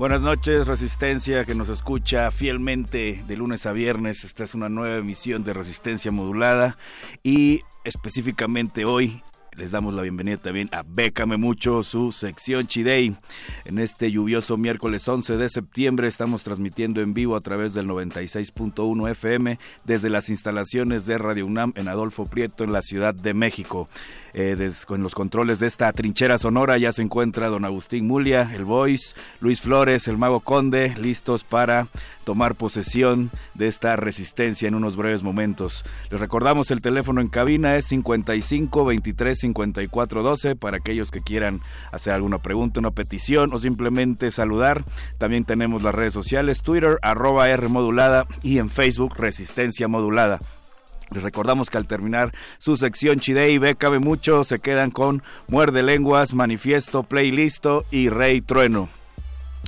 Buenas noches, Resistencia, que nos escucha fielmente de lunes a viernes. Esta es una nueva emisión de Resistencia Modulada y específicamente hoy les damos la bienvenida también a Bécame Mucho, su sección Chidey. En este lluvioso miércoles 11 de septiembre estamos transmitiendo en vivo a través del 96.1 FM desde las instalaciones de Radio UNAM en Adolfo Prieto en la Ciudad de México. Eh, con los controles de esta trinchera sonora ya se encuentra don Agustín Mulia, el Voice, Luis Flores, el Mago Conde, listos para tomar posesión de esta resistencia en unos breves momentos. Les recordamos el teléfono en cabina es 55 23 54 12 para aquellos que quieran hacer alguna pregunta, una petición o simplemente saludar. También tenemos las redes sociales, Twitter, arroba R modulada y en Facebook Resistencia Modulada. Les recordamos que al terminar su sección Chidey ve cabe mucho, se quedan con Muerde Lenguas, Manifiesto, Playlisto y Rey Trueno.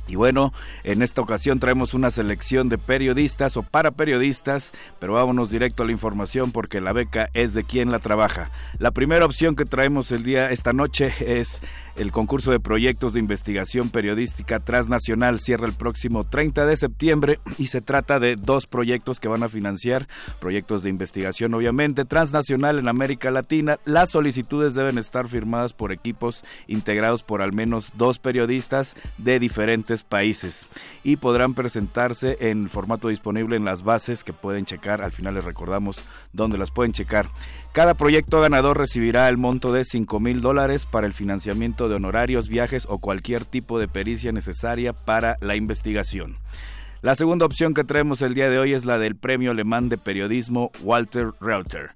Y bueno, en esta ocasión traemos una selección de periodistas o para periodistas, pero vámonos directo a la información porque la beca es de quien la trabaja. La primera opción que traemos el día esta noche es el concurso de proyectos de investigación periodística transnacional cierra el próximo 30 de septiembre y se trata de dos proyectos que van a financiar, proyectos de investigación obviamente transnacional en América Latina. Las solicitudes deben estar firmadas por equipos integrados por al menos dos periodistas de diferentes países y podrán presentarse en formato disponible en las bases que pueden checar. Al final les recordamos dónde las pueden checar. Cada proyecto ganador recibirá el monto de 5 mil dólares para el financiamiento de honorarios, viajes o cualquier tipo de pericia necesaria para la investigación. La segunda opción que traemos el día de hoy es la del Premio Alemán de Periodismo Walter Reuter.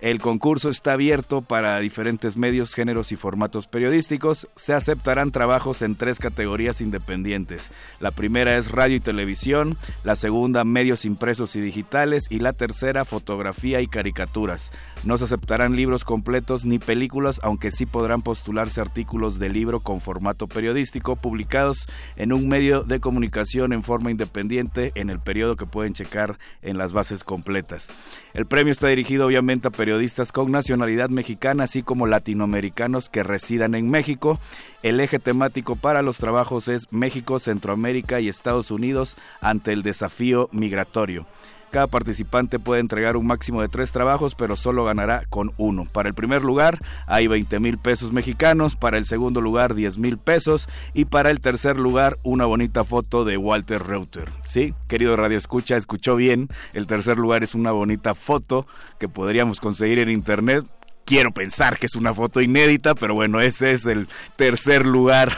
El concurso está abierto para diferentes medios, géneros y formatos periodísticos. Se aceptarán trabajos en tres categorías independientes. La primera es radio y televisión, la segunda medios impresos y digitales y la tercera fotografía y caricaturas. No se aceptarán libros completos ni películas, aunque sí podrán postularse artículos de libro con formato periodístico publicados en un medio de comunicación en forma independiente en el periodo que pueden checar en las bases completas. El premio está dirigido obviamente a periodistas con nacionalidad mexicana, así como latinoamericanos que residan en México. El eje temático para los trabajos es México, Centroamérica y Estados Unidos ante el desafío migratorio. Cada participante puede entregar un máximo de tres trabajos, pero solo ganará con uno. Para el primer lugar hay 20 mil pesos mexicanos, para el segundo lugar 10 mil pesos y para el tercer lugar una bonita foto de Walter Reuter. Sí, querido Radio Escucha, escuchó bien. El tercer lugar es una bonita foto que podríamos conseguir en internet quiero pensar que es una foto inédita, pero bueno, ese es el tercer lugar.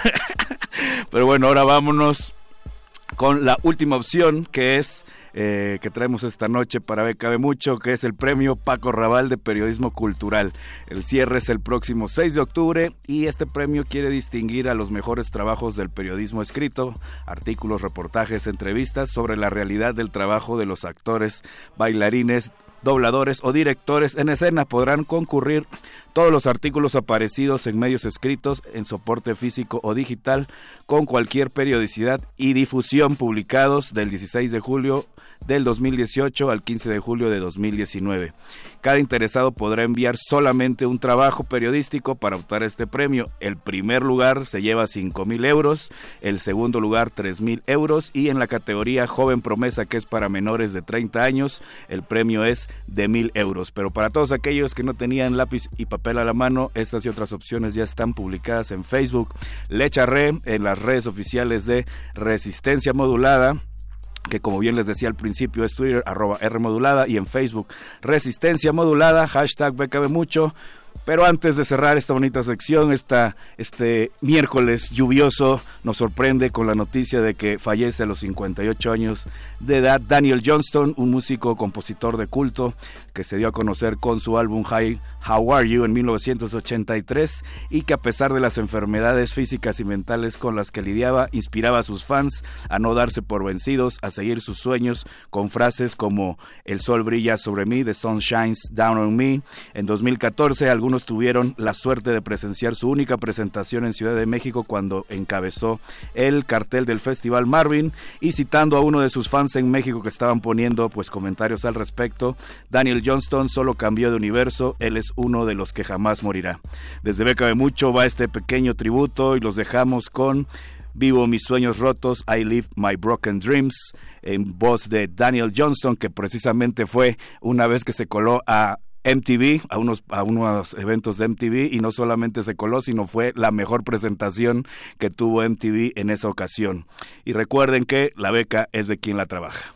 pero bueno, ahora vámonos con la última opción, que es eh, que traemos esta noche para Becabe Mucho, que es el premio Paco Raval de Periodismo Cultural. El cierre es el próximo 6 de octubre y este premio quiere distinguir a los mejores trabajos del periodismo escrito, artículos, reportajes, entrevistas sobre la realidad del trabajo de los actores, bailarines, dobladores o directores en escena. Podrán concurrir todos los artículos aparecidos en medios escritos, en soporte físico o digital, con cualquier periodicidad y difusión publicados del 16 de julio del 2018 al 15 de julio de 2019. Cada interesado podrá enviar solamente un trabajo periodístico para optar a este premio. El primer lugar se lleva 5 mil euros, el segundo lugar 3 mil euros y en la categoría Joven Promesa, que es para menores de 30 años, el premio es de mil euros. Pero para todos aquellos que no tenían lápiz y papel a la mano, estas y otras opciones ya están publicadas en Facebook, Lecharre, en las redes oficiales de Resistencia Modulada que como bien les decía al principio es Twitter, arroba R modulada y en Facebook Resistencia Modulada, hashtag BKB mucho. Pero antes de cerrar esta bonita sección, este miércoles lluvioso nos sorprende con la noticia de que fallece a los 58 años de edad Daniel Johnston, un músico compositor de culto que se dio a conocer con su álbum Hi, How Are You en 1983 y que a pesar de las enfermedades físicas y mentales con las que lidiaba, inspiraba a sus fans a no darse por vencidos, a seguir sus sueños con frases como El sol brilla sobre mí, The sun shines down on me. En 2014 algunos tuvieron la suerte de presenciar su única presentación en Ciudad de México cuando encabezó el cartel del Festival Marvin y citando a uno de sus fans en México que estaban poniendo pues comentarios al respecto, Daniel Johnston solo cambió de universo, él es uno de los que jamás morirá. Desde Beca de Mucho va este pequeño tributo y los dejamos con Vivo mis sueños rotos, I live my broken dreams, en voz de Daniel Johnston, que precisamente fue una vez que se coló a MTV, a unos, a unos eventos de MTV, y no solamente se coló, sino fue la mejor presentación que tuvo MTV en esa ocasión. Y recuerden que la beca es de quien la trabaja.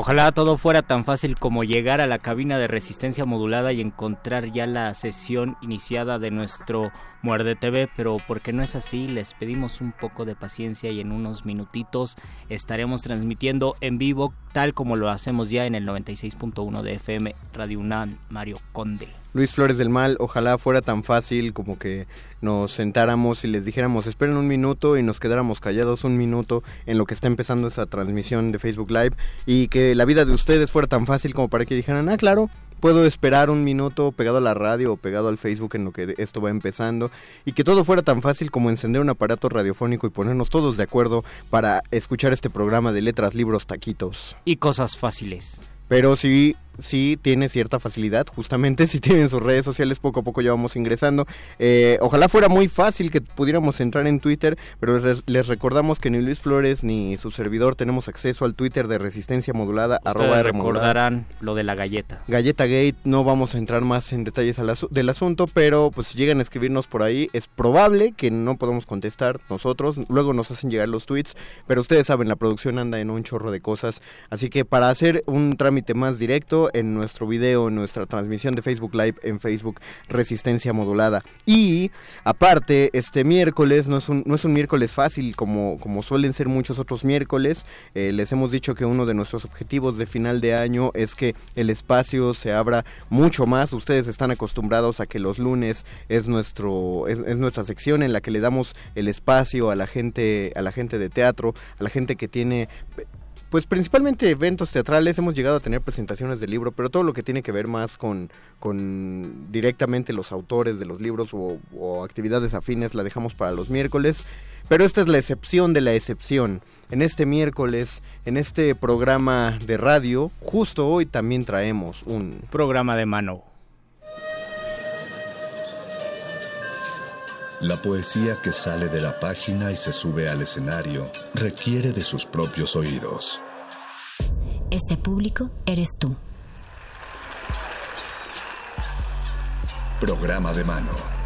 Ojalá todo fuera tan fácil como llegar a la cabina de resistencia modulada y encontrar ya la sesión iniciada de nuestro Muerde TV, pero porque no es así, les pedimos un poco de paciencia y en unos minutitos estaremos transmitiendo en vivo tal como lo hacemos ya en el 96.1 de FM Radio UNAM Mario Conde. Luis Flores del Mal, ojalá fuera tan fácil como que nos sentáramos y les dijéramos esperen un minuto y nos quedáramos callados un minuto en lo que está empezando esa transmisión de Facebook Live y que la vida de ustedes fuera tan fácil como para que dijeran, ah, claro, puedo esperar un minuto pegado a la radio o pegado al Facebook en lo que esto va empezando y que todo fuera tan fácil como encender un aparato radiofónico y ponernos todos de acuerdo para escuchar este programa de letras, libros, taquitos. Y cosas fáciles. Pero sí sí tiene cierta facilidad, justamente si tienen sus redes sociales, poco a poco ya vamos ingresando. Eh, ojalá fuera muy fácil que pudiéramos entrar en Twitter, pero les, recordamos que ni Luis Flores ni su servidor tenemos acceso al Twitter de Resistencia Modulada. Ustedes recordarán lo de la galleta. Galleta Gate, no vamos a entrar más en detalles del asunto, pero pues si llegan a escribirnos por ahí, es probable que no podamos contestar nosotros, luego nos hacen llegar los tweets, pero ustedes saben, la producción anda en un chorro de cosas, así que para hacer un trámite más directo, en nuestro video, en nuestra transmisión de Facebook Live en Facebook Resistencia Modulada. Y aparte, este miércoles no es un, no es un miércoles fácil como, como suelen ser muchos otros miércoles. Eh, les hemos dicho que uno de nuestros objetivos de final de año es que el espacio se abra mucho más. Ustedes están acostumbrados a que los lunes es nuestro es, es nuestra sección en la que le damos el espacio a la gente a la gente de teatro, a la gente que tiene pues principalmente eventos teatrales, hemos llegado a tener presentaciones del libro, pero todo lo que tiene que ver más con, con directamente los autores de los libros o, actividades afines la dejamos para los miércoles. Pero esta es la excepción de la excepción. En este miércoles, en este programa de radio, justo hoy también traemos un programa de mano. La poesía que sale de la página y se sube al escenario requiere de sus propios oídos. Ese público eres tú. Programa de mano.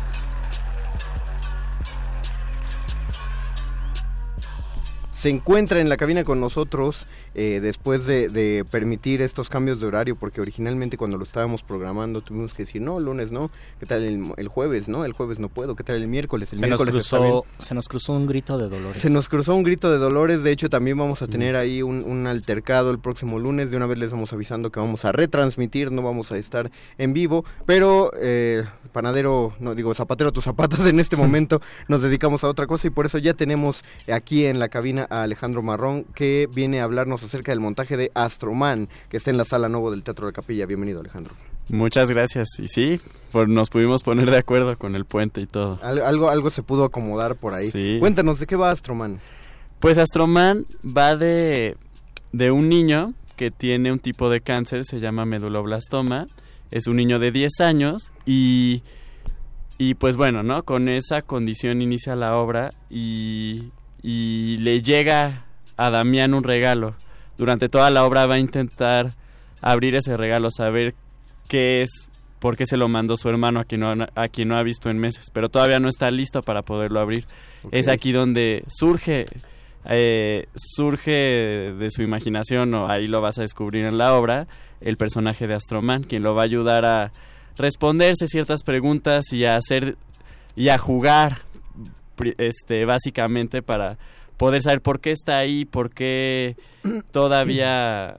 se encuentra en la cabina con nosotros eh, después de, permitir estos cambios de horario, porque originalmente cuando lo estábamos programando tuvimos que decir, no, lunes no, ¿qué tal el, jueves? No, el jueves no puedo, ¿qué tal el miércoles? El se, miércoles nos cruzó, se nos cruzó un grito de dolores. Se nos cruzó un grito de dolores, de hecho también vamos a tener ahí un, altercado el próximo lunes, de una vez les vamos avisando que vamos a retransmitir, no vamos a estar en vivo, pero eh, panadero, no digo zapatero tus zapatos, en este momento nos dedicamos a otra cosa y por eso ya tenemos aquí en la cabina a Alejandro Marrón, que viene a hablarnos acerca del montaje de Astroman, que está en la sala nuevo del Teatro de Capilla. Bienvenido, Alejandro. Muchas gracias. Y sí, pues nos pudimos poner de acuerdo con el puente y todo. algo, algo se pudo acomodar por ahí. Cuéntanos, ¿de qué va Astroman? Pues Astroman va de, de un niño que tiene un tipo de cáncer, se llama meduloblastoma. Es un niño de 10 años y, y pues bueno, ¿no? Con esa condición inicia la obra y y le llega a Damián un regalo. Durante toda la obra va a intentar abrir ese regalo, saber qué es, por qué se lo mandó su hermano a quien no, a quien no ha visto en meses, pero todavía no está listo para poderlo abrir. Es aquí donde surge, eh, surge de su imaginación, o ahí lo vas a descubrir en la obra, el personaje de Astroman, quien lo va a ayudar a responderse ciertas preguntas y a hacer y a jugar este, básicamente para poder saber por qué está ahí, por qué todavía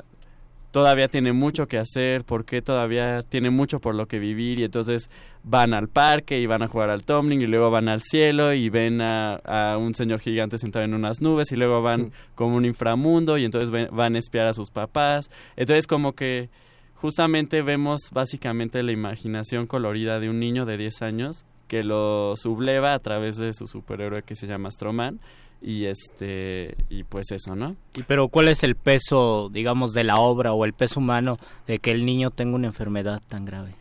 todavía tiene mucho que hacer, por qué todavía tiene mucho por lo que vivir y entonces van al parque y van a jugar al tumbling y luego van al cielo y ven a, un señor gigante sentado en unas nubes y luego van como un inframundo y entonces van a espiar a sus papás. Entonces como que justamente vemos básicamente la imaginación colorida de un niño de 10 años que lo subleva a través de su superhéroe que se llama Astroman y este y pues eso, ¿no? Y pero ¿cuál es el peso, digamos, de la obra o el peso humano de que el niño tenga una enfermedad tan grave?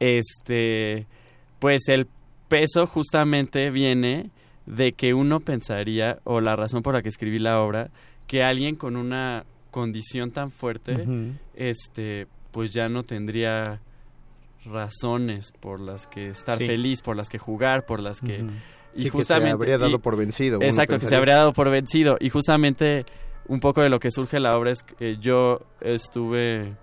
Este, pues el peso justamente viene de que uno pensaría o la razón por la que escribí la obra que alguien con una condición tan fuerte este pues ya no tendría razones por las que estar feliz, por las que jugar, por las que... Y justamente, se habría dado por vencido. Exacto, que se habría dado por vencido. Y justamente un poco de lo que surge la obra es que yo estuve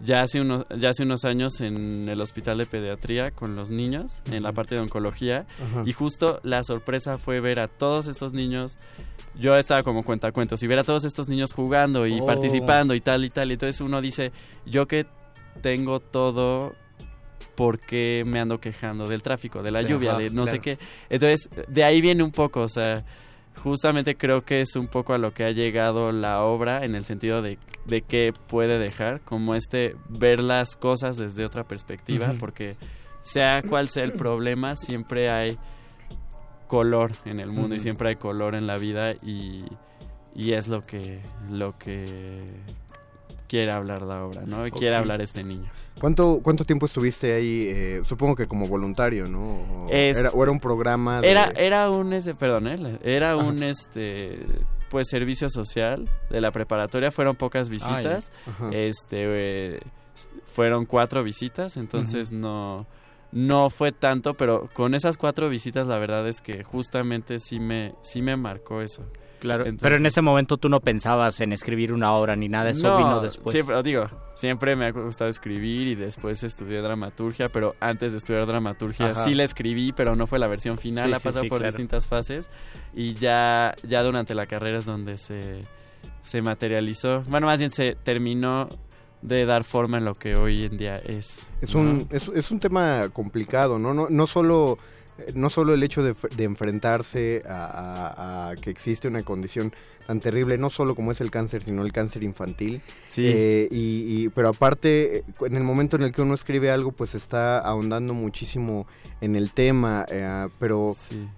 ya hace unos ya hace unos años en el hospital de pediatría con los niños en la parte de oncología y justo la sorpresa fue ver a todos estos niños yo estaba como cuentacuentos y ver a todos estos niños jugando y Oh. participando y tal y tal y entonces uno dice yo que tengo todo ¿por qué me ando quejando del tráfico, de la lluvia, de no sé qué? Entonces, de ahí viene un poco, o sea, justamente creo que es un poco a lo que ha llegado la obra en el sentido de, de qué puede dejar, como este ver las cosas desde otra perspectiva, porque sea cual sea el problema, siempre hay color en el mundo y siempre hay color en la vida y, y es lo que, lo que quiere hablar la obra, ¿no? Y quiere hablar este niño. ¿Cuánto, ¿Cuánto tiempo estuviste ahí? eh, supongo que como voluntario, ¿no? O, Es- era, o era un programa de... Era, era un, ese, perdón, ¿eh? era un, este, pues, servicio social de la preparatoria. Fueron pocas visitas. Ajá. este, eh, fueron cuatro visitas, entonces no, no fue tanto, pero con esas cuatro visitas la verdad es que justamente sí me, sí me marcó eso. Claro, Entonces- pero en ese momento tú no pensabas en escribir una obra ni nada, eso No, vino después. Siempre, digo, siempre me ha gustado escribir y después estudié dramaturgia, pero antes de estudiar dramaturgia Ajá. sí la escribí, pero no fue la versión final, Sí, ha sí, pasado sí, por claro. distintas fases y ya, ya durante la carrera es donde se, se materializó, bueno, más bien se terminó de dar forma en lo que hoy en día es. Es ¿no? un, es, es un tema complicado, ¿no? No, no solo... No solo el hecho de, enfrentarse a, a- a que existe una condición tan terrible, no solo como es el cáncer, sino el cáncer infantil. Sí. Eh, y, y- pero aparte, en el momento en el que uno escribe algo, pues está ahondando muchísimo en el tema. eh, pero, Sí.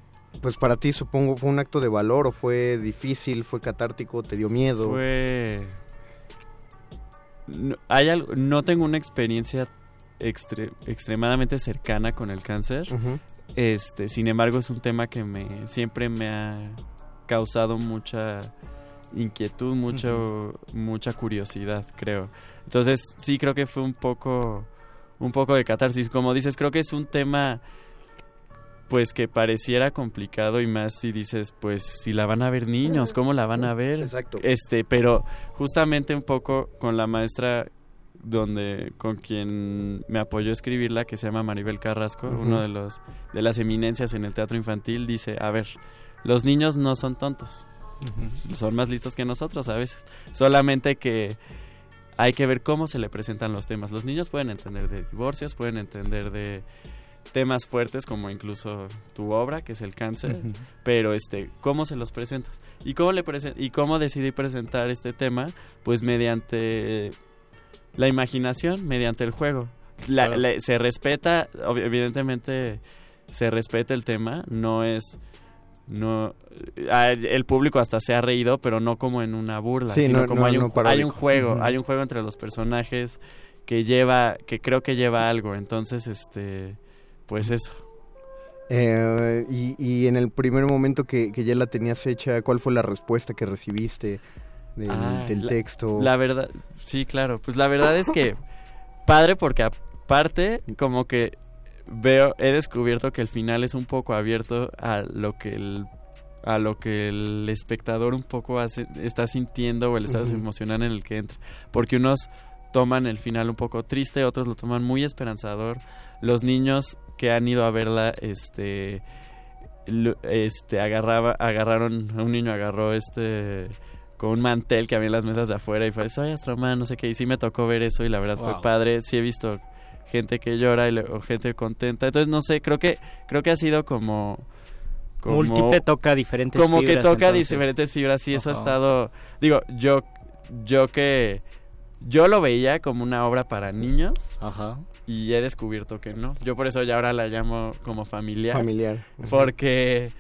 pues para ti supongo fue un acto de valor o fue difícil, fue catártico, te dio miedo. Fue... No, hay algo, no tengo una experiencia extre- extremadamente cercana con el cáncer. Ujú. Este, sin embargo, es un tema que me siempre me ha causado mucha inquietud, mucho, mucha curiosidad, creo. Entonces, sí creo que fue un poco un poco de catarsis, como dices, creo que es un tema pues que pareciera complicado y más si dices, pues si la van a ver niños, ¿cómo la van a ver? Exacto. Este, pero justamente un poco con la maestra donde con quien me apoyó a escribirla que se llama Maribel Carrasco, uno de los de las eminencias en el teatro infantil dice, a ver, los niños no son tontos. Son más listos que nosotros a veces. Solamente que hay que ver cómo se le presentan los temas. Los niños pueden entender de divorcios, pueden entender de temas fuertes como incluso tu obra, que es el cáncer, pero este, ¿cómo se los presentas? ¿Y cómo le presen- y cómo decidí presentar este tema? Pues mediante la imaginación, mediante el juego. La- Claro. la- se respeta, evidentemente se respeta el tema, no es no ah, el público hasta se ha reído, pero no como en una burla, Sí, sino no- como no- hay, no un, ju- hay un juego, hay un juego entre los personajes que lleva, que creo que lleva algo, entonces este, pues eso. Eh, y, y en el primer momento que, que ya la tenías hecha, ¿cuál fue la respuesta que recibiste del, Ah, del texto? La verdad, sí, claro. Pues la verdad es que padre porque aparte como que veo, he descubierto que el final es un poco abierto a lo que el a lo que el espectador un poco hace, está sintiendo o el estado Ujú. emocional en el que entra. Porque unos toman el final un poco triste, otros lo toman muy esperanzador. Los niños que han ido a verla, este, este agarraba, agarraron, un niño agarró este con un mantel que había en las mesas de afuera y fue, soy Astroman, no sé qué, y sí me tocó ver eso y la verdad Wow. fue padre, sí he visto gente que llora y le- o gente contenta, entonces no sé, creo que creo que ha sido como, como Múltiple toca diferentes como que fibras, toca entonces. diferentes fibras y eso ha estado digo yo yo que yo lo veía como una obra para niños Ajá. y he descubierto que no yo por eso ya ahora la llamo como familiar familiar. Porque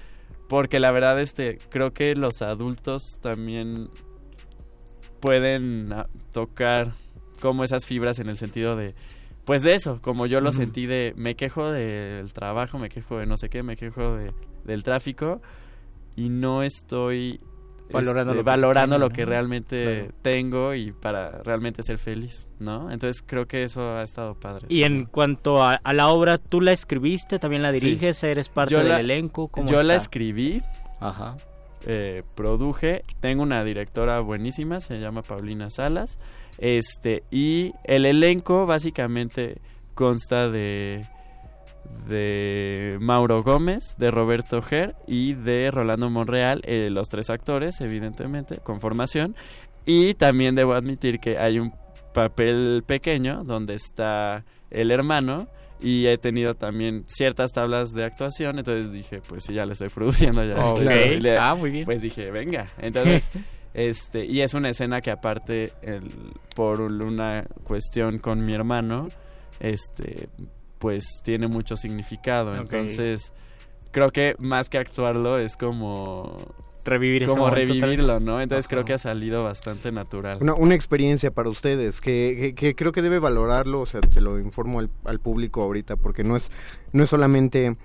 porque la verdad este creo que los adultos también pueden ah, tocar como esas fibras en el sentido de pues de eso como yo lo sentí de me quejo del trabajo me quejo de no sé qué me quejo de, del tráfico y no estoy Valorando este, lo que valorando lo que ¿no? realmente Claro. tengo y para realmente ser feliz no entonces creo que eso ha estado padre Y en cuanto a, a la obra, ¿tú la escribiste? ¿También la Sí. diriges? ¿Eres parte Yo del la- elenco? ¿Cómo yo la escribí Ajá. eh, produje. Tengo una directora buenísima, se llama Paulina Salas. Este, y el elenco básicamente consta de de Mauro Gómez, de Roberto Ger y de Rolando Monreal, eh, los tres actores, evidentemente, con formación. Y también debo admitir que hay un papel pequeño donde está el hermano y he tenido también ciertas tablas de actuación, entonces dije, pues sí, ya le estoy produciendo ya. Le- Ah, muy bien. Pues dije, venga. Entonces, este, y es una escena que aparte, el- por una cuestión con mi hermano, este, pues tiene mucho significado. Entonces, creo que más que actuarlo es como Revivir ese como revivirlo, ¿no? Entonces creo que ha salido bastante natural. Una, una experiencia para ustedes que, que- que creo que debe valorarlo, o sea, te lo informo al, al público ahorita, porque no es, no es solamente,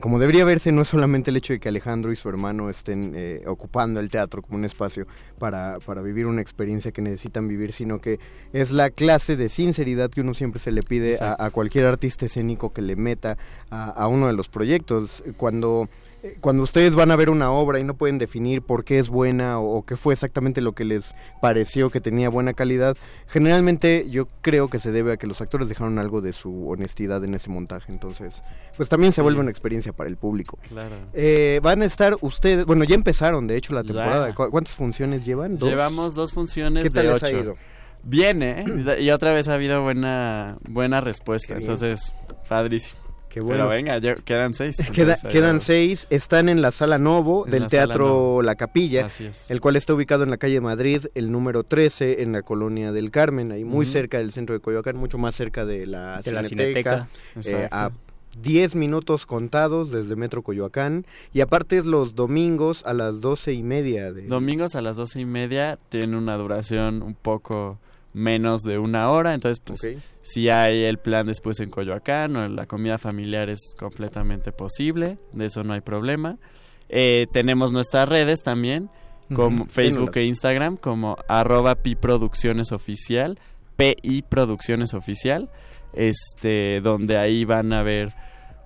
como debería verse, no es solamente el hecho de que Alejandro y su hermano estén eh, ocupando el teatro como un espacio para, para vivir una experiencia que necesitan vivir, sino que es la clase de sinceridad que uno siempre se le pide a, a cualquier artista escénico que le meta a, a uno de los proyectos. Cuando cuando ustedes van a ver una obra y no pueden definir por qué es buena o, o qué fue exactamente lo que les pareció que tenía buena calidad, generalmente yo creo que se debe a que los actores dejaron algo de su honestidad en ese montaje. Entonces, pues también se vuelve una experiencia para el público. Claro. Eh, van a estar ustedes, bueno, ya empezaron de hecho la temporada. ¿Cu- ¿Cuántas funciones llevan? ¿Dos? Llevamos dos funciones ¿Qué tal de les ha ocho. ido? Bien, ¿eh? Y otra vez ha habido buena buena respuesta. Entonces, padrísimo. Qué bueno. Pero venga, ya quedan seis. Queda- Entonces, ahí quedan va. seis, están en la sala Novo En del la Teatro Novo. La Capilla, Así es. el cual está ubicado en la calle Madrid, el número 13, en la colonia del Carmen, ahí muy cerca del centro de Coyoacán, mucho más cerca de la De la Cineteca, eh, a Exacto. 10 minutos contados desde Metro Coyoacán, y aparte es los domingos a las doce y media. De... Domingos a las doce y media tiene una duración un poco menos de una hora, entonces pues si hay el plan después en Coyoacán o la comida familiar es completamente posible, de eso no hay problema. Eh, tenemos nuestras redes también, como. Facebook e Instagram, como arroba pi producciones oficial, PI Producciones Oficial, este, donde ahí van a ver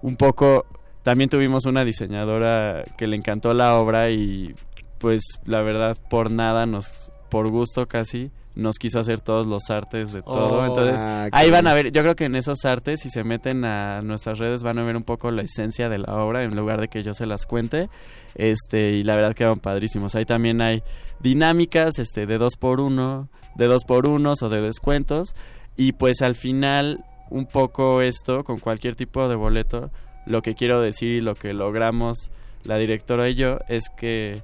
un poco, también tuvimos una diseñadora que le encantó la obra y pues la verdad por nada nos, por gusto casi, nos quiso hacer todos los artes de todo, Oh. entonces Ah, Ahí van a ver, yo creo que en esos artes, si se meten a nuestras redes, van a ver un poco la esencia de la obra en lugar de que yo se las cuente. Este, y la verdad quedaron padrísimos. Ahí también hay dinámicas, este, de dos por uno, de dos por unos o de descuentos. Y pues al final, un poco esto, con cualquier tipo de boleto, lo que quiero decir y lo que logramos la directora y yo es que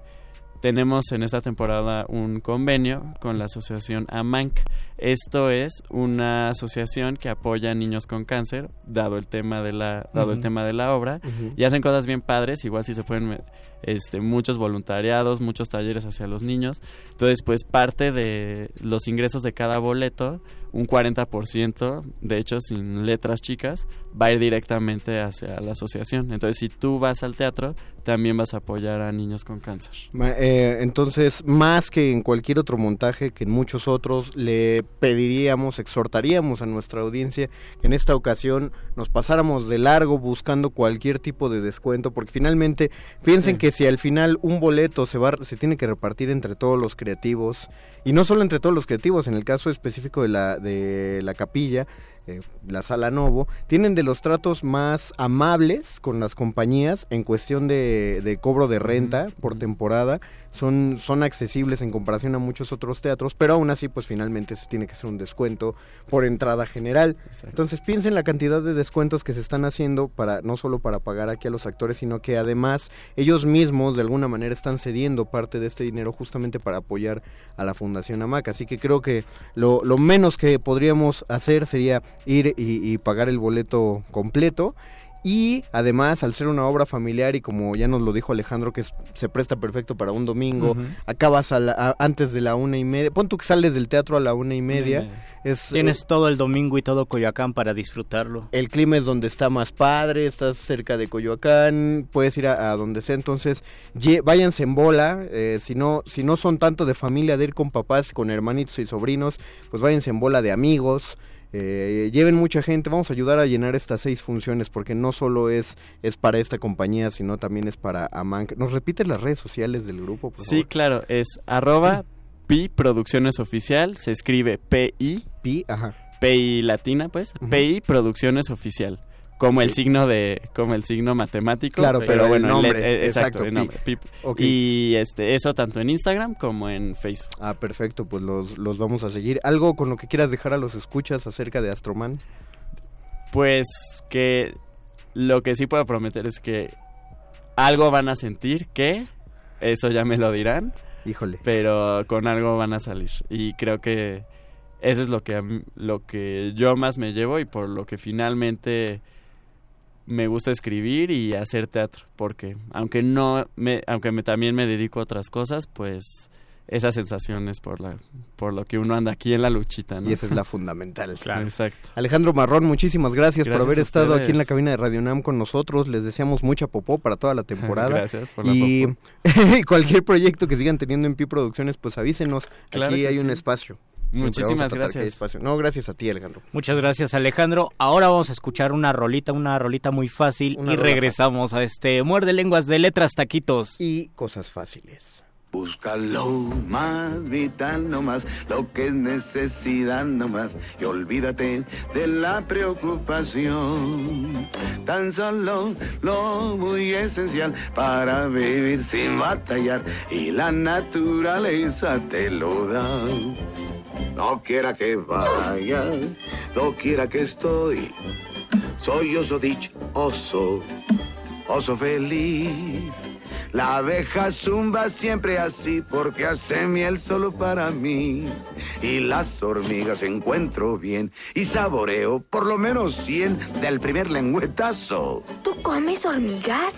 tenemos en esta temporada un convenio con la asociación AMANC. Esto es una asociación que apoya a niños con cáncer, dado el tema de la, dado el tema de la obra, y hacen cosas bien padres, igual si se pueden este muchos voluntariados, muchos talleres hacia los niños. Entonces, pues parte de los ingresos de cada boleto, un 40%, de hecho sin letras chicas, va a ir directamente hacia la asociación. Entonces, si tú vas al teatro, también vas a apoyar a niños con cáncer. Ma- eh, entonces, más que en cualquier otro montaje que en muchos otros, le pediríamos, exhortaríamos a nuestra audiencia que en esta ocasión nos pasáramos de largo buscando cualquier tipo de descuento, porque finalmente piensen Sí. que si al final un boleto se va, se tiene que repartir entre todos los creativos y no solo entre todos los creativos, en el caso específico de la de la capilla. eh, la sala Novo, tienen de los tratos más amables con las compañías en cuestión de, de cobro de renta por temporada. Son, son accesibles en comparación a muchos otros teatros, pero aún así, pues finalmente se tiene que hacer un descuento por entrada general. Exacto. Entonces piensen la cantidad de descuentos que se están haciendo para no solo para pagar aquí a los actores, sino que además ellos mismos de alguna manera están cediendo parte de este dinero justamente para apoyar a la Fundación AMAC. Así que creo que lo, lo menos que podríamos hacer sería ir y, y pagar el boleto completo. Y además, al ser una obra familiar y como ya nos lo dijo Alejandro, que es- se presta perfecto para un domingo, Ujú. acabas a la- a- antes de la una y media. Pon tú que sales del teatro a la una y media. Es, Tienes todo el domingo y todo Coyoacán para disfrutarlo. el clima es donde está más padre, estás cerca de Coyoacán, puedes ir a, a donde sea, entonces lle- váyanse en bola, eh, si no si no son tanto de familia de ir con papás, con hermanitos y sobrinos, pues váyanse en bola de amigos. Eh, lleven mucha gente, vamos a ayudar a llenar estas seis funciones porque no solo es, es para esta compañía, sino también es para Amank. ¿Nos repites las redes sociales del grupo? Por Sí, claro, es arroba Pi Producciones Oficial, se escribe P-I. Pi, ajá. P-I latina, pues, P-I Producciones Oficial. Como el signo de, como el signo matemático. Claro, pero el bueno, nombre, le- eh, exacto, el Pi. nombre, Pi. Ok. Y este, eso tanto en Instagram como en Facebook. Ah, perfecto, pues los, los vamos a seguir. ¿Algo con lo que quieras dejar a los escuchas acerca de Astroman? Pues que lo que sí puedo prometer es que algo van a sentir que eso ya me lo dirán. Híjole. Pero con algo van a salir y creo que eso es lo que lo que yo más me llevo y por lo que finalmente me gusta escribir y hacer teatro porque aunque no me aunque me, también me dedico a otras cosas, pues esa sensación es por la por lo que uno anda aquí en la luchita, ¿no? Y esa es la fundamental. Exacto. Alejandro Marrón, muchísimas gracias, por haber estado aquí en la cabina de Radio Nam con nosotros. Les deseamos mucha popó para toda la temporada. Gracias por la y popó. cualquier proyecto que sigan teniendo en Pi Producciones, pues avísenos. Claro aquí hay un espacio. Muchísimas gracias. No, gracias a ti, Alejandro. Muchas gracias Alejandro. Ahora vamos a escuchar una rolita, una rolita muy fácil Una y rola regresamos a este Muerde Lenguas de Letras Taquitos. Y cosas fáciles. Busca lo más vital nomás, lo que es necesidad nomás, y olvídate de la preocupación. Tan solo lo muy esencial para vivir sin batallar, y la naturaleza te lo da. No quiera que vaya, no quiera que estoy, soy oso dichoso, oso feliz. La abeja zumba siempre así porque hace miel solo para mí. Y las hormigas encuentro bien y saboreo por lo menos 100 del primer lengüetazo. ¿Tú comes hormigas?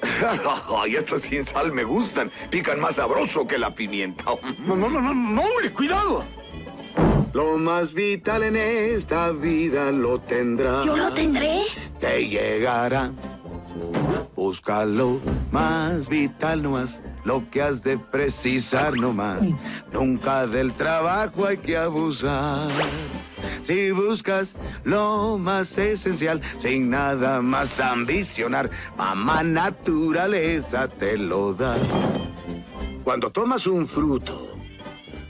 Ay, estas sin sal me gustan. Pican más sabroso que la pimienta. No, no, no, no, no, hombre, cuidado. Lo más vital en esta vida lo tendrá. ¿Yo lo tendré? Te llegará. Búscalo más vital nomás, lo que has de precisar nomás. Nunca del trabajo hay que abusar. Si buscas lo más esencial, sin nada más ambicionar, mamá naturaleza te lo da. Cuando tomas un fruto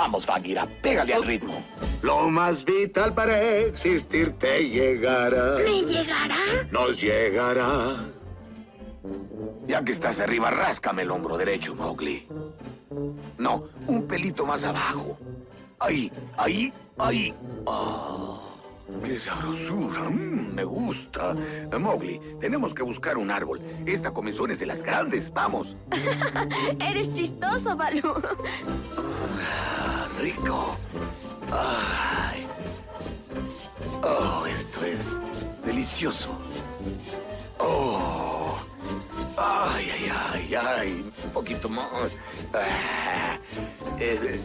Vamos, Bagheera, pégale al ritmo. Lo más vital para existir te llegará. ¿Me llegará? Nos llegará. Ya que estás arriba, ráscame el hombro derecho, Mowgli. No, un pelito más abajo. Ahí, ahí, ahí. Ah, ¡Qué sabrosura! Mm, me gusta. Mowgli, tenemos que buscar un árbol. Esta comezón es de las grandes. Vamos. Eres chistoso, Balú. Rico. Ay. Oh, esto es delicioso. Oh. Ay, ay, ay, ay. Un poquito más. Ah, eh,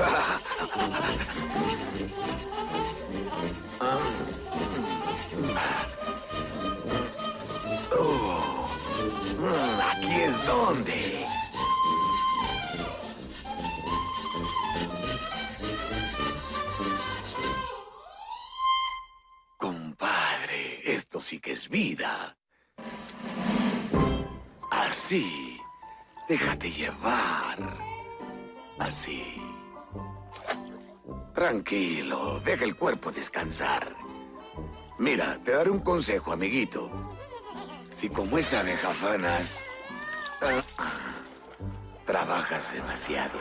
ah. Oh. Mm, Aquí es donde. Esto sí que es vida. Así. Déjate llevar. Así. Tranquilo, deja el cuerpo descansar. Mira, te daré un consejo, amiguito. Si como esa abeja fanas, ah, trabajas demasiado.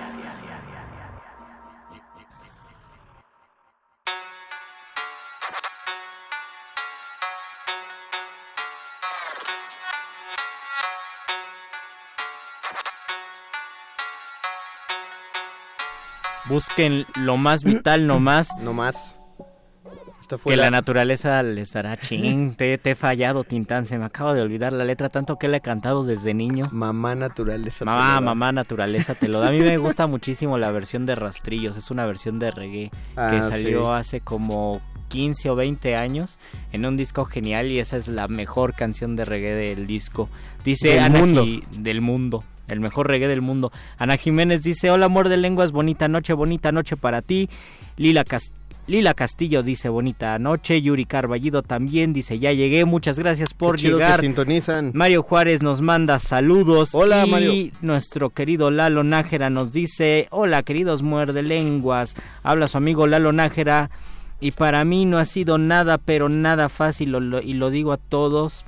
Busquen lo más vital nomás. No más. está Que fuera. la naturaleza les dará ching. Te, te he fallado, Tintán. Se me acaba de olvidar la letra tanto que le he cantado desde niño. Mamá naturaleza. te lo Mamá, da. mamá naturaleza te lo da. A mí me gusta muchísimo la versión de Rastrillos. Es una versión de reggae que Ah, salió sí. hace como 15 o 20 años en un disco genial y esa es la mejor canción de reggae del disco. Dice Del Ana mundo. Del mundo. El mejor reggae del mundo. Ana Jiménez dice, hola amor de lenguas, bonita noche, bonita noche para ti. Lila Cas- Lila Castillo dice bonita noche, Yuri Carballido también dice ya llegué, muchas gracias por Qué chido que llegar. sintonizan. Mario Juárez nos manda saludos. Hola, y Mario. nuestro querido Lalo Nájera nos dice, hola queridos muerde lenguas. Habla su amigo Lalo Nájera. Y para mí no ha sido nada, pero nada fácil, lo- lo- y lo digo a todos,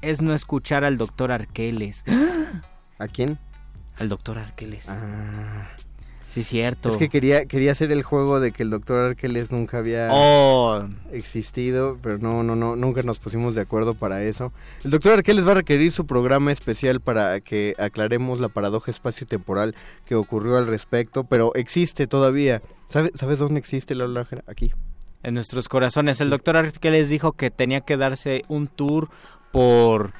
es no escuchar al doctor Arqueles. ¿A quién? Al doctor Arqueles. Ah. Sí, cierto. Es que quería, quería hacer el juego de que el doctor Arqueles nunca había Oh. existido, pero no, no, no, nunca nos pusimos de acuerdo para eso. El doctor Arqueles va a requerir su programa especial para que aclaremos la paradoja espacio-temporal que ocurrió al respecto, pero existe todavía. ¿Sabe- ¿Sabes dónde existe la Nájera? Aquí. en nuestros corazones. El doctor Arqueles dijo que tenía que darse un tour por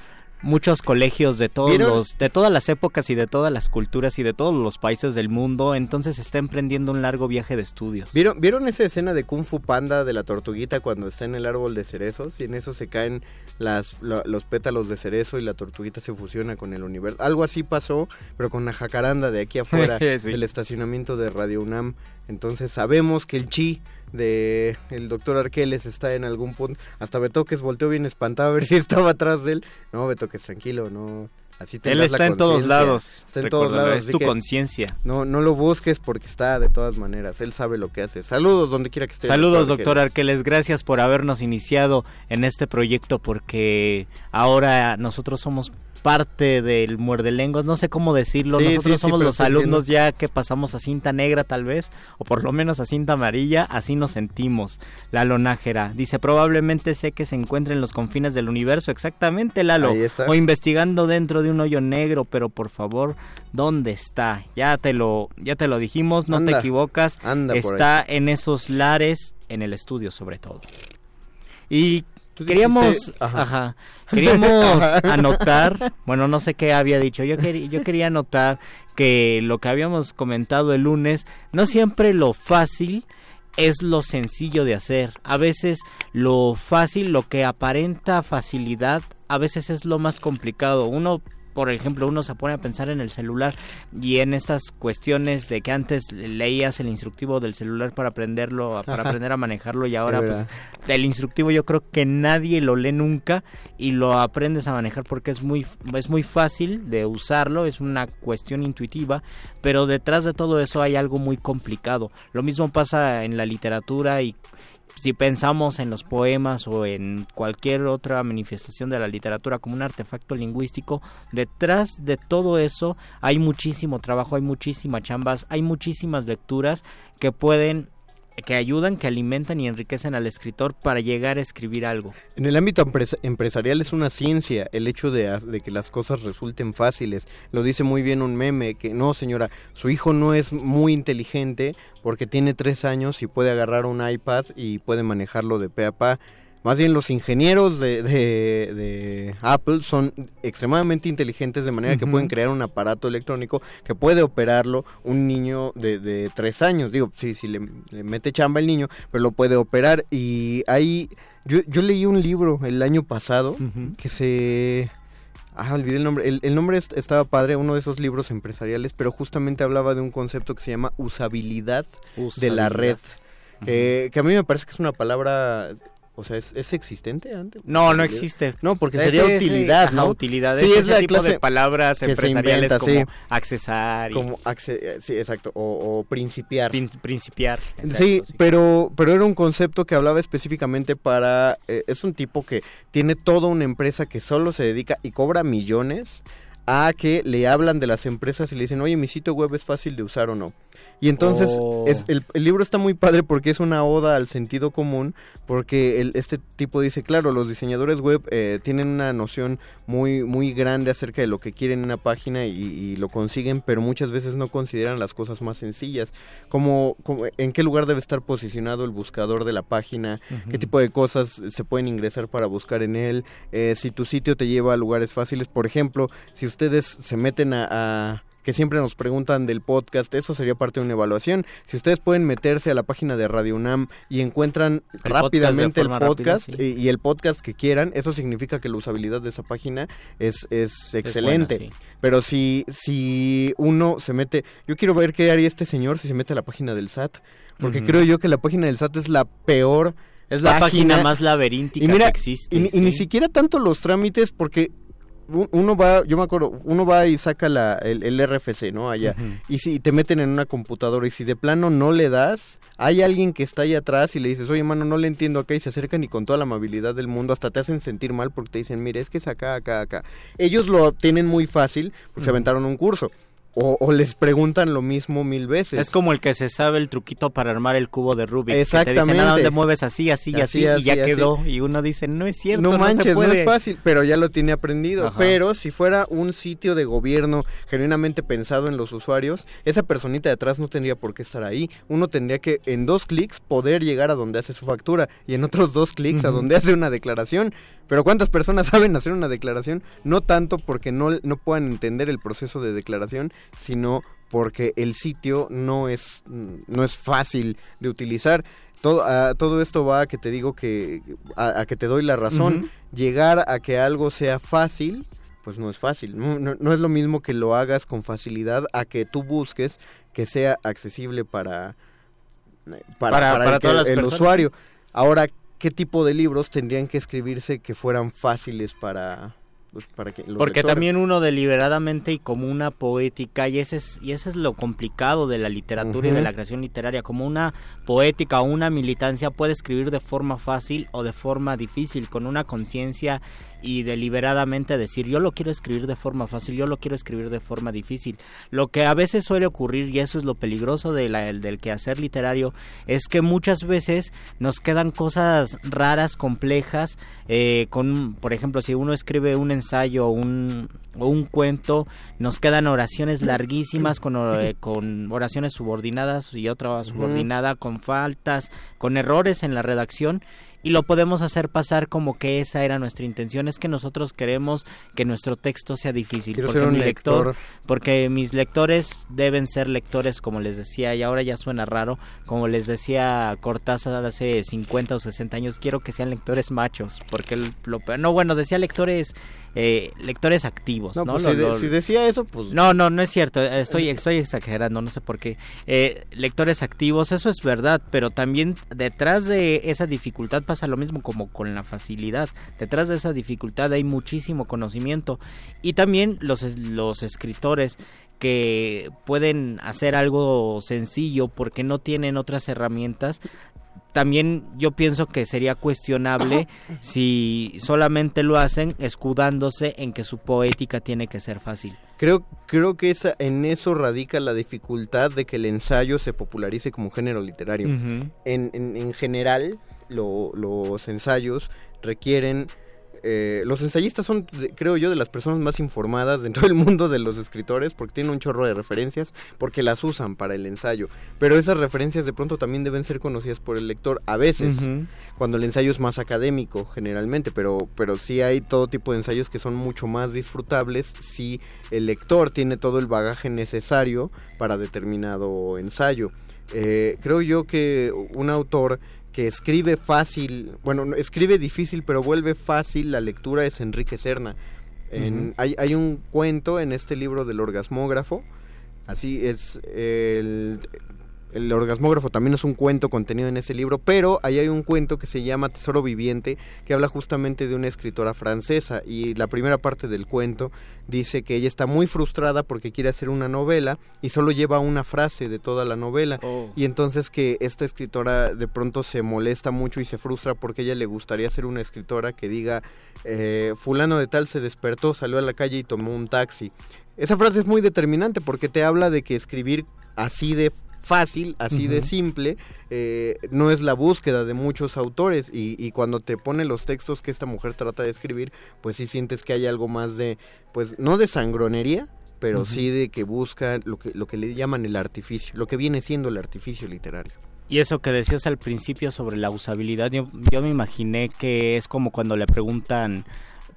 muchos colegios de todos ¿Vieron? los, de todas las épocas y de todas las culturas y de todos los países del mundo. Entonces está emprendiendo un largo viaje de estudios. ¿Vieron, ¿Vieron esa escena de Kung Fu Panda de la tortuguita cuando está en el árbol de cerezos? Y en eso se caen las, lo- los pétalos de cerezo y la tortuguita se fusiona con el universo. Algo así pasó, pero con la jacaranda de aquí afuera Sí. del estacionamiento de Radio UNAM. Entonces sabemos que el chi de el doctor Arqueles está en algún punto. Hasta Betoques volteó bien espantado a ver si estaba atrás de él. No, Betoques, tranquilo, no. Así Él la está en todos lados. Está en todos lados. Es tu conciencia. No, no lo busques porque está de todas maneras. Él sabe lo que hace. Saludos donde quiera que esté. Saludos, doctor Arqueles. Arqueles. Gracias por habernos iniciado en este proyecto porque ahora nosotros somos parte del muerde lenguas, no sé cómo decirlo, Sí, nosotros sí, somos los alumnos ya que pasamos a cinta negra tal vez, o por lo menos a cinta amarilla, así nos sentimos. Lalo Nájera dice, probablemente sé que se encuentra en los confines del universo, exactamente Lalo, o investigando dentro de un hoyo negro, pero por favor, ¿dónde está? Ya te lo, ya te lo dijimos, no te equivocas, anda está en esos lares, en el estudio sobre todo. Y queríamos, dijiste- ajá. ajá, queríamos anotar, bueno, no sé qué había dicho, yo, quería yo quería anotar que lo que habíamos comentado el lunes, no siempre lo fácil es lo sencillo de hacer. A veces lo fácil, lo que aparenta facilidad, a veces es lo más complicado. Uno, por ejemplo, uno se pone a pensar en el celular y en estas cuestiones de que antes leías el instructivo del celular para aprenderlo, para Ajá. aprender a manejarlo y ahora Es pues el instructivo yo creo que nadie lo lee nunca y lo aprendes a manejar porque es muy es muy fácil de usarlo, es una cuestión intuitiva, pero detrás de todo eso hay algo muy complicado. Lo mismo pasa en la literatura y si pensamos en los poemas o en cualquier otra manifestación de la literatura como un artefacto lingüístico, detrás de todo eso hay muchísimo trabajo, hay muchísimas chambas, hay muchísimas lecturas que pueden que ayudan, que alimentan y enriquecen al escritor para llegar a escribir algo. En el ámbito empresa- empresarial es una ciencia el hecho de, de que las cosas resulten fáciles. Lo dice muy bien un meme, que no señora, su hijo no es muy inteligente porque tiene tres años y puede agarrar un iPad y puede manejarlo de pe a pa. Más bien los ingenieros de, de- de Apple son extremadamente inteligentes de manera que pueden crear un aparato electrónico que puede operarlo un niño de, de tres años. Digo, sí, sí, le, le mete chamba el niño, pero lo puede operar. Y ahí, yo, yo leí un libro el año pasado que se... Ah, olvidé el nombre. El, el nombre est- estaba padre, uno de esos libros empresariales, pero justamente hablaba de un concepto que se llama usabilidad, de la red. Que, que a mí me parece que es una palabra... O sea, ¿es, es existente antes? No, no existe. No, porque sería utilidad, ¿no? utilidad. Sí, es, la tipo clase de palabras empresariales inventa, como sí. accesar y Como acce- sí, exacto, o, o principiar. prin- principiar. sí, pero pero era un concepto que hablaba específicamente para eh, es un tipo que tiene toda una empresa que solo se dedica y cobra millones a que le hablan de las empresas y le dicen, "Oye, mi sitio web es fácil de usar o no." Y entonces Oh. es, el, el libro está muy padre porque es una oda al sentido común, porque el- este tipo dice, claro, los diseñadores web eh, tienen una noción muy, muy grande acerca de lo que quieren en una página y, y lo consiguen, pero muchas veces no consideran las cosas más sencillas, como, como en qué lugar debe estar posicionado el buscador de la página, qué tipo de cosas se pueden ingresar para buscar en él, eh, si tu sitio te lleva a lugares fáciles, por ejemplo, si ustedes se meten a, a- que siempre nos preguntan del podcast, eso sería parte de una evaluación. Si ustedes pueden meterse a la página de Radio UNAM y encuentran El rápidamente el podcast rápida, y, y el podcast que quieran, eso significa que la usabilidad de esa página es, es excelente. buena, sí. Pero si, si uno se mete, yo quiero ver qué haría este señor si se mete a la página del SAT, porque creo yo que la página del SAT es la peor Es la página más laberíntica y mira, que existe, Y, ni- y ni sí. siquiera tanto los trámites, porque uno va, yo me acuerdo, uno va y saca la, el, el RFC, ¿no? Allá. Y si te meten en una computadora y si de plano no le das, hay alguien que está ahí atrás y le dices, oye, mano, no le entiendo acá y se acercan y con toda la amabilidad del mundo hasta te hacen sentir mal porque te dicen, mire, es que es acá, acá, acá. Ellos lo tienen muy fácil porque se Ujú. aventaron un curso. O, o les preguntan lo mismo mil veces. Es como el que se sabe el truquito para armar el cubo de Rubik. Que te Exactamente. dicen, "Ah, dónde mueves así, así, así, Así, y ya así, así. quedó. Y uno dice, no es cierto, no no, manches, no es fácil, pero ya lo tiene aprendido. Ajá. Pero si fuera un sitio de gobierno genuinamente pensado en los usuarios, esa personita de atrás no tendría por qué estar ahí. Uno tendría que en dos clics poder llegar a donde hace su factura y en otros dos clics a donde hace una declaración. Pero ¿cuántas personas saben hacer una declaración? No tanto porque no, no puedan entender el proceso de declaración, sino porque el sitio no es, no es fácil de utilizar. Todo, a- todo esto va a que te digo que, a, a que te doy la razón. Llegar a que algo sea fácil, pues no es fácil. No, no- no es lo mismo que lo hagas con facilidad a que tú busques que sea accesible para, para, Para- para para el, que- el usuario. Ahora, ¿qué tipo de libros tendrían que escribirse que fueran fáciles para, pues, para que los Porque lectores? también uno deliberadamente y como una poética, y ese es, y ese es lo complicado de la literatura y de la creación literaria, como una poética o una militancia puede escribir de forma fácil o de forma difícil, con una conciencia y deliberadamente decir yo lo quiero escribir de forma fácil, yo lo quiero escribir de forma difícil. Lo que a veces suele ocurrir, y eso es lo peligroso de la- el- del quehacer literario, es que muchas veces nos quedan cosas raras, complejas, eh, con, por ejemplo, si uno escribe un ensayo o un, o un cuento, nos quedan oraciones larguísimas con, eh, con oraciones subordinadas y otra subordinada, con faltas, con errores en la redacción y lo podemos hacer pasar como que esa era nuestra intención, es que nosotros queremos que nuestro texto sea difícil, Quiero porque ser un mi lector, lector. porque mis lectores deben ser lectores, como les decía, y ahora ya suena raro, como les decía Cortázar hace 50 o 60 años, quiero que sean lectores machos, porque el- lo, no, bueno, decía lectores eh, lectores activos, No, ¿no? pues Lo- si, de- lo- si decía eso, pues... no, no, no es cierto. eh, Estoy, estoy exagerando, no sé por qué. Eh, lectores activos, eso es verdad, pero también detrás de esa dificultad pasa lo mismo como con la facilidad. Detrás de esa dificultad hay muchísimo conocimiento y también los, los escritores que pueden hacer algo sencillo porque no tienen otras herramientas también yo pienso que sería cuestionable si solamente lo hacen escudándose en que su poética tiene que ser fácil. Creo, creo que esa, en eso radica la dificultad de que el ensayo se popularice como género literario. En, en, en general, lo- los ensayos requieren... eh, los ensayistas son, creo yo, de las personas más informadas dentro del mundo de los escritores porque tienen un chorro de referencias, porque las usan para el ensayo. Pero esas referencias de pronto también deben ser conocidas por el lector a veces, cuando el ensayo es más académico generalmente, pero, pero sí hay todo tipo de ensayos que son mucho más disfrutables si el lector tiene todo el bagaje necesario para determinado ensayo. Eh, creo yo que un autor que escribe fácil, bueno, no, escribe difícil pero vuelve fácil la lectura es Enrique Serna. En- hay, hay un cuento en este libro del orgasmógrafo, así es el, el orgasmógrafo también es un cuento contenido en ese libro, pero ahí hay un cuento que se llama Tesoro Viviente, que habla justamente de una escritora francesa y la primera parte del cuento dice que ella está muy frustrada porque quiere hacer una novela y solo lleva una frase de toda la novela Oh. y entonces que esta escritora de pronto se molesta mucho y se frustra porque a ella le gustaría ser una escritora que diga eh, fulano de tal se despertó, salió a la calle y tomó un taxi. Esa frase es muy determinante porque te habla de que escribir así de fácil, así de simple, eh, no es la búsqueda de muchos autores. Y, y cuando te pone los textos que esta mujer trata de escribir, pues sí sientes que hay algo más de, pues no de sangronería, pero sí de que busca lo que, lo que le llaman el artificio, lo que viene siendo el artificio literario. Y eso que decías al principio sobre la usabilidad, yo, yo me imaginé que es como cuando le preguntan,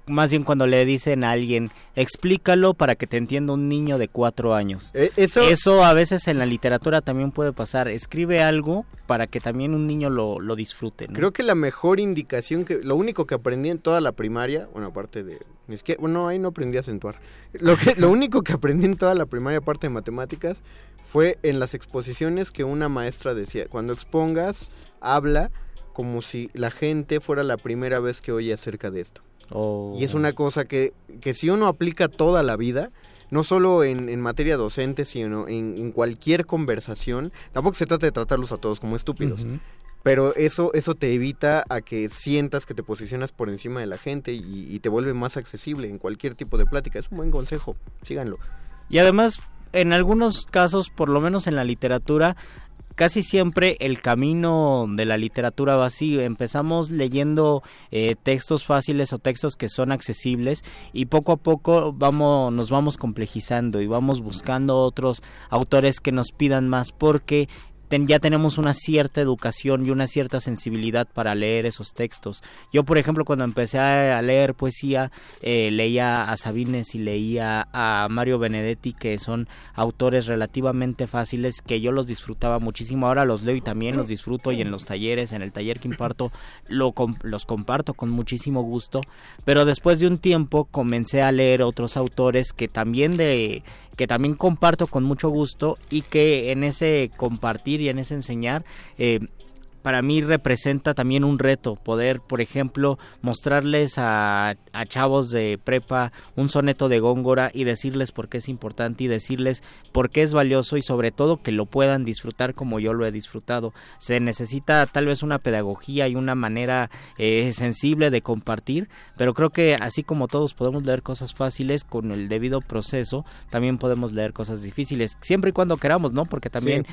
más bien cuando le dicen a alguien, explícalo para que te entienda un niño de cuatro años. Eh, eso, Eso a veces en la literatura también puede pasar. Escribe algo para que también un niño lo, lo disfrute. ¿no? Creo que la mejor indicación que lo único que aprendí en toda la primaria, bueno, aparte de ni siquiera, bueno, ahí no aprendí a acentuar. Lo que lo único que aprendí en toda la primaria aparte de matemáticas fue en las exposiciones que una maestra decía, cuando expongas, habla como si la gente fuera la primera vez que oye acerca de esto. O- Y es una cosa que, que si uno aplica toda la vida, no solo en, en materia docente, sino en, en cualquier conversación, tampoco se trata de tratarlos a todos como estúpidos. Pero eso, eso te evita a que sientas que te posicionas por encima de la gente y, y te vuelve más accesible en cualquier tipo de plática. Es un buen consejo, síganlo. Y además, en algunos casos, por lo menos en la literatura, casi siempre el camino de la literatura va así. Empezamos leyendo eh, textos fáciles o textos que son accesibles y poco a poco vamos, nos vamos complejizando y vamos buscando otros autores que nos pidan más porque ten- ya tenemos una cierta educación y una cierta sensibilidad para leer esos textos. Yo, por ejemplo, cuando empecé a, leer poesía, eh, leía a Sabines y leía a Mario Benedetti, que son autores relativamente fáciles que yo los disfrutaba muchísimo. Ahora los leo y también los disfruto y en los talleres, en el taller que imparto, lo los comparto con muchísimo gusto. Pero después de un tiempo comencé a leer otros autores que también de que también comparto con mucho gusto y que en ese compartir y en ese enseñar eh, para mí representa también un reto poder, por ejemplo, mostrarles a, a chavos de prepa un soneto de Góngora y decirles por qué es importante y decirles por qué es valioso y sobre todo que lo puedan disfrutar como yo lo he disfrutado. Se necesita tal vez una pedagogía y una manera eh, sensible de compartir, pero creo que así como todos podemos leer cosas fáciles con el debido proceso, también podemos leer cosas difíciles, siempre y cuando queramos, ¿no? Porque también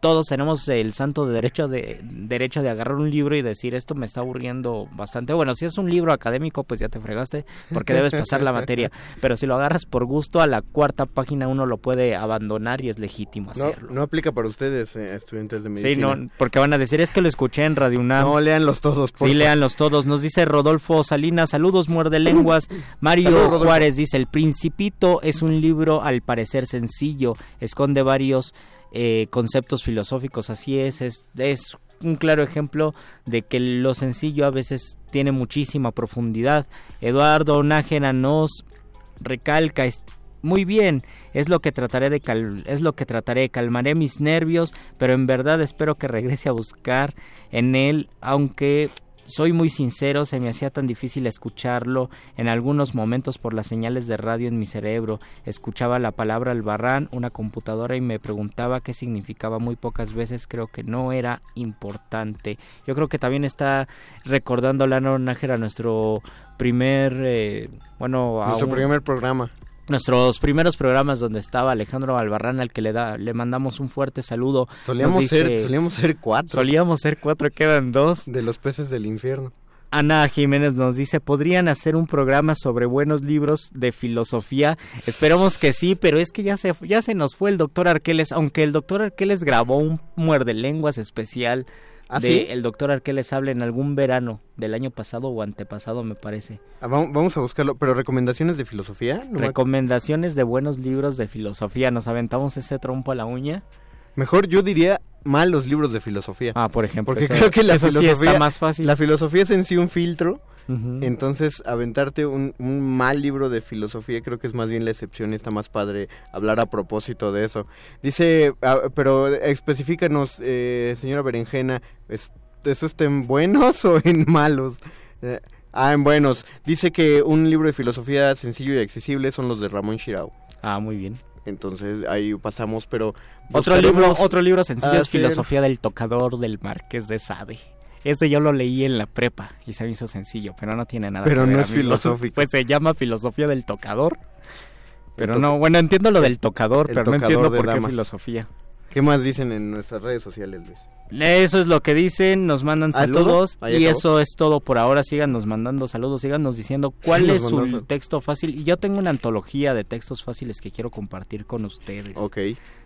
todos tenemos el santo derecho de derecho de agarrar un libro y decir esto me está aburriendo bastante. Bueno, si es un libro académico, pues ya te fregaste porque debes pasar la materia. Pero si lo agarras por gusto, a la cuarta página uno lo puede abandonar y es legítimo hacerlo. no aplica para ustedes, eh, estudiantes de Sí, medicina. no, porque van a decir es que lo escuché en Radio UNAM. No, léanlos todos, por Sí, favor. léanlos todos. Nos dice Rodolfo Salinas, saludos muerde lenguas. Mario. Juárez dice, El Principito es un libro al parecer sencillo, esconde varios eh, conceptos filosóficos, así es, es, es un claro ejemplo de que lo sencillo a veces tiene muchísima profundidad. Eduardo Nájera nos recalca, muy bien, es lo que trataré de cal- es lo que trataré, calmaré mis nervios, pero en verdad espero que regrese a buscar en él, aunque soy muy sincero, se me hacía tan difícil escucharlo en algunos momentos por las señales de radio en mi cerebro. Escuchaba la palabra albarrán, una computadora y me preguntaba qué significaba muy pocas veces, creo que no era importante. Yo creo que también está recordando Lano Nájera nuestro primer, eh, bueno, a Nuestro un- primer programa. Nuestros primeros programas donde estaba Alejandro Albarrán al que le da le mandamos un fuerte saludo Solíamos ser, solíamos ser cuatro. solíamos ser cuatro quedan dos De los peces del infierno. Ana Jiménez nos dice podrían hacer un programa sobre buenos libros de filosofía esperamos que sí pero es que ya se ya se nos fue el doctor Arqueles aunque el doctor Arqueles grabó un muerde lenguas especial ¿Ah, de sí? el doctor Arqueles habla en algún verano del año pasado o antepasado me parece Ah, vamos, a buscarlo. ¿Pero recomendaciones de filosofía? No me- recomendaciones de buenos libros de filosofía nos aventamos ese trompo a la uña Mejor yo diría malos libros de filosofía. Ah, por ejemplo. Porque eso- creo que la eso sí filosofía, está más fácil. la filosofía es en sí un filtro. Entonces, aventarte un, un mal libro de filosofía creo que es más bien la excepción y está más padre hablar a propósito de eso. Dice, ah, pero especifícanos, eh, señora Berenjena, es- ¿eso está en buenos o en malos? Eh, ah, en buenos. Dice que un libro de filosofía sencillo y accesible son los de Ramón Shirao. Ah, muy bien. Entonces ahí pasamos, pero... Otro libro, otro libro sencillo es Filosofía del Tocador del Marqués de Sade. Ese yo lo leí en la prepa y se me hizo sencillo, pero no tiene nada Pero que ver, no es amigo. filosófico. Pues se llama Filosofía del Tocador. Pero no, bueno, entiendo lo del tocador, el pero no entiendo por qué filosofía. ¿Qué más dicen en nuestras redes sociales, Luis? Eso es lo que dicen, nos mandan ¿Ah, saludos y acabó. eso es todo por ahora. Síganos mandando saludos, síganos diciendo cuál es su mandó texto fácil. Y yo tengo una antología de textos fáciles que quiero compartir con ustedes. Ok.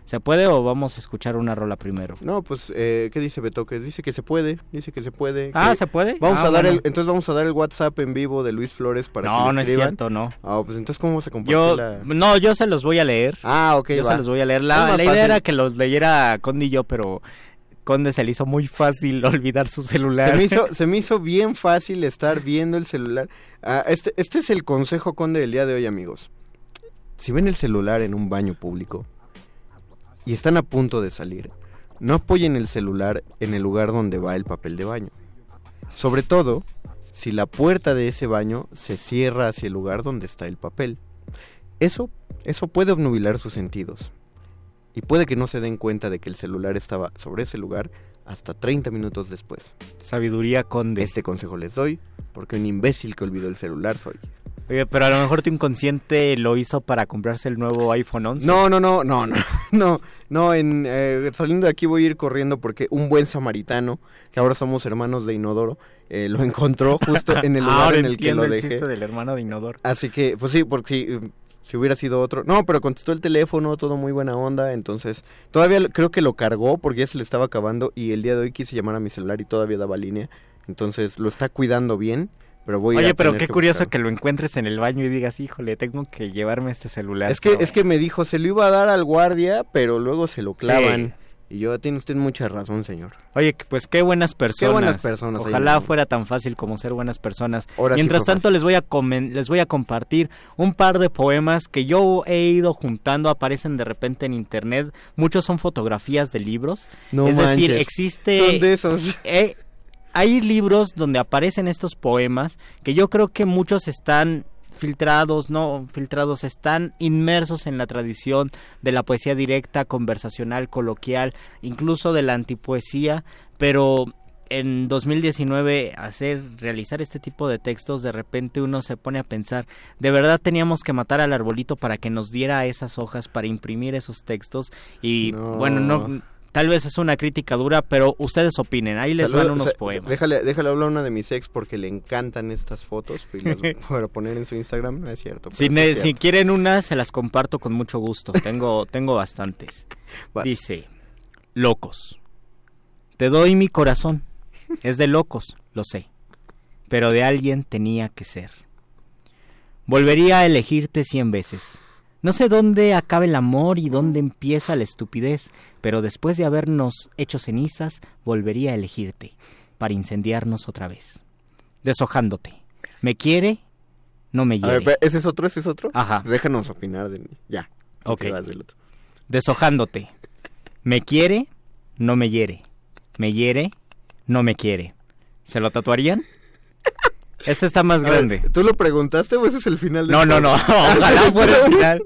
¿Se puede o vamos a escuchar una rola primero? No, pues, eh, ¿qué dice Betoques? Dice que se puede, dice que se puede. Ah, que- ¿se puede? Vamos Ah, a dar bueno. el, entonces vamos a dar el WhatsApp en vivo de Luis Flores para que No, no es cierto, no. Ah, pues entonces, ¿cómo se compartir Yo, la...? no, yo se los voy a leer. Ah, ok, Yo va. se los voy a leer. La, la idea era que los leyera Conde y yo, pero Conde se le hizo muy fácil olvidar su celular. Se me, hizo, se me hizo bien fácil estar viendo el celular. Ah, este, este es el consejo conde del día de hoy, amigos. Si ven el celular en un baño público y están a punto de salir, no apoyen el celular en el lugar donde va el papel de baño. Sobre todo, si la puerta de ese baño se cierra hacia el lugar donde está el papel. Eso, eso puede obnubilar sus sentidos. Y puede que no se den cuenta de que el celular estaba sobre ese lugar hasta 30 minutos después. Sabiduría Conde. Este consejo les doy porque un imbécil que olvidó el celular soy. Oye, pero a lo mejor tu inconsciente lo hizo para comprarse el nuevo iPhone 11. No, no, no, no, no, no, no, en, eh, saliendo de aquí voy a ir corriendo porque un buen samaritano, que ahora somos hermanos de Inodoro, eh, lo encontró justo en el lugar Ahora en el que lo el dejé. chiste del hermano de Inodoro. Así que, pues sí, porque si, eh, si hubiera sido otro. No, pero contestó el teléfono, todo muy buena onda. Entonces, todavía lo- creo que lo cargó porque ya se le estaba acabando. Y el día de hoy quise llamar a mi celular y todavía daba línea. Entonces, lo está cuidando bien. Pero voy a Oye, pero qué que curioso buscarlo. que lo encuentres en el baño y digas, híjole, tengo que llevarme este celular. Es que, pero- es que me dijo, se lo iba a dar al guardia, pero luego se lo clavan. Y yo, tiene usted mucha razón, señor. Oye, pues qué buenas personas. buenas personas Ojalá fuera tan fácil como ser buenas personas. Ahora Mientras tanto, les voy, a les voy a compartir un par de poemas que yo he ido juntando, aparecen de repente en internet. Muchos son fotografías de libros. No es decir, manches. existe... Son de esos. Eh, hay libros donde aparecen estos poemas que yo creo que muchos están filtrados, no filtrados, están inmersos en la tradición de la poesía directa, conversacional, coloquial, incluso de la antipoesía, pero en 2019 hacer realizar este tipo de textos de repente uno se pone a pensar de verdad teníamos que matar al arbolito para que nos diera esas hojas para imprimir esos textos y No. bueno no tal vez es una crítica dura pero ustedes opinen ahí les van unos poemas. Déjale, déjale hablar a una de mis ex porque le encantan estas fotos. Y las para poner en su Instagram, no es cierto. si, quieren una se las comparto con mucho gusto. Tengo tengo bastantes. Vas. dice locos. Te doy mi corazón. Es de locos lo sé pero de alguien tenía que ser. Volvería a elegirte cien veces. No sé dónde acaba el amor y dónde empieza la estupidez pero después de habernos hecho cenizas volvería a elegirte para incendiarnos otra vez deshojándote me quiere no me A hiere ver, espera, ¿ese es otro? ¿Ese es otro? Ajá. Déjanos opinar de mí. Ya. Ok. ¿Qué vas del otro? deshojándote. Me quiere, no me hiere. Me hiere, no me quiere. ¿Se lo tatuarían? Este está más A ver, grande. ¿Tú lo preguntaste o ese es el final del No, no, no. Ojalá fuera el final.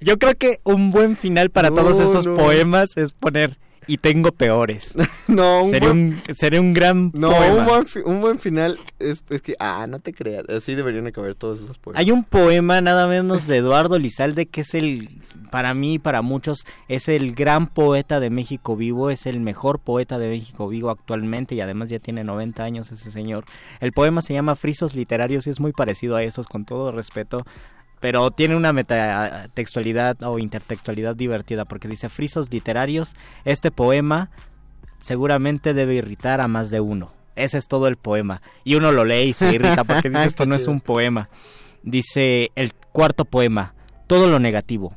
Yo creo que un buen final para No, todos estos no. poemas es poner y tengo peores. No, un Sería buen- un, sería un gran No, poema. un buen, fi- un buen final es, es que, ah, no te creas, así deberían acabar todos esos poemas. Hay un poema nada menos de Eduardo Lizalde que es el, para mí y para muchos, es el gran poeta de México vivo, es el mejor poeta de México vivo actualmente y además ya tiene 90 años ese señor. El poema se llama Frisos Literarios y es muy parecido a esos, con todo respeto. Pero tiene una metatextualidad o intertextualidad divertida porque dice Frisos Literarios, este poema seguramente debe irritar a más de uno. Ese es todo el poema. Y uno lo lee y se irrita porque dice esto no es un poema. Dice el cuarto poema, todo lo negativo.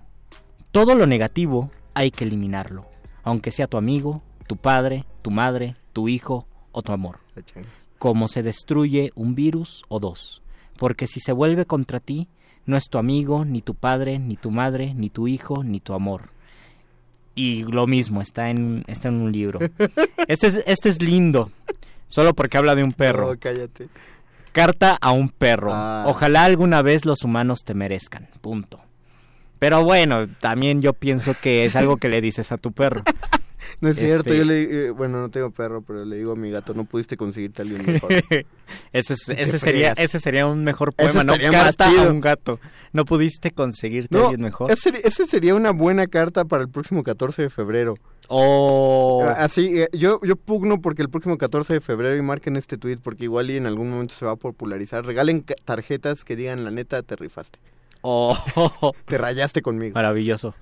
Todo lo negativo hay que eliminarlo, aunque sea tu amigo, tu padre, tu madre, tu hijo o tu amor. Como se destruye un virus o dos. Porque si se vuelve contra ti, no es tu amigo, ni tu padre, ni tu madre, ni tu hijo, ni tu amor. Y lo mismo, está en, está en un libro. Este es, este es lindo, solo porque habla de un perro. No, cállate. Carta a un perro. Ah. Ojalá alguna vez los humanos te merezcan. Punto. Pero bueno, también yo pienso que es algo que le dices a tu perro. No es cierto, Este- yo le eh, bueno, no tengo perro, pero le digo a mi gato, no pudiste conseguirte a alguien mejor. ese, es- ese sería ese sería un mejor poema, no carta a un gato. No pudiste conseguirte a No, alguien mejor. ese, ese sería una buena carta para el próximo 14 de febrero. Oh. Así, eh, yo, yo pugno porque el próximo 14 de febrero y marquen este tweet porque igual y en algún momento se va a popularizar. Regalen tarjetas que digan la neta te rifaste. Oh. Te rayaste conmigo. Maravilloso.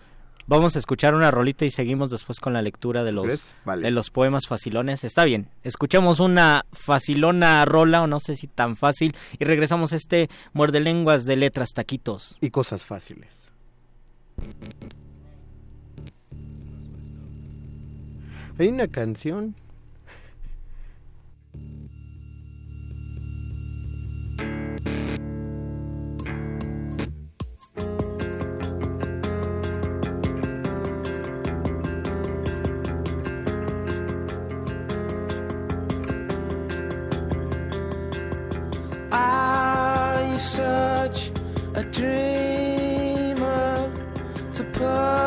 Vamos a escuchar una rolita y seguimos después con la lectura de los, de los poemas facilones. Está bien. Escuchemos una facilona rola, o no sé si tan fácil, y regresamos a este muerde lenguas de letras taquitos. Y cosas fáciles. Hay una canción. Such a dreamer to put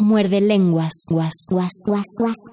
Muerde lenguas. Guas, guas, guas, guas.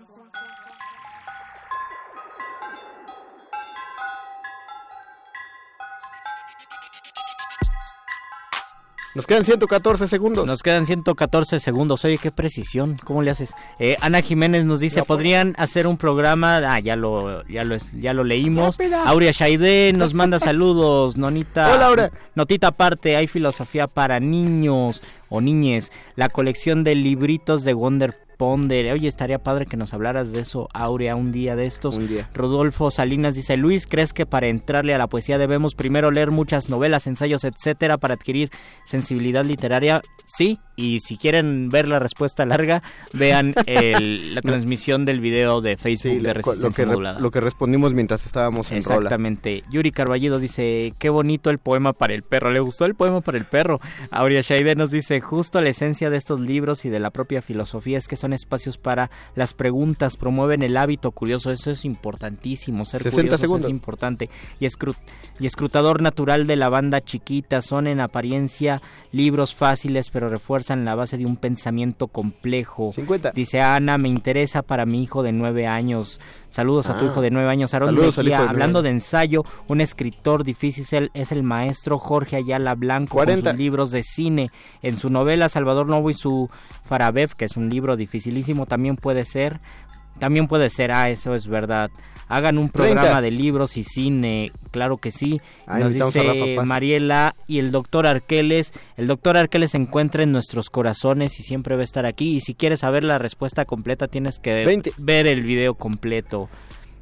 Quedan 114 segundos. Nos quedan 114 segundos. Oye, qué precisión. ¿Cómo le haces? Eh, Ana Jiménez nos dice, ¿podrían hacer un programa? Ah, ya lo, ya lo, ya lo leímos. Rápida. Aurea Shaide nos manda saludos. Nonita. Hola, Aura. Notita aparte, hay filosofía para niños o niñes. La colección de libritos de Wonder Oye, estaría padre que nos hablaras de eso, Aurea, un día de estos. Un día. Rodolfo Salinas dice, Luis, ¿crees que para entrarle a la poesía debemos primero leer muchas novelas, ensayos, etcétera, para adquirir sensibilidad literaria? Sí, y si quieren ver la respuesta larga, vean el- la transmisión del video de Facebook Sí, de lo, Resistencia lo que re- lo que respondimos mientras estábamos en rola. Exactamente. Yuri Carballido dice, qué bonito el poema para el perro. ¿Le gustó el poema para el perro? Aurea Shaide nos dice, justo la esencia de estos libros y de la propia filosofía es que son espacios para las preguntas, promueven el hábito curioso. Eso es importantísimo. Ser 60 curiosos segundos. es importante. Y, escru- y escrutador natural de la banda chiquita. Son en apariencia libros fáciles, pero refuerzan la base de un pensamiento complejo. 50. Dice Ana, me interesa para mi hijo de nueve años. Saludos a tu Ah. hijo de nueve años. Al Mejía, de hablando de ensayo, un escritor difícil es el, es el maestro Jorge Ayala Blanco 40. con sus libros de cine. En su novela Salvador Novo y su Farabev, que es un libro dificilísimo, también puede ser. También puede ser, ah, eso es verdad. Hagan un 30. programa de libros y cine, claro que sí. Nos dice. Mariela y el doctor Arqueles. El doctor Arqueles se encuentra en nuestros corazones y siempre va a estar aquí. Y si quieres saber la respuesta completa, tienes que 20. ver el video completo.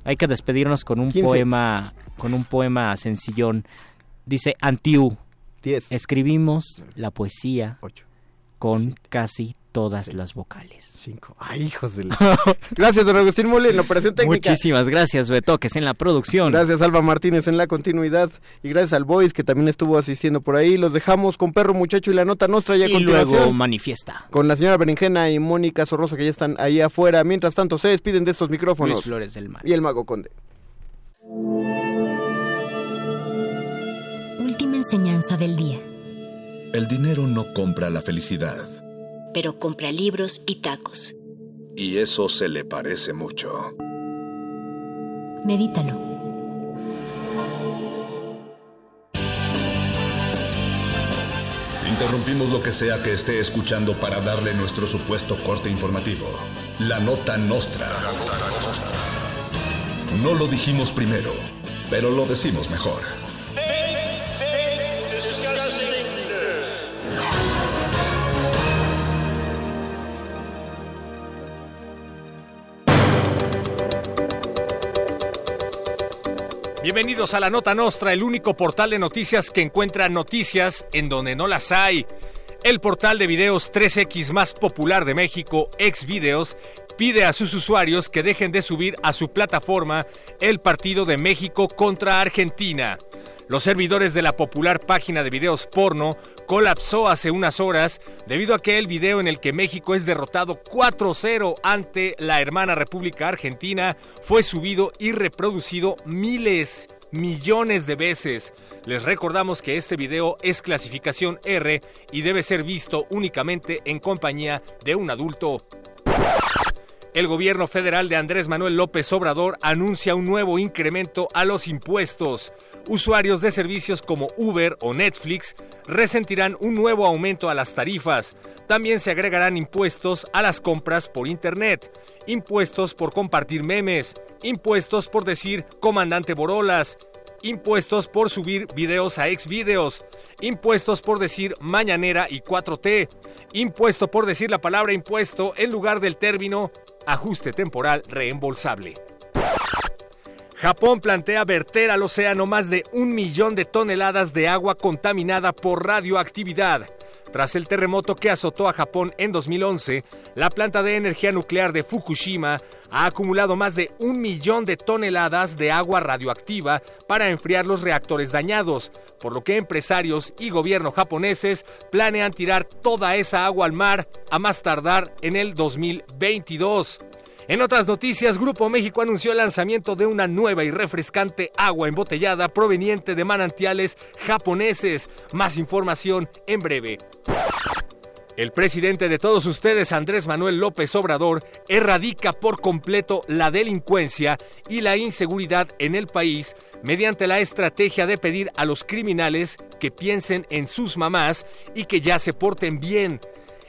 Hay que despedirnos con un 15. poema, con un poema sencillón. Dice Antiu. 10. Escribimos la poesía 8. con casi todas las vocales. 5. Ay, hijos de la... Gracias, don Agustín Muli, en la operación técnica. Muchísimas gracias, Betoques, en la producción. Gracias, Alba Martínez, en la continuidad. Y gracias al Boys, que también estuvo asistiendo por ahí. Los dejamos con Perro Muchacho y la nota nuestra ya y luego manifiesta. Con la señora Berenjena y Mónica Sorrosa, que ya están ahí afuera. Mientras tanto, se despiden de estos Luis micrófonos. Flores del Mar. Y el Mago Conde. Última enseñanza del día. El dinero no compra la felicidad. Pero compra libros y tacos. Y eso se le parece mucho. Medítalo. Interrumpimos lo que sea que esté escuchando para darle nuestro supuesto corte informativo. La nota nostra. No lo dijimos primero, pero lo decimos mejor. Bienvenidos a la Nota Nostra, el único portal de noticias que encuentra noticias en donde no las hay. El portal de videos 3X más popular de México, Xvideos, pide a sus usuarios que dejen de subir a su plataforma el partido de México contra Argentina. Los servidores de la popular página de videos porno colapsó hace unas horas debido a que el video en el que México es derrotado 4-0 ante la hermana República Argentina fue subido y reproducido miles, millones de veces. Les recordamos que este video es clasificación R y debe ser visto únicamente en compañía de un adulto. El gobierno federal de Andrés Manuel López Obrador anuncia un nuevo incremento a los impuestos. Usuarios de servicios como Uber o Netflix resentirán un nuevo aumento a las tarifas. También se agregarán impuestos a las compras por Internet, impuestos por compartir memes, impuestos por decir comandante Borolas, impuestos por subir videos a Xvideos, impuestos por decir mañanera y 4T, impuesto por decir la palabra impuesto en lugar del término ajuste temporal reembolsable. Japón plantea verter al océano más de un millón de toneladas de agua contaminada por radioactividad. Tras el terremoto que azotó a Japón en 2011, la planta de energía nuclear de Fukushima ha acumulado más de un millón de toneladas de agua radioactiva para enfriar los reactores dañados, por lo que empresarios y gobierno japoneses planean tirar toda esa agua al mar a más tardar en el 2022. En otras noticias, Grupo México anunció el lanzamiento de una nueva y refrescante agua embotellada proveniente de manantiales japoneses. Más información en breve. El presidente de todos ustedes, Andrés Manuel López Obrador, erradica por completo la delincuencia y la inseguridad en el país mediante la estrategia de pedir a los criminales que piensen en sus mamás y que ya se porten bien.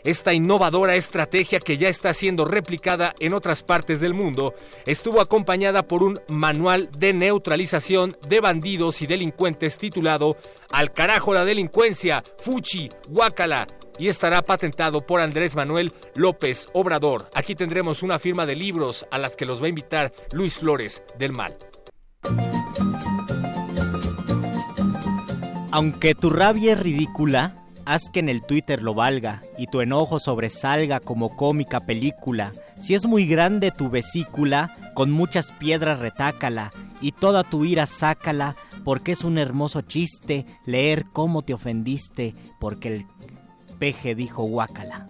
Esta innovadora estrategia que ya está siendo replicada en otras partes del mundo estuvo acompañada por un manual de neutralización de bandidos y delincuentes titulado Al carajo la delincuencia, Fuchi, Guácala. y estará patentado por Andrés Manuel López Obrador. Aquí tendremos una firma de libros a las que los va a invitar Luis Flores del Mal. Aunque tu rabia es ridícula, haz que en el Twitter lo valga y tu enojo sobresalga como cómica película. Si es muy grande tu vesícula, con muchas piedras retácala y toda tu ira sácala, porque es un hermoso chiste leer cómo te ofendiste, porque el peje dijo guácala.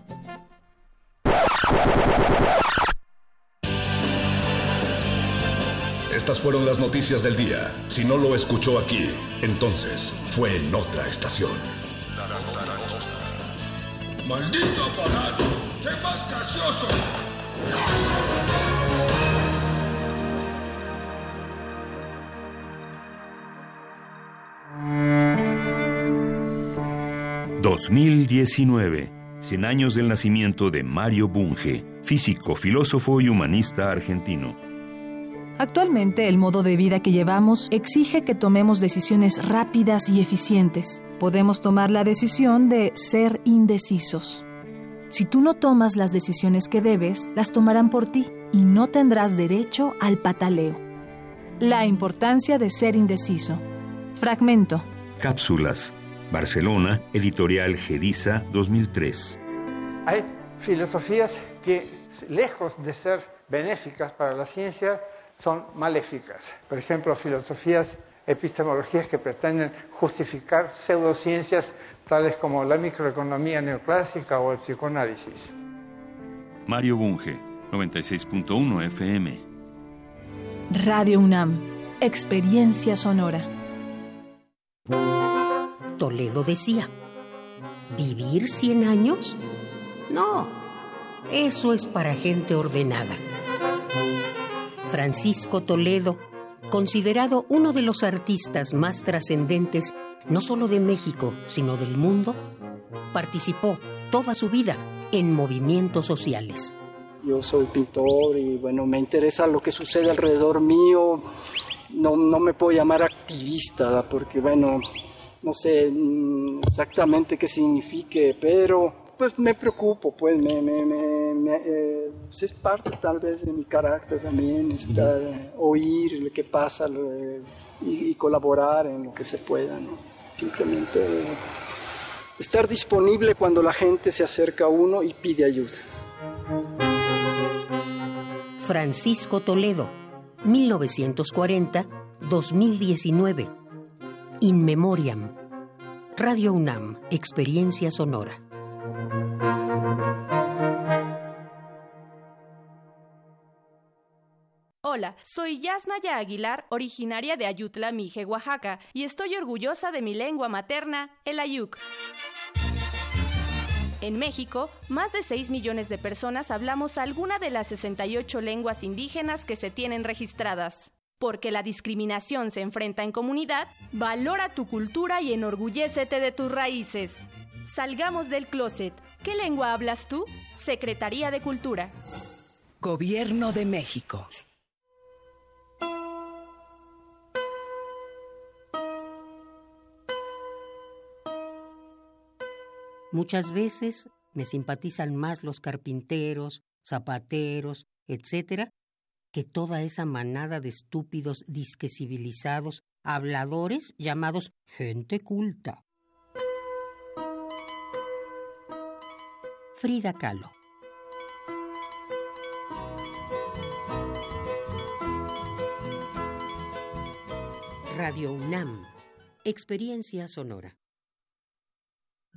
Estas fueron las noticias del día. Si no lo escuchó aquí, entonces fue en otra estación. ¡Maldito aparato! ¡Sé más gracioso! ...2019... 100 años del nacimiento de Mario Bunge... ...físico, filósofo y humanista argentino. Actualmente el modo de vida que llevamos exige que tomemos decisiones rápidas y eficientes. Podemos tomar la decisión de ser indecisos. Si tú no tomas las decisiones que debes, las tomarán por ti y no tendrás derecho al pataleo. La importancia de ser indeciso. Fragmento. Cápsulas. Barcelona, editorial Gedisa 2003. Hay filosofías que, lejos de ser benéficas para la ciencia, son maléficas. Por ejemplo, filosofías, epistemologías que pretenden justificar pseudociencias tales como la microeconomía neoclásica o el psicoanálisis. Mario Bunge, 96.1 FM. Radio UNAM. Experiencia sonora. Toledo decía, ¿vivir 100 años? No, eso es para gente ordenada. Francisco Toledo, considerado uno de los artistas más trascendentes no solo de México, sino del mundo, participó toda su vida en movimientos sociales. Yo soy pintor y bueno, me interesa lo que sucede alrededor mío. No, no me puedo llamar activista porque bueno, no sé mm, exactamente qué signifique, pero pues me preocupo, pues me, me, me, me eh, pues, es parte tal vez de mi carácter también, estar, eh, oír lo que pasa lo, eh, y, y, colaborar en lo que se pueda, ¿no? Simplemente estar disponible cuando la gente se acerca a uno y pide ayuda. Francisco Toledo, 1940-2019. In Memoriam. Radio UNAM, Experiencia Sonora. Hola, soy Yasnaya Aguilar, originaria de Ayutla, Mije, Oaxaca, y estoy orgullosa de mi lengua materna, el ayuk. En México, más de 6 millones de personas hablamos alguna de las 68 lenguas indígenas que se tienen registradas. Porque la discriminación se enfrenta en comunidad, valora tu cultura y enorgullécete de tus raíces. Salgamos del closet. ¿Qué lengua hablas tú? Secretaría de Cultura. Gobierno de México. Muchas veces me simpatizan más los carpinteros, zapateros, etcétera, que toda esa manada de estúpidos disque civilizados, habladores llamados gente culta. Frida Kahlo. Radio UNAM. Experiencia sonora.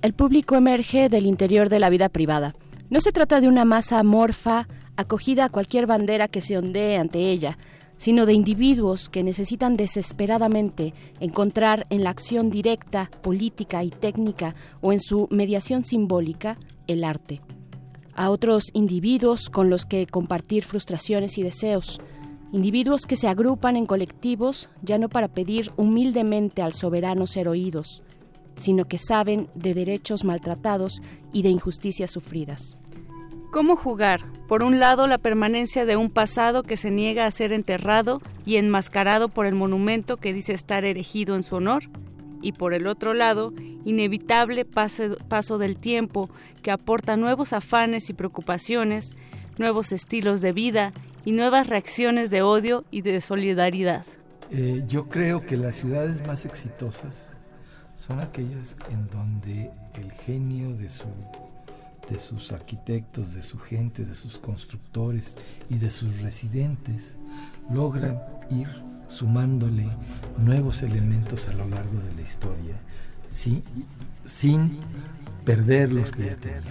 El público emerge del interior de la vida privada. No se trata de una masa amorfa acogida a cualquier bandera que se ondee ante ella, sino de individuos que necesitan desesperadamente encontrar en la acción directa, política y técnica o en su mediación simbólica el arte. A otros individuos con los que compartir frustraciones y deseos, individuos que se agrupan en colectivos ya no para pedir humildemente al soberano ser oídos, sino que saben de derechos maltratados y de injusticias sufridas. ¿Cómo jugar? Por un lado, la permanencia de un pasado que se niega a ser enterrado y enmascarado por el monumento que dice estar erigido en su honor, y por el otro lado, inevitable pase- paso del tiempo que aporta nuevos afanes y preocupaciones, nuevos estilos de vida y nuevas reacciones de odio y de solidaridad. Eh, yo creo que las ciudades más exitosas son aquellas en donde el genio de, su, de sus arquitectos, de su gente, de sus constructores y de sus residentes logran ir sumándole nuevos elementos a lo largo de la historia, sí, sin perder los que ya tenían.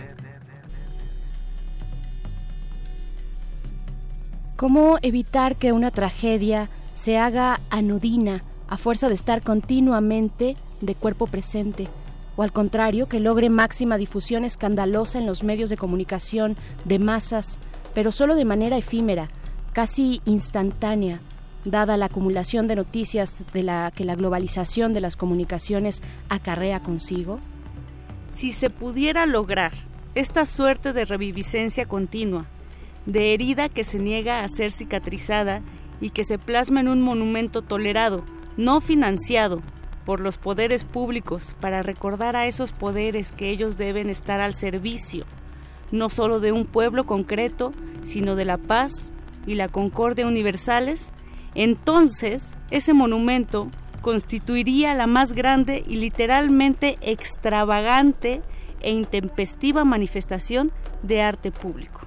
¿Cómo evitar que una tragedia se haga anodina a fuerza de estar continuamente de cuerpo presente? O al contrario, que logre máxima difusión escandalosa en los medios de comunicación de masas, pero solo de manera efímera, casi instantánea, dada la acumulación de noticias de la que la globalización de las comunicaciones acarrea consigo? Si se pudiera lograr esta suerte de reviviscencia continua, de herida que se niega a ser cicatrizada y que se plasma en un monumento tolerado, no financiado por los poderes públicos para recordar a esos poderes que ellos deben estar al servicio, no solo de un pueblo concreto, sino de la paz y la concordia universales, entonces ese monumento constituiría la más grande y literalmente extravagante e intempestiva manifestación de arte público.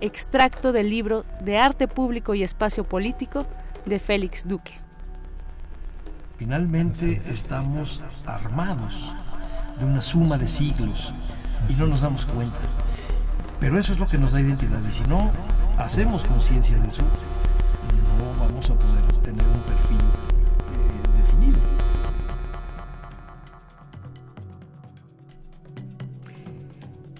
Extracto del libro De Arte Público y Espacio Político de Félix Duque. Finalmente estamos armados de una suma de siglos y no nos damos cuenta. Pero eso es lo que nos da identidad y si no hacemos conciencia de eso, no vamos a poder tener un perfil eh, definido.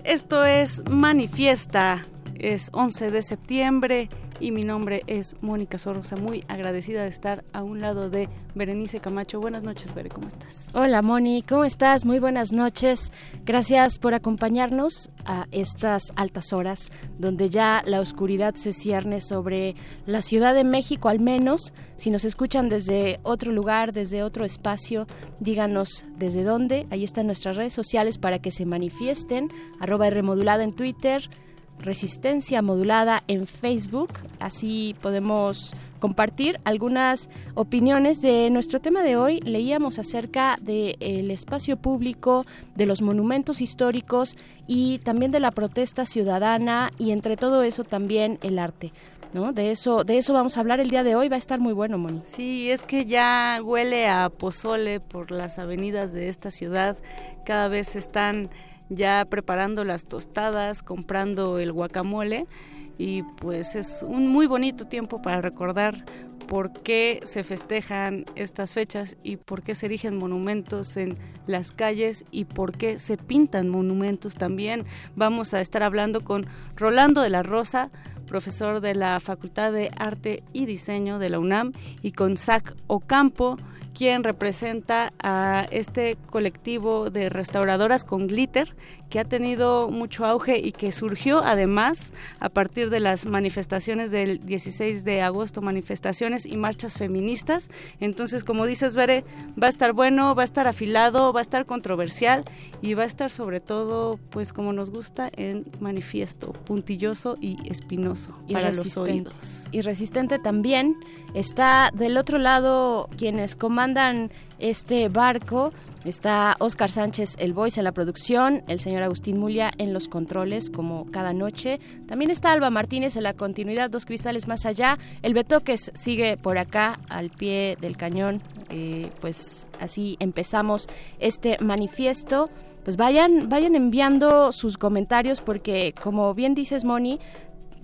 Esto es Manifiesta, es 11 de septiembre y mi nombre es Mónica Sorrosa, muy agradecida de estar a un lado de Berenice Camacho. Buenas noches, Bere, ¿cómo estás? Hola Moni, ¿cómo estás? Muy buenas noches. Gracias por acompañarnos a estas altas horas donde ya la oscuridad se cierne sobre la Ciudad de México al menos. Si nos escuchan desde otro lugar, desde otro espacio, díganos desde dónde. Ahí están nuestras redes sociales para que se manifiesten. Arroba Rmodulada en Twitter, Resistencia Modulada en Facebook. Así podemos compartir algunas opiniones de nuestro tema de hoy. Leíamos acerca del espacio público, de los monumentos históricos y también de la protesta ciudadana y entre todo eso también el arte. ¿No? De eso, de eso vamos a hablar el día de hoy. Va a estar muy bueno, Moni. Sí, es que ya huele a pozole por las avenidas de esta ciudad. Cada vez están ya preparando las tostadas, comprando el guacamole y pues es un muy bonito tiempo para recordar por qué se festejan estas fechas y por qué se erigen monumentos en las calles y por qué se pintan monumentos también. Vamos a estar hablando con Rolando de la Rosa, profesor de la Facultad de Arte y Diseño de la UNAM, y con Zach Ocampo, quien representa a este colectivo de restauradoras con glitter que ha tenido mucho auge y que surgió además a partir de las manifestaciones del 16 de agosto, manifestaciones y marchas feministas. Entonces, como dices, Bere, va a estar bueno, va a estar afilado, va a estar controversial y va a estar sobre todo, pues como nos gusta, en manifiesto, puntilloso y espinoso Y para los oídos. Y resistente también. Está del otro lado quienes comandan este barco. Está Oscar Sánchez, el voice en la producción, el señor Agustín Mulia en los controles, como cada noche. También está Alba Martínez en la continuidad, dos cristales más allá. El Betoques sigue por acá, al pie del cañón. Eh, pues así empezamos este manifiesto pues vayan, vayan enviando sus comentarios porque como bien dices Moni,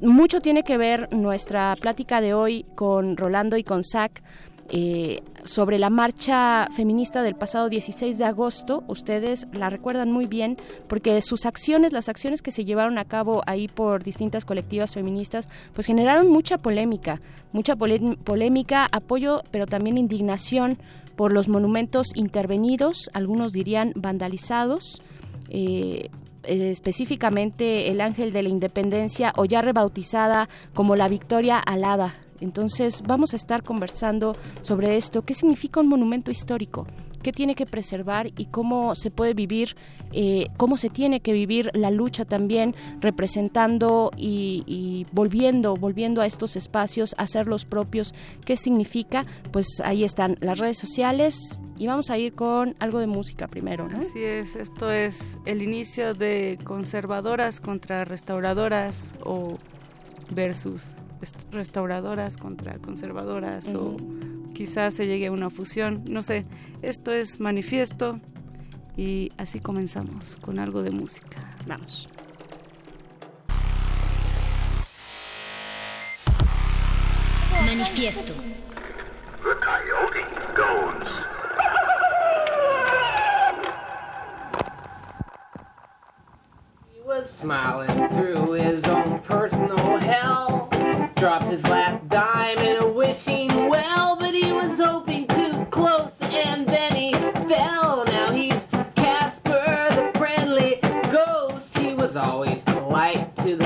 mucho tiene que ver nuestra plática de hoy con Rolando y con Zach eh, sobre la marcha feminista del pasado 16 de agosto. Ustedes la recuerdan muy bien porque sus acciones, las acciones que se llevaron a cabo ahí por distintas colectivas feministas, pues generaron mucha polémica, mucha polé- polémica, apoyo, pero también indignación por los monumentos intervenidos, algunos dirían vandalizados. eh, específicamente el Ángel de la Independencia o ya rebautizada como la Victoria Alada. Entonces vamos a estar conversando sobre esto, qué significa un monumento histórico, qué tiene que preservar y cómo se puede vivir, eh, cómo se tiene que vivir la lucha también representando y, y volviendo, volviendo a estos espacios, a hacerlos propios, qué significa, pues ahí están las redes sociales y vamos a ir con algo de música primero, ¿no? Así es, esto es el inicio de conservadoras contra restauradoras o versus restauradoras contra conservadoras o quizás se llegue a una fusión, no sé, esto es manifiesto y así comenzamos con algo de música. Vamos. Manifiesto. The coyote goes. He was smiling through his own personal hell. Dropped his last dime in a wishing well, but he was hoping too close and then he fell. Now he's Casper the friendly ghost. He was always polite to the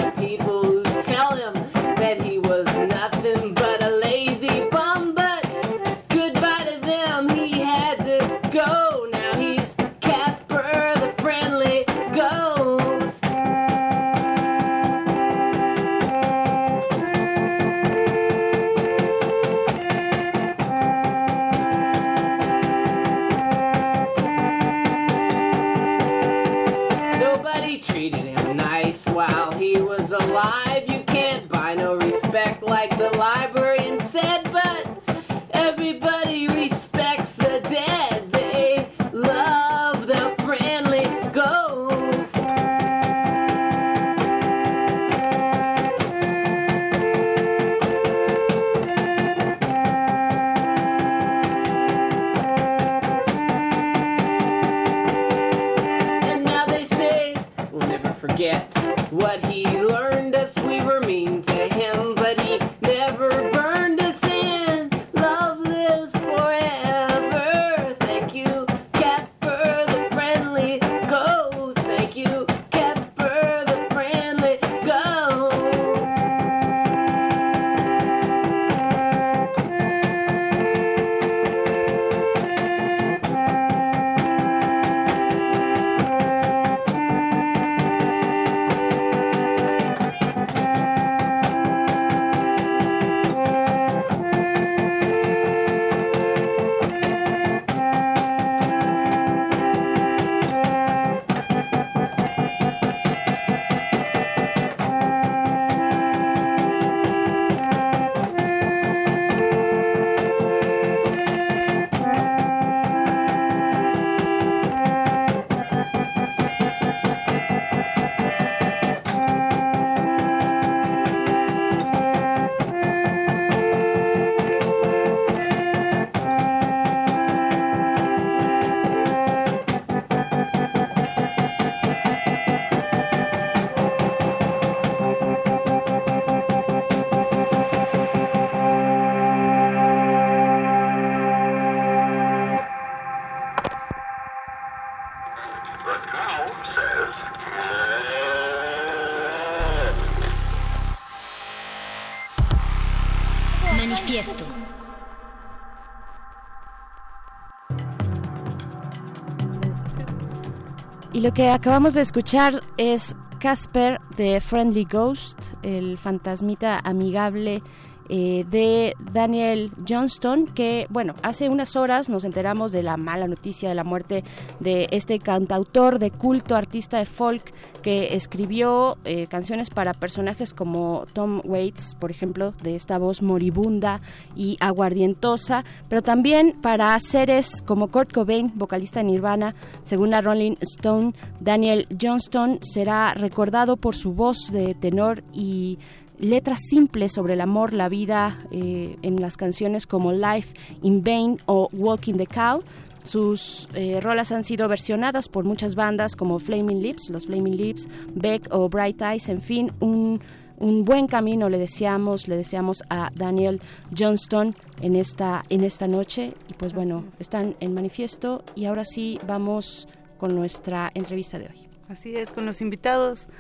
Y lo que acabamos de escuchar es Casper de Friendly Ghost, el fantasmita amigable eh, de Daniel Johnston, que, bueno, hace unas horas nos enteramos de la mala noticia de la muerte de este cantautor de culto, artista de folk, escribió eh, canciones para personajes como Tom Waits, por ejemplo, de esta voz moribunda y aguardientosa, pero también para seres como Kurt Cobain, vocalista de Nirvana, según la Rolling Stone, Daniel Johnston será recordado por su voz de tenor y letras simples sobre el amor, la vida eh, en las canciones como Life in Vain o Walking the Cow. Sus eh, rolas han sido versionadas por muchas bandas como Flaming Lips, los Flaming Lips, Beck o Bright Eyes, en fin, un, un buen camino le deseamos, le deseamos a Daniel Johnston en esta, en esta noche. Y pues bueno, están en manifiesto y ahora sí vamos con nuestra entrevista de hoy. Así es, con los invitados.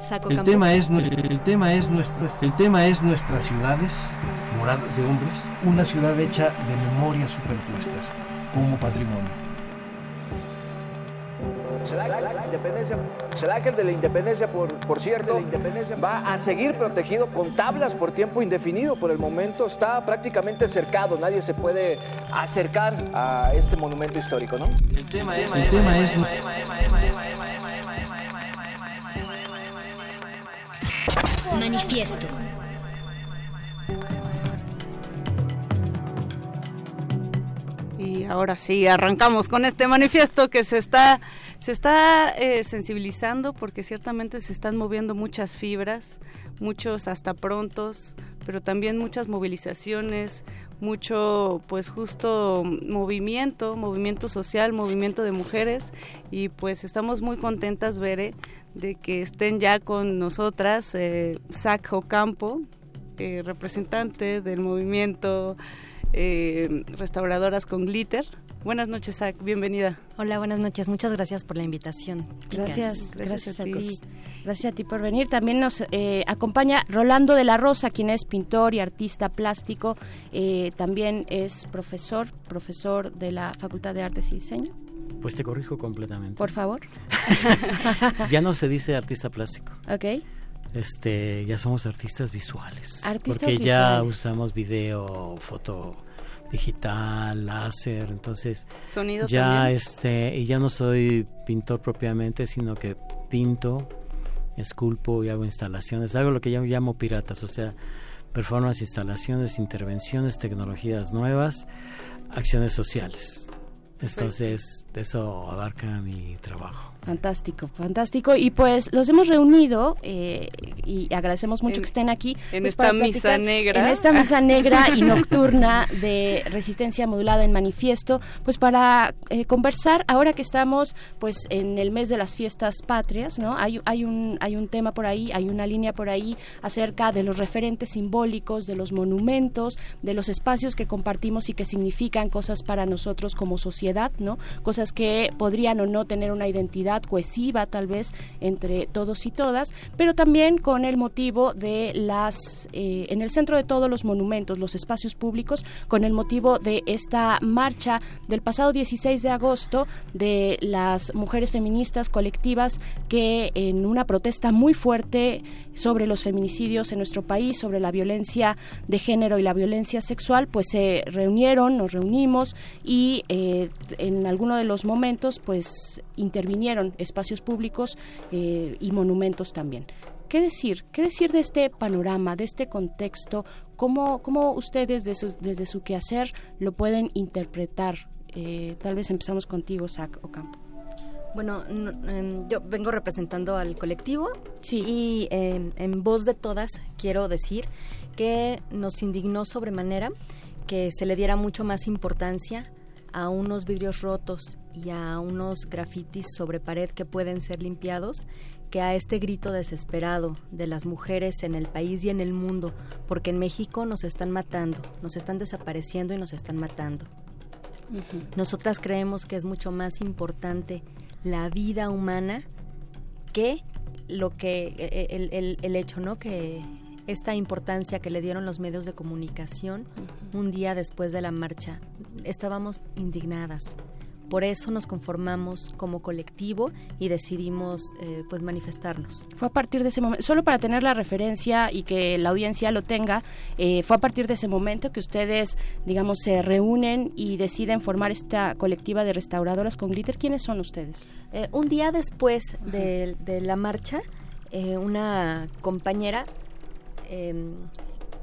Saco El tema es nuestro, el tema es nuestro, el tema es nuestras ciudades, moradas de hombres, una ciudad hecha de memorias superpuestas como patrimonio. El ángel de la independencia, el ángel de la independencia, por, por cierto, va a seguir protegido con tablas por tiempo indefinido. Por el momento está prácticamente cercado. Nadie se puede acercar a este monumento histórico, ¿no? El tema es, el tema es nuestro- Manifiesto. Y ahora sí, arrancamos con este manifiesto que se está, se está eh, sensibilizando porque ciertamente se están moviendo muchas fibras, muchos hasta prontos, pero también muchas movilizaciones, mucho pues justo movimiento, movimiento social, movimiento de mujeres. Y pues estamos muy contentas, Bere, de que estén ya con nosotras eh, Zach Ocampo, eh, representante del movimiento eh, Restauradoras con Glitter. Buenas noches, Zach, bienvenida. Hola, buenas noches. Muchas gracias por la invitación. Gracias, Gracias gracias, a ti. Gracias a ti por venir. También nos eh, acompaña Rolando de la Rosa, quien es pintor y artista plástico. Eh, también es profesor, profesor de la Facultad de Artes y Diseño. Pues te corrijo completamente. Por favor. ya no se dice artista plástico. Ok. Este, ya somos artistas visuales. Artistas porque ya usamos video, foto digital, láser, entonces Sonido ya también. este y ya no soy pintor propiamente, sino que pinto, esculpo y hago instalaciones, hago lo que yo llamo piratas, o sea, performance, instalaciones, intervenciones, tecnologías nuevas, acciones sociales. Entonces, eso abarca mi trabajo. Fantástico, fantástico. Y pues los hemos reunido eh, y agradecemos mucho En- que estén aquí. en pues, esta misa negra. En esta misa negra y nocturna de resistencia modulada en manifiesto, pues para eh, conversar ahora que estamos pues en el mes de las fiestas patrias, ¿no? Hay, hay, un, hay un tema por ahí, hay una línea por ahí acerca de los referentes simbólicos, de los monumentos, de los espacios que compartimos y que significan cosas para nosotros como sociedad, ¿no? Cosas que podrían o no tener una identidad cohesiva tal vez entre todos y todas, pero también con el motivo de las, eh, en el centro de todos los monumentos, los espacios públicos, con el motivo de esta marcha del pasado 16 de agosto de las mujeres feministas colectivas que en una protesta muy fuerte sobre los feminicidios en nuestro país, sobre la violencia de género y la violencia sexual, pues se reunieron, nos reunimos y eh, en alguno de los momentos pues intervinieron espacios públicos eh, y monumentos también. ¿Qué decir? ¿Qué decir de este panorama, de este contexto? ¿Cómo, cómo ustedes desde su quehacer lo pueden interpretar? Eh, tal vez empezamos contigo, Zach Ocampo. Bueno, em, yo vengo representando al colectivo y em, en voz de todas quiero decir que nos indignó sobremanera que se le diera mucho más importancia a unos vidrios rotos y a unos grafitis sobre pared que pueden ser limpiados que a este grito desesperado de las mujeres en el país y en el mundo, porque en México nos están matando, nos están desapareciendo y nos están matando. Nosotras creemos que es mucho más importante la vida humana que lo que eh, el, el- el hecho, ¿no? Que esta importancia que le dieron los medios de comunicación un día después de la marcha, estábamos indignadas por eso nos conformamos como colectivo y decidimos eh, pues manifestarnos. Fue a partir de ese momento, solo para tener la referencia y que la audiencia lo tenga, eh, fue a partir de ese momento que ustedes, digamos, se reúnen y deciden formar esta colectiva de restauradoras con glitter. ¿Quiénes son ustedes? Eh, un día después de, de la marcha, eh, una compañera em,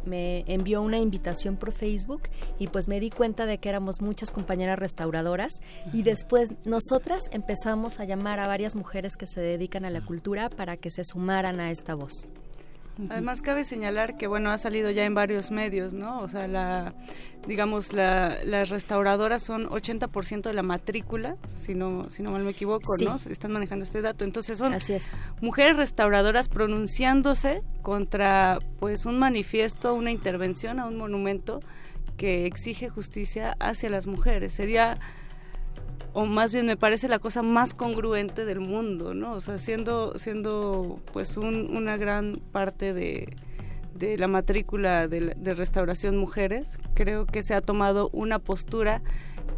me envió una invitación por Facebook y pues me di cuenta de que éramos muchas compañeras restauradoras y después nosotras empezamos a llamar a varias mujeres que se dedican a la cultura para que se sumaran a esta voz. Además cabe señalar que bueno ha salido ya en varios medios, ¿no? O sea, la digamos la, las restauradoras son 80% de la matrícula, si no si no mal me equivoco, Sí. ¿no? Están manejando este dato. Entonces son Así es. mujeres restauradoras pronunciándose contra pues un manifiesto, una intervención a un monumento que exige justicia hacia las mujeres. Sería o más bien me parece la cosa más congruente del mundo, ¿no? O sea, siendo, siendo pues un- una gran parte de, de la matrícula de, de restauración mujeres, creo que se ha tomado una postura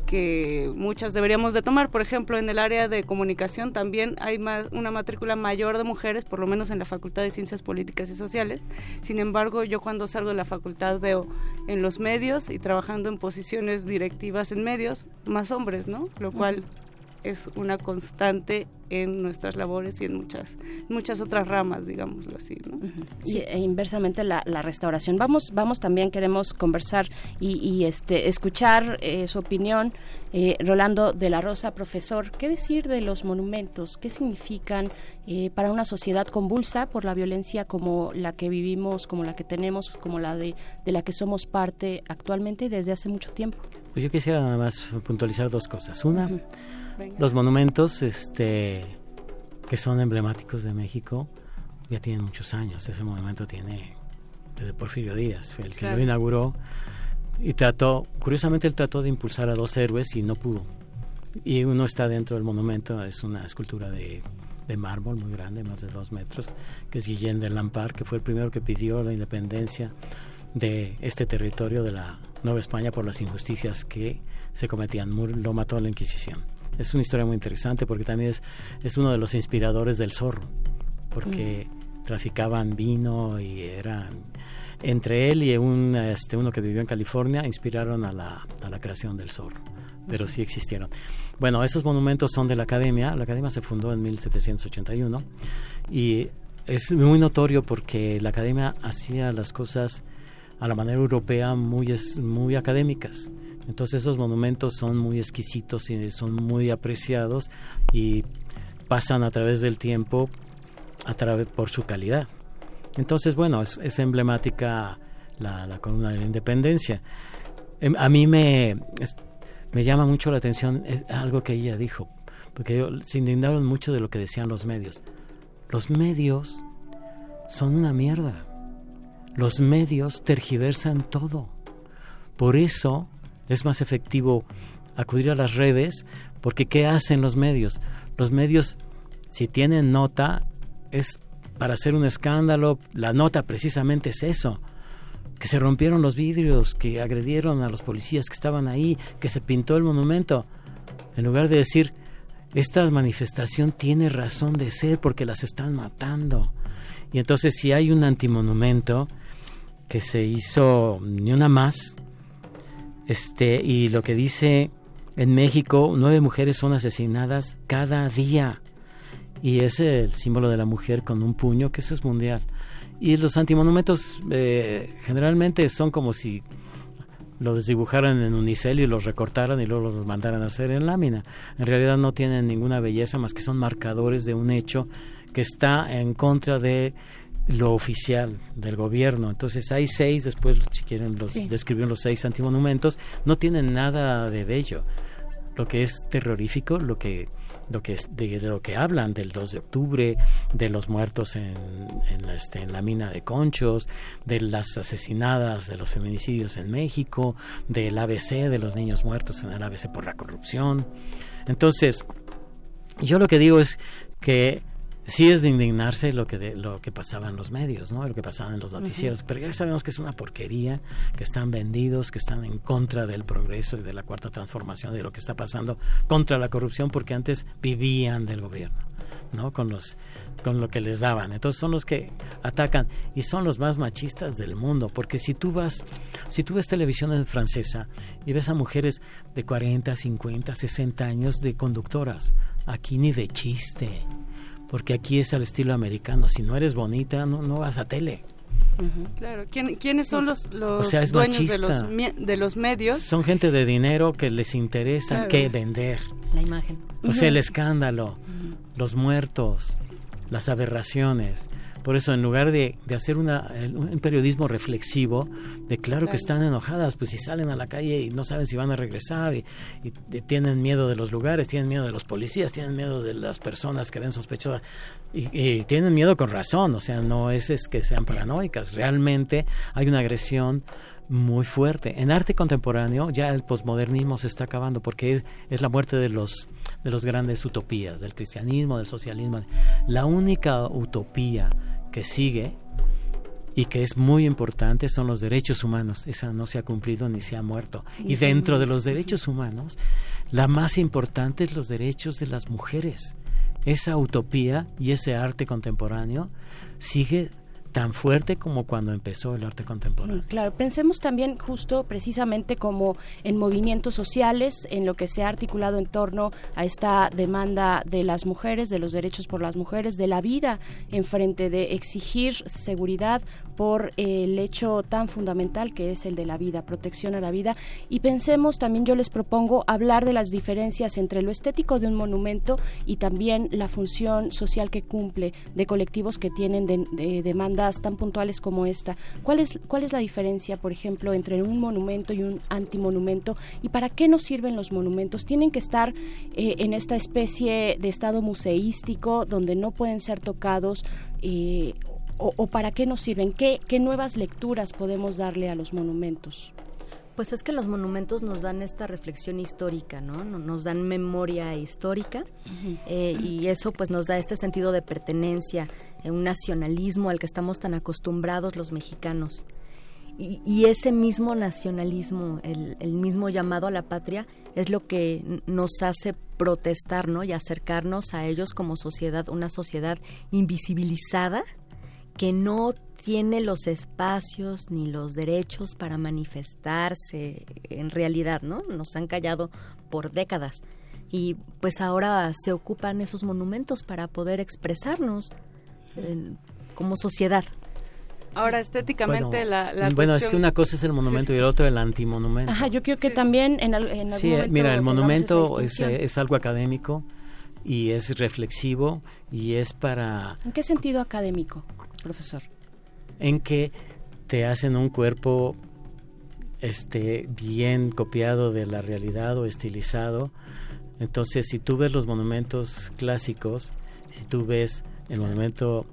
que muchas deberíamos de tomar. Por ejemplo, en el área de comunicación también hay más, una matrícula mayor de mujeres, por lo menos en la Facultad de Ciencias Políticas y Sociales. Sin embargo, yo cuando salgo de la facultad veo en los medios y trabajando en posiciones directivas en medios más hombres, ¿no? Lo cual es una constante en nuestras labores y en muchas muchas otras ramas, digámoslo así, ¿no? y e inversamente la, la restauración. Vamos, vamos también queremos conversar y, y, este escuchar eh, su opinión, Eh, Rolando de la Rosa, profesor. ¿Qué decir de los monumentos? ¿Qué significan eh, para una sociedad convulsa por la violencia como la que vivimos, como la que tenemos, como la de, de la que somos parte actualmente y desde hace mucho tiempo? Pues yo quisiera nada más puntualizar dos cosas. Una, los monumentos este, que son emblemáticos de México ya tienen muchos años. Ese monumento tiene desde Porfirio Díaz, fue el que Claro. lo inauguró y trató, curiosamente él trató de impulsar a dos héroes y no pudo. Y uno está dentro del monumento, es una escultura de, de mármol muy grande, más de dos metros, que es Guillén de Lampar, que fue el primero que pidió la independencia de este territorio de la Nueva España por las injusticias que se cometían. Lo mató la Inquisición. Es una historia muy interesante porque también es, es uno de los inspiradores del zorro, porque traficaban vino y eran entre él y un este uno que vivió en California inspiraron a la, a la creación del zorro pero sí existieron. Bueno esos monumentos son de la academia la academia se fundó en 1781 y es muy notorio porque la academia hacía las cosas a la manera europea muy muy académicas entonces esos monumentos son muy exquisitos y son muy apreciados y pasan a través del tiempo a través por su calidad entonces, bueno, es, es emblemática la, la columna de la independencia. Em, A mí me, me llama mucho la atención eh, algo que ella dijo, porque se indignaron mucho de lo que decían los medios. Los medios son una mierda. Los medios tergiversan todo. Por eso es más efectivo acudir a las redes, porque ¿qué hacen los medios? Los medios, si tienen nota, es para hacer un escándalo. La nota precisamente es eso, que se rompieron los vidrios, que agredieron a los policías que estaban ahí, que se pintó el monumento. En lugar de decir, esta manifestación tiene razón de ser porque las están matando. Y entonces si hay un antimonumento que se hizo ni una más, este, y lo que dice en México, nueve mujeres son asesinadas cada día. Y es el símbolo de la mujer con un puño, que eso es mundial. Y los antimonumentos eh, generalmente son como si los dibujaran en unicel y los recortaran y luego los mandaran a hacer en lámina. En realidad no tienen ninguna belleza más que son marcadores de un hecho que está en contra de lo oficial del gobierno. Entonces hay seis, después si quieren los Sí. describieron los seis antimonumentos, no tienen nada de bello. Lo que es terrorífico, lo que lo que es de, de lo que hablan del 2 de octubre, de los muertos en, en, la, este, en la mina de Conchos, de las asesinadas, de los feminicidios en México, del ABC, de los niños muertos en el ABC por la corrupción. Entonces, yo lo que digo es que sí es de indignarse lo que de, lo que pasaba en los medios, ¿no? Lo que pasaba en los noticieros, pero ya sabemos que es una porquería, que están vendidos, que están en contra del progreso y de la cuarta transformación, de lo que está pasando contra la corrupción, porque antes vivían del gobierno, ¿no? Con los con lo que les daban. Entonces son los que atacan y son los más machistas del mundo, porque si tú vas si tú ves televisión en francesa y ves a mujeres de 40, 50, 60 años de conductoras, aquí ni de chiste porque aquí es al estilo americano. Si no eres bonita, no, no vas a tele. Claro, ¿Quién, ¿quiénes son los, los O sea, dueños de los, de los medios? Son gente de dinero que les interesa Claro. qué vender. La imagen. O sea, el escándalo, los muertos, las aberraciones. Por eso, en lugar de, de hacer una, un periodismo reflexivo, de claro, que están enojadas, pues si salen a la calle y no saben si van a regresar, y, tienen miedo de los lugares, tienen miedo de los policías, tienen miedo de las personas que ven sospechosas, y, y tienen miedo con razón, o sea, no es, es que sean paranoicas, realmente hay una agresión muy fuerte. En arte contemporáneo ya el posmodernismo se está acabando porque es, es la muerte de los de los grandes utopías, del cristianismo, del socialismo. La única utopía que sigue y que es muy importante son los derechos humanos. Esa no se ha cumplido ni se ha muerto. Y Y sí. dentro de los derechos humanos, la más importante es los derechos de las mujeres. Esa utopía y ese arte contemporáneo sigue tan fuerte como cuando empezó el arte contemporáneo. Mm, Claro, pensemos también justo precisamente como en movimientos sociales, en lo que se ha articulado en torno a esta demanda de las mujeres, de los derechos por las mujeres, de la vida, en frente de exigir seguridad por eh, el hecho tan fundamental que es el de la vida, protección a la vida. Y pensemos también, yo les propongo hablar de las diferencias entre lo estético de un monumento y también la función social que cumple de colectivos que tienen de- de demandas tan puntuales como esta. ¿Cuál es, ¿Cuál es la diferencia, por ejemplo, entre un monumento y un antimonumento? ¿Y para qué nos sirven los monumentos? ¿Tienen que estar eh, en esta especie de estado museístico donde no pueden ser tocados? eh, o, o para qué nos sirven? ¿Qué, ¿Qué nuevas lecturas podemos darle a los monumentos? Pues es que los monumentos nos dan esta reflexión histórica, ¿no? No- Nos dan memoria histórica eh, y eso pues nos da este sentido de pertenencia, eh, un nacionalismo al que estamos tan acostumbrados los mexicanos. Y, y ese mismo nacionalismo, el, el mismo llamado a la patria, es lo que nos hace protestar, ¿no? Y acercarnos a ellos como sociedad, una sociedad invisibilizada que no tiene los espacios ni los derechos para manifestarse en realidad, ¿no? Nos han callado por décadas y pues ahora se ocupan esos monumentos para poder expresarnos en- como sociedad. Ahora, estéticamente, Bueno, la, la bueno, es que una cosa es el monumento y el otro el antimonumento. Ajá, yo creo que también en, al- en algún Sí, momento mira, el monumento es, eh, es algo académico y es reflexivo y es para ¿En qué sentido académico, profesor? en que te hacen un cuerpo este bien copiado de la realidad o estilizado. Entonces, si tú ves los monumentos clásicos, si tú ves el monumento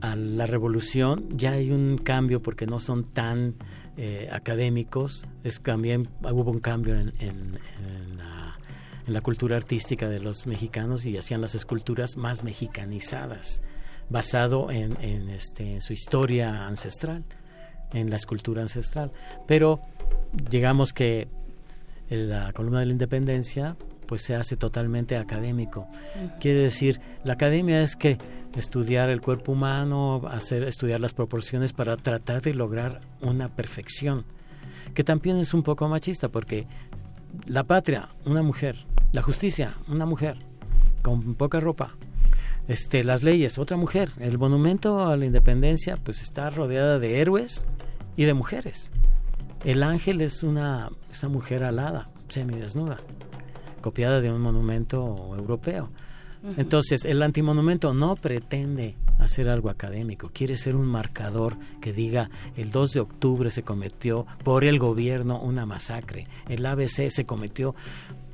a la revolución, ya hay un cambio porque no son tan eh, académicos. Es también hubo un cambio en, en- en la, en la cultura artística de los mexicanos y hacían las esculturas más mexicanizadas, basado en, en, este, en su historia ancestral, en la escultura ancestral. Pero digamos que la columna de la independencia pues se hace totalmente académico. Quiere decir, la academia es que estudiar el cuerpo humano, hacer estudiar las proporciones para tratar de lograr una perfección, que también es un poco machista porque la patria, una mujer, la justicia, una mujer con poca ropa, este, las leyes, otra mujer, el monumento a la independencia pues está rodeada de héroes y de mujeres. El ángel es una esa mujer alada, semidesnuda, copiada de un monumento europeo. Entonces, el antimonumento no pretende hacer algo académico, quiere ser un marcador que diga el 2 de octubre se cometió por el gobierno una masacre, el ABC se cometió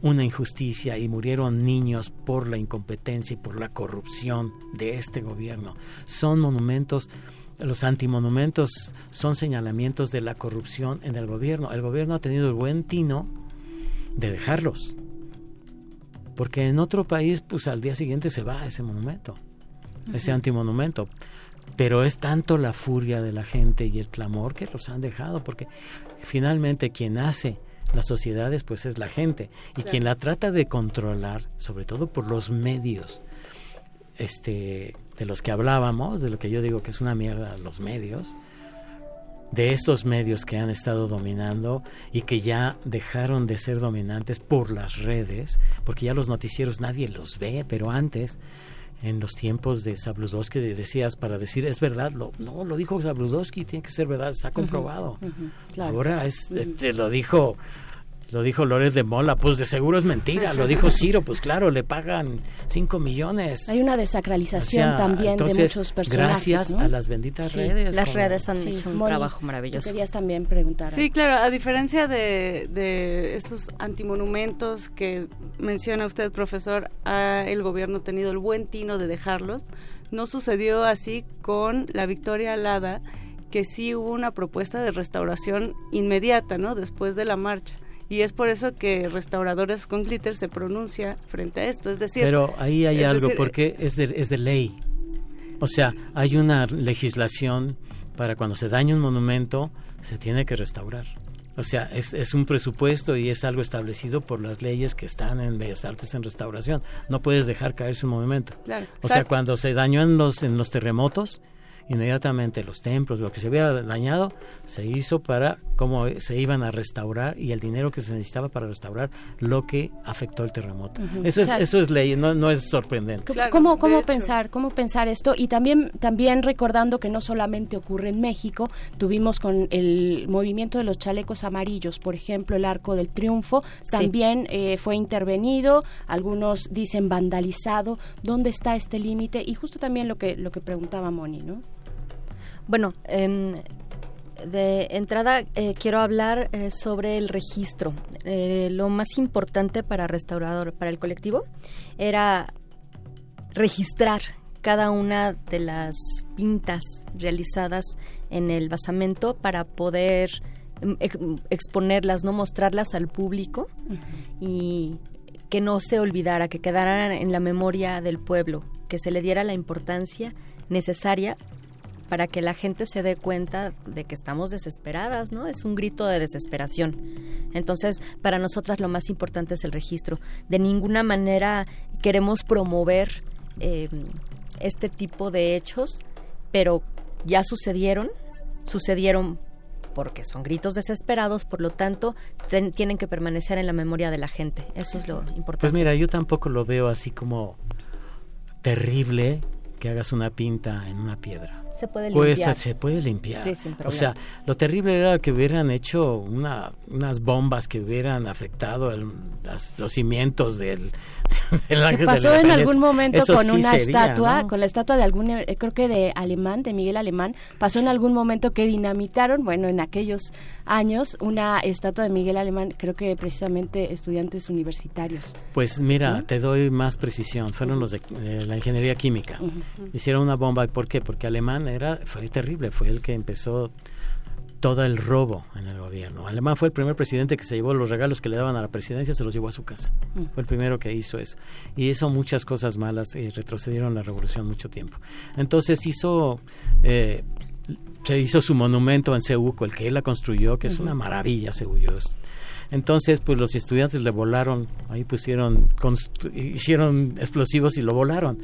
una injusticia y murieron niños por la incompetencia y por la corrupción de este gobierno. Son monumentos los antimonumentos son señalamientos de la corrupción en el gobierno. El gobierno ha tenido el buen tino de dejarlos. Porque en otro país, pues al día siguiente se va ese monumento. ese Ujú. antimonumento. Pero es tanto la furia de la gente y el clamor que los han dejado, porque finalmente quien hace las sociedades pues es la gente y Claro. quien la trata de controlar, sobre todo por los medios, este, de los que hablábamos, de lo que yo digo que es una mierda los medios, de estos medios que han estado dominando y que ya dejaron de ser dominantes por las redes, porque ya los noticieros nadie los ve, pero antes, en los tiempos de Zabludowski, de- decías para decir, es verdad, lo, no, lo dijo Zabludowski, tiene que ser verdad, está comprobado. Claro. Ahora es, este, lo dijo lo dijo Loret de Mola, pues de seguro es mentira. Lo dijo Ciro, pues claro, le pagan 5 millones. Hay una desacralización O sea, también de muchos personajes. gracias ¿no? a las benditas Sí. redes. Las como- redes han Sí, hecho un Moni, trabajo maravilloso. Querías también preguntar. Sí, claro, a diferencia de, de estos antimonumentos que menciona usted, profesor, ha el gobierno tenido el buen tino de dejarlos. No sucedió así con la Victoria Alada, que sí hubo una propuesta de restauración inmediata, ¿no? Después de la marcha. Y es por eso que Restauradores con Glitter se pronuncia frente a esto. Es decir, Pero ahí hay algo, decir, porque es de, es de ley. O sea, hay una legislación para cuando se daña un monumento, se tiene que restaurar. O sea, es, es un presupuesto y es algo establecido por las leyes que están en Bellas Artes en restauración. No puedes dejar caerse un monumento. Claro. O sea, cuando se dañó en los, en los terremotos, inmediatamente los templos, lo que se hubiera dañado, se hizo para cómo se iban a restaurar y el dinero que se necesitaba para restaurar lo que afectó el terremoto. Eso es, eso es ley, no, no es sorprendente. ¿Cómo, cómo pensar, cómo pensar esto? Y también, también recordando que no solamente ocurre en México, tuvimos con el movimiento de los chalecos amarillos, por ejemplo, el Arco del Triunfo, Sí. también eh, fue intervenido, algunos dicen vandalizado. ¿Dónde está este límite? Y justo también lo que, lo que preguntaba Moni, ¿no? Bueno, em, de entrada eh, quiero hablar eh, sobre el registro. Eh, lo más importante para restaurador, para el colectivo, era registrar cada una de las pintas realizadas en el basamento para poder ex- exponerlas, no mostrarlas al público y que no se olvidara, que quedaran en la memoria del pueblo, que se le diera la importancia necesaria para que la gente se dé cuenta de que estamos desesperadas, ¿no? Es un grito de desesperación. Entonces, para nosotras lo más importante es el registro. De ninguna manera queremos promover eh, este tipo de hechos, pero ya sucedieron, sucedieron porque son gritos desesperados, por lo tanto, tienen que permanecer en la memoria de la gente. Eso es lo importante. Pues mira, yo tampoco lo veo así como terrible que hagas una pinta en una piedra. Se puede Cuesta- limpiar. se puede limpiar. Sí, sin o sea, lo terrible era que hubieran hecho una, unas bombas que hubieran afectado el- las- los cimientos del, del Ángel de pasó la en algún momento Eso con sí una sería, estatua, ¿no? con la estatua de algún, eh, creo que de Alemán, de Miguel Alemán, pasó en algún momento que dinamitaron, bueno, en aquellos años, una estatua de Miguel Alemán, creo que precisamente estudiantes universitarios. Pues mira, ¿Mm? te doy más precisión. Fueron los de, de la ingeniería química. Ujú. Hicieron una bomba. ¿Por qué? Porque Alemán era, fue terrible. Fue el que empezó todo el robo en el gobierno. Alemán fue el primer presidente que se llevó los regalos que le daban a la presidencia, se los llevó a su casa. Mm. Fue el primero que hizo eso. Y hizo muchas cosas malas y retrocedieron la revolución mucho tiempo. Entonces hizo... eh, se hizo su monumento en Ceuco, el que él la construyó, que es una maravilla, Ceuco. Es- Entonces, pues los estudiantes le volaron, ahí pusieron, hicieron explosivos y lo volaron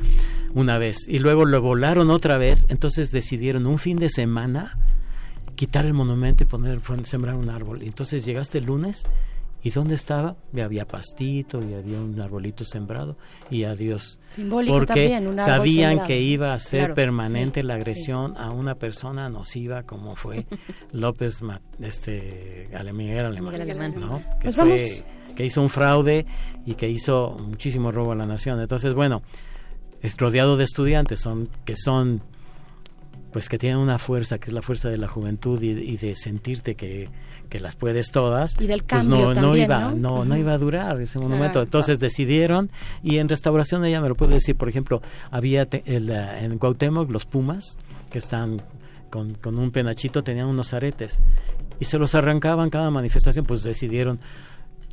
una vez. Y luego lo volaron otra vez, entonces decidieron un fin de semana quitar el monumento y poner, sembrar un árbol. Entonces llegaste el lunes y ¿dónde estaba? Ya había pastito y había un arbolito sembrado y adiós. Simbólico Porque también, un árbol sabían sembrado. que iba a ser Claro, permanente sí, la sí. agresión a una persona nociva como fue López Ma- este Miguel Alemán, Miguel Alemán. ¿no? que Pues fue- vamos- que hizo un fraude y que hizo muchísimo robo a la nación. Entonces, bueno, es rodeado de estudiantes son que son pues que tienen una fuerza que es la fuerza de la juventud y, y de sentirte que, que las puedes todas Y del pues no, no iba ¿no? no, iba a durar ese monumento entonces decidieron y en restauración ella me lo puede decir por ejemplo había te- el, eh, en Cuauhtémoc los Pumas que están con, con un penachito tenían unos aretes y se los arrancaban cada manifestación pues decidieron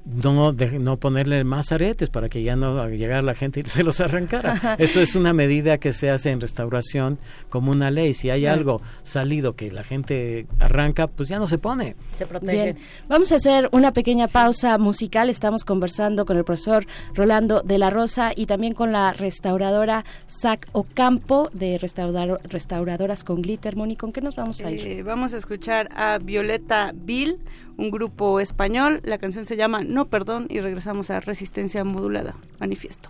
no, de- no ponerle más aretes para que ya no llegara la gente y se los arrancara. Eso es una medida que se hace en restauración como una ley. Si hay algo salido que la gente arranca, pues ya no se pone. Se Bien, vamos a hacer una pequeña pausa musical. Estamos conversando con el profesor Rolando de la Rosa y también con la restauradora Sac Ocampo de restaurador- Restauradoras con Glitter. Moni, ¿con qué nos vamos a ir? Eh, vamos a escuchar a Violeta Bill, un grupo español. La canción se llama No Perdón y regresamos a Resistencia Modulada. Manifiesto.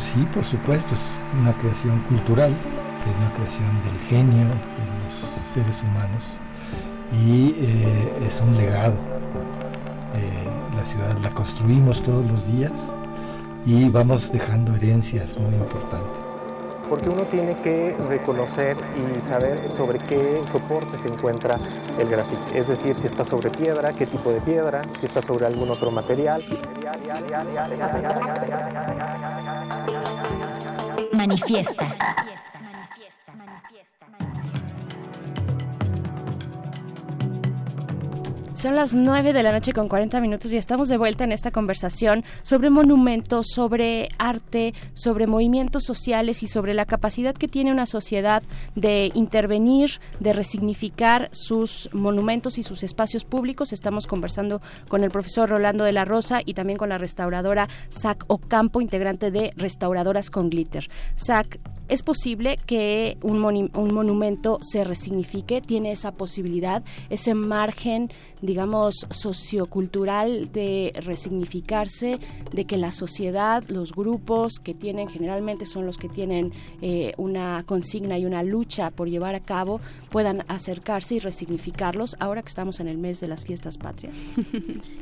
Sí, por supuesto, es una creación cultural, es una creación del genio de los seres humanos y eh, es un legado. Eh, la ciudad la construimos todos los días y vamos dejando herencias muy importantes. Porque uno tiene que reconocer y saber sobre qué soporte se encuentra el grafiti. Es decir, si está sobre piedra, qué tipo de piedra, si está sobre algún otro material. Manifiesta. Son las 9 de la noche con 40 minutos y estamos de vuelta en esta conversación sobre monumentos, sobre arte, sobre movimientos sociales y sobre la capacidad que tiene una sociedad de intervenir, de resignificar sus monumentos y sus espacios públicos. Estamos conversando con el profesor Rolando de la Rosa y también con la restauradora Zac Ocampo, integrante de Restauradoras con Glitter. Zac, ¿Es posible que un, un monumento se resignifique? ¿Tiene esa posibilidad, ese margen, digamos, sociocultural de resignificarse, de que la sociedad, los grupos que tienen, generalmente son los que tienen eh, una consigna y una lucha por llevar a cabo, puedan acercarse y resignificarlos ahora que estamos en el mes de las fiestas patrias?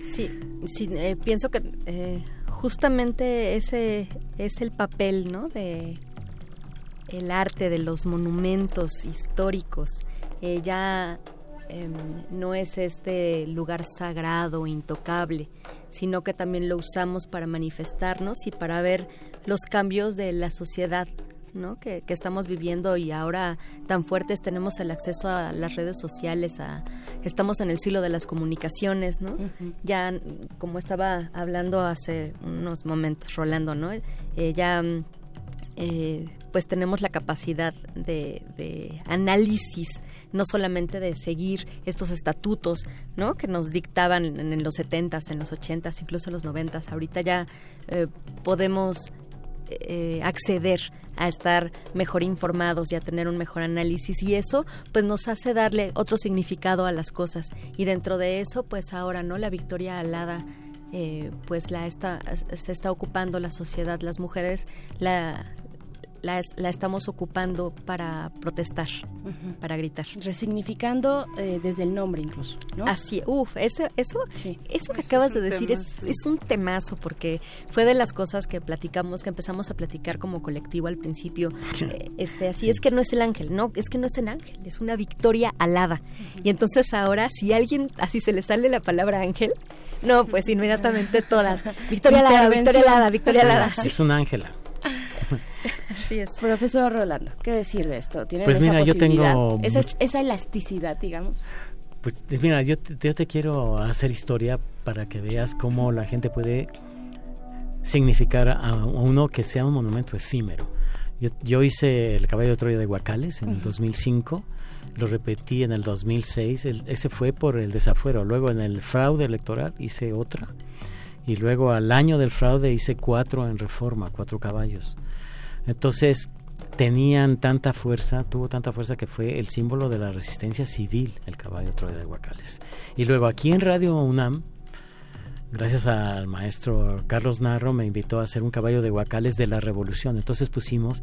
Sí, sí eh, pienso que eh, justamente ese es el papel, ¿no? De el arte de los monumentos históricos. Eh, ya em, no es este lugar sagrado, intocable, sino que también lo usamos para manifestarnos y para ver los cambios de la sociedad. ¿no? Que, que estamos viviendo y ahora tan fuertes tenemos el acceso a las redes sociales, a, estamos en el siglo de las comunicaciones, ¿no? Ya, como estaba hablando hace unos momentos, Rolando, ¿no? Eh, ya mm, eh, pues tenemos la capacidad de, análisis, no solamente de seguir estos estatutos, ¿no? Que nos dictaban en, los 70s, en los 80s, incluso en los 90s. Ahorita ya eh, podemos eh, acceder a estar mejor informados y a tener un mejor análisis y eso pues nos hace darle otro significado a las cosas y dentro de eso pues ahora no la victoria alada eh, pues la está se está ocupando la sociedad las mujeres la la, es- la estamos ocupando para protestar, para gritar. Resignificando eh, desde el nombre incluso, ¿no? Así, uff, eso, eso, eso que Ese acabas es de decir es un temazo porque fue de las cosas que platicamos, que empezamos a platicar como colectivo al principio. Eh, este, así es que no es el ángel, no, es que no es el ángel, es una victoria alada. Y entonces ahora, si alguien así se le sale la palabra ángel, no, pues inmediatamente todas. Victoria alada, victoria alada, victoria alada. Es un ángela. Así es. Profesor Rolando, ¿qué decir de esto? ¿Tiene Pues esa mira, yo posibilidad? tengo esa, elasticidad, digamos. Pues mira, yo te, yo te quiero hacer historia para que veas cómo la gente puede significar a uno que sea un monumento efímero. Yo, yo hice el caballo de Troya de Huacales en el Ujú. 2005, lo repetí en el 2006, el- ese fue por el desafuero. Luego en el fraude electoral hice otra y luego al año del fraude hice cuatro en reforma, cuatro caballos. Entonces tenían tanta fuerza, tuvo tanta fuerza que fue el símbolo de la resistencia civil, el caballo Troya de Huacales. Y luego aquí en Radio UNAM, gracias al maestro Carlos Narro, me invitó a hacer un caballo de Huacales de la Revolución. Entonces pusimos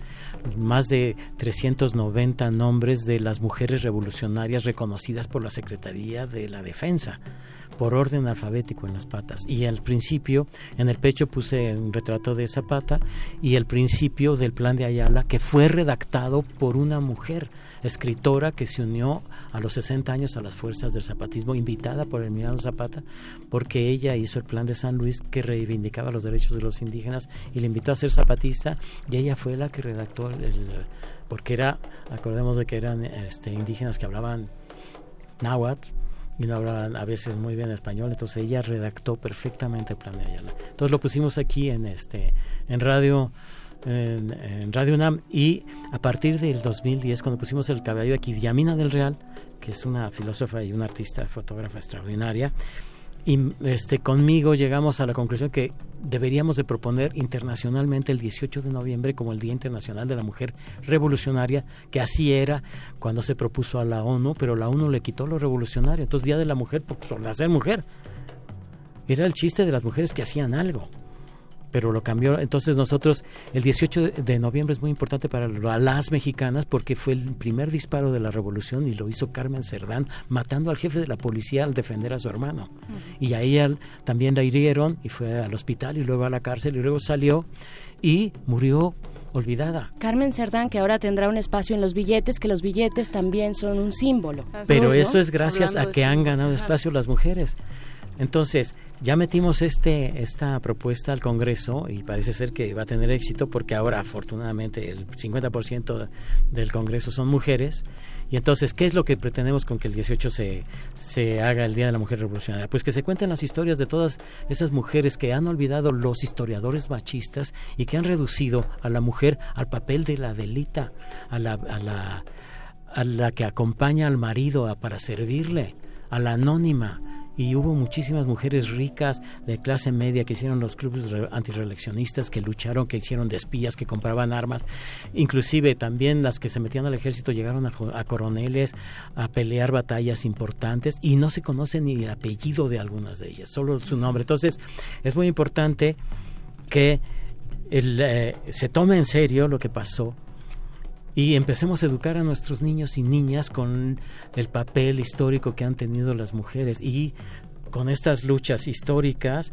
más de 390 nombres de las mujeres revolucionarias reconocidas por la Secretaría de la Defensa por orden alfabético en las patas. Y al principio, en el pecho puse un retrato de Zapata y el principio del plan de Ayala, que fue redactado por una mujer escritora que se unió a los 60 años a las fuerzas del zapatismo, invitada por Emiliano Zapata, porque ella hizo el plan de San Luis que reivindicaba los derechos de los indígenas y le invitó a ser zapatista y ella fue la que redactó el, porque era, acordemos de que eran este, indígenas que hablaban náhuatl y no hablaban a veces muy bien español, entonces ella redactó perfectamente el plan de Ayala. Entonces lo pusimos aquí en este en radio en, en Radio UNAM y a partir del 2010 cuando pusimos el caballo aquí Yamina del Real, que es una filósofa y una artista fotógrafa extraordinaria, y este conmigo llegamos a la conclusión que deberíamos de proponer internacionalmente el 18 de noviembre como el Día Internacional de la Mujer Revolucionaria, que así era cuando se propuso a la ONU, pero la ONU le quitó lo revolucionario. Entonces Día de la Mujer por, por nacer mujer. Era el chiste de las mujeres que hacían algo. Pero lo cambió. Entonces nosotros, el 18 de- noviembre es muy importante para la- las mexicanas porque fue el primer disparo de la revolución y lo hizo Carmen Cerdán, matando al jefe de la policía al defender a su hermano. Y a ella también la hirieron y fue al hospital y luego a la cárcel y luego salió y murió olvidada. Carmen Cerdán, que ahora tendrá un espacio en los billetes, que los billetes también son un símbolo. Pero eso es gracias Hablando a que han ganado espacio las mujeres. Entonces, ya metimos este esta propuesta al Congreso y parece ser que va a tener éxito porque ahora afortunadamente el 50% del Congreso son mujeres. Y entonces, ¿qué es lo que pretendemos con que el 18 se, se haga el Día de la Mujer Revolucionaria? Pues que se cuenten las historias de todas esas mujeres que han olvidado los historiadores machistas y que han reducido a la mujer al papel de la delita, a la, a la, a la que acompaña al marido para servirle, a la anónima. Y hubo muchísimas mujeres ricas de clase media que hicieron los clubes re- antirreeleccionistas, que lucharon, que hicieron de que compraban armas. Inclusive también las que se metían al ejército llegaron a, a coroneles, a pelear batallas importantes y no se conoce ni el apellido de algunas de ellas, solo su nombre. Entonces es muy importante que el, eh, se tome en serio lo que pasó y empecemos a educar a nuestros niños y niñas con el papel histórico que han tenido las mujeres y con estas luchas históricas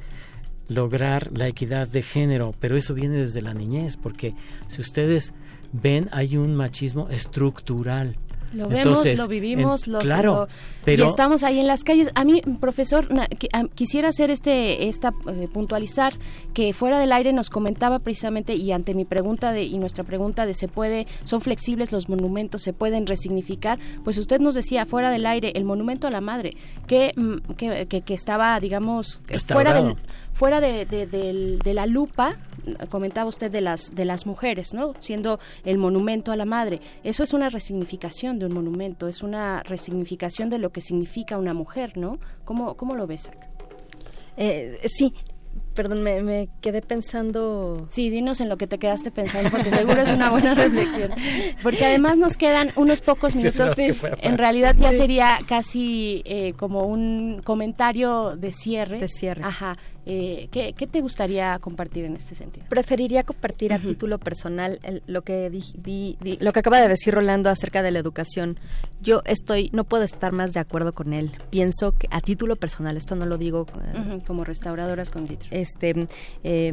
lograr la equidad de género, pero eso viene desde la niñez, porque si ustedes ven hay un machismo estructural. Lo vemos, lo vivimos, en- lo, claro, lo- pero y estamos ahí en las calles. A mí, profesor, na- am- quisiera hacer este, esta eh, puntualizar que fuera del aire nos comentaba precisamente y ante mi pregunta de y nuestra pregunta de se puede, son flexibles los monumentos, se pueden resignificar. Pues usted nos decía fuera del aire el monumento a la madre que mm, que, que- que estaba, digamos, fuera del fuera de, de- la lupa comentaba usted de las de las mujeres no siendo el monumento a la madre eso es una resignificación de un monumento es una resignificación de lo que significa una mujer no cómo cómo lo ves Zach? Eh, sí, perdón, me, me quedé pensando... Sí, dinos en lo que te quedaste pensando, porque seguro es una buena reflexión. Porque además nos quedan unos pocos Sí, minutos. aparte. En realidad ya Sí. sería casi eh, como un comentario de cierre. De cierre. Ajá. Eh, ¿qué, qué te gustaría compartir en este sentido? Preferiría compartir a título personal el- lo que di- di- di- lo que acaba de decir Rolando acerca de la educación. Yo estoy, no puedo estar más de acuerdo con él. Pienso que a título personal, esto no lo digo eh, como restauradoras con glitter. este eh,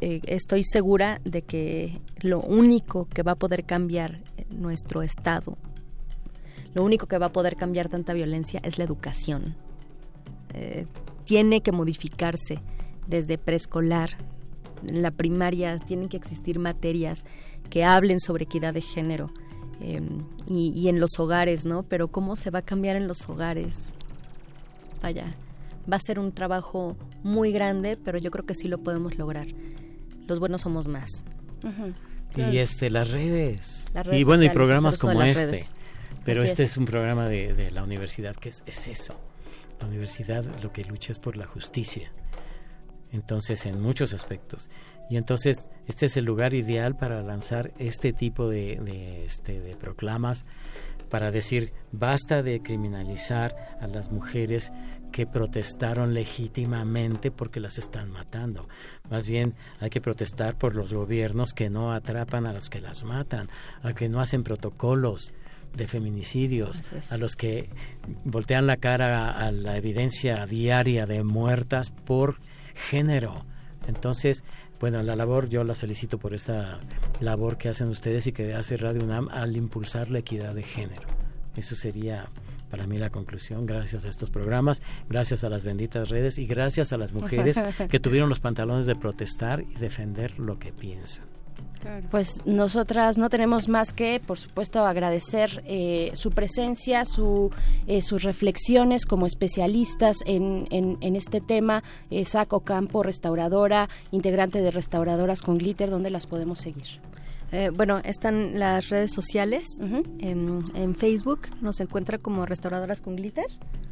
eh, estoy segura de que lo único que va a poder cambiar nuestro estado lo único que va a poder cambiar tanta violencia es la educación Eh, tiene que modificarse desde preescolar en la primaria tienen que existir materias que hablen sobre equidad de género eh, y, y en los hogares no pero cómo se va a cambiar en los hogares vaya va a ser un trabajo muy grande, pero yo creo que sí lo podemos lograr. Los buenos somos más. y este las redes, Las redes y bueno y programas como este redes. pero Así este es. es. un programa de, de la universidad que es, es eso la universidad lo que lucha es por la justicia entonces en muchos aspectos y entonces este es el lugar ideal para lanzar este tipo de, de, este, de proclamas para decir basta de criminalizar a las mujeres que protestaron legítimamente porque las están matando. Más bien hay que protestar por los gobiernos que no atrapan a los que las matan, a que no hacen protocolos de feminicidios, a los que voltean la cara a, a la evidencia diaria de muertas por género. Entonces, bueno, la labor, yo las felicito por esta labor que hacen ustedes y que hace Radio UNAM al impulsar la equidad de género. Eso sería para mí la conclusión, gracias a estos programas, gracias a las benditas redes y gracias a las mujeres que tuvieron los pantalones de protestar y defender lo que piensan. Pues nosotras no tenemos más que, por supuesto, agradecer eh, su presencia, su, eh, sus reflexiones como especialistas en, en, en este tema. Eh, Saco Campo, restauradora, integrante de Restauradoras con Glitter, ¿dónde las podemos seguir? Eh, bueno, están las redes sociales. en, en Facebook nos encuentra como Restauradoras con Glitter.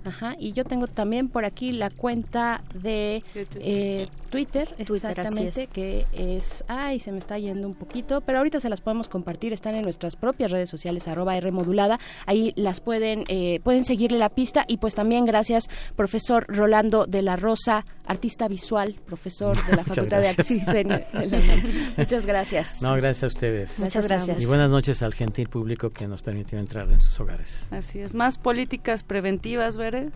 Ajá, y yo tengo también por aquí la cuenta de eh, Twitter, Twitter, así exactamente, es. que es, ay, se me está yendo un poquito, pero ahorita se las podemos compartir, están en nuestras propias redes sociales, arroba R modulada, ahí las pueden, eh, pueden seguirle la pista y pues también gracias, profesor Rolando de la Rosa, artista visual, profesor de la Facultad de. Artes UNAM. Muchas gracias. No, gracias a ustedes. Muchas gracias. Y buenas noches al gentil público que nos permitió entrar en sus hogares. Así es, más políticas preventivas, Bere.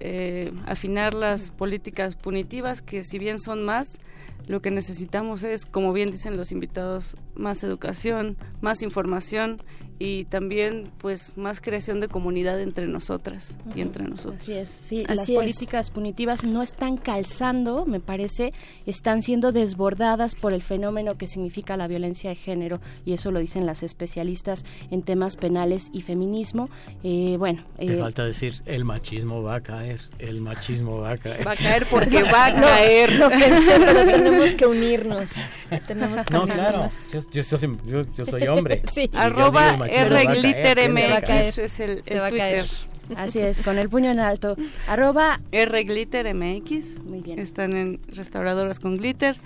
eh, afinar las políticas punitivas, que si bien son más, lo que necesitamos es, como bien dicen los invitados, más educación, más información y también pues más creación de comunidad entre nosotras y entre nosotros. Así es, sí, Así las es. políticas punitivas no están calzando, me parece, están siendo desbordadas por el fenómeno que significa la violencia de género y eso lo dicen las especialistas en temas penales y feminismo. Eh, bueno, Te eh, falta decir, el machismo va a caer, el machismo va a caer. Va a caer porque va a No, caer. no pensé, pero tenemos que unirnos. Tenemos que No, claro, unirnos. yo, yo soy, yo- yo soy hombre. Sí. Yo Arroba digo, el machismo va a caer, Rglitter ¿qué me va a MX caer? es el, Se el va a caer. Twitter. Así es, con el puño en alto. Arroba Rglitter MX. Muy bien. Están en restauradoras con glitter.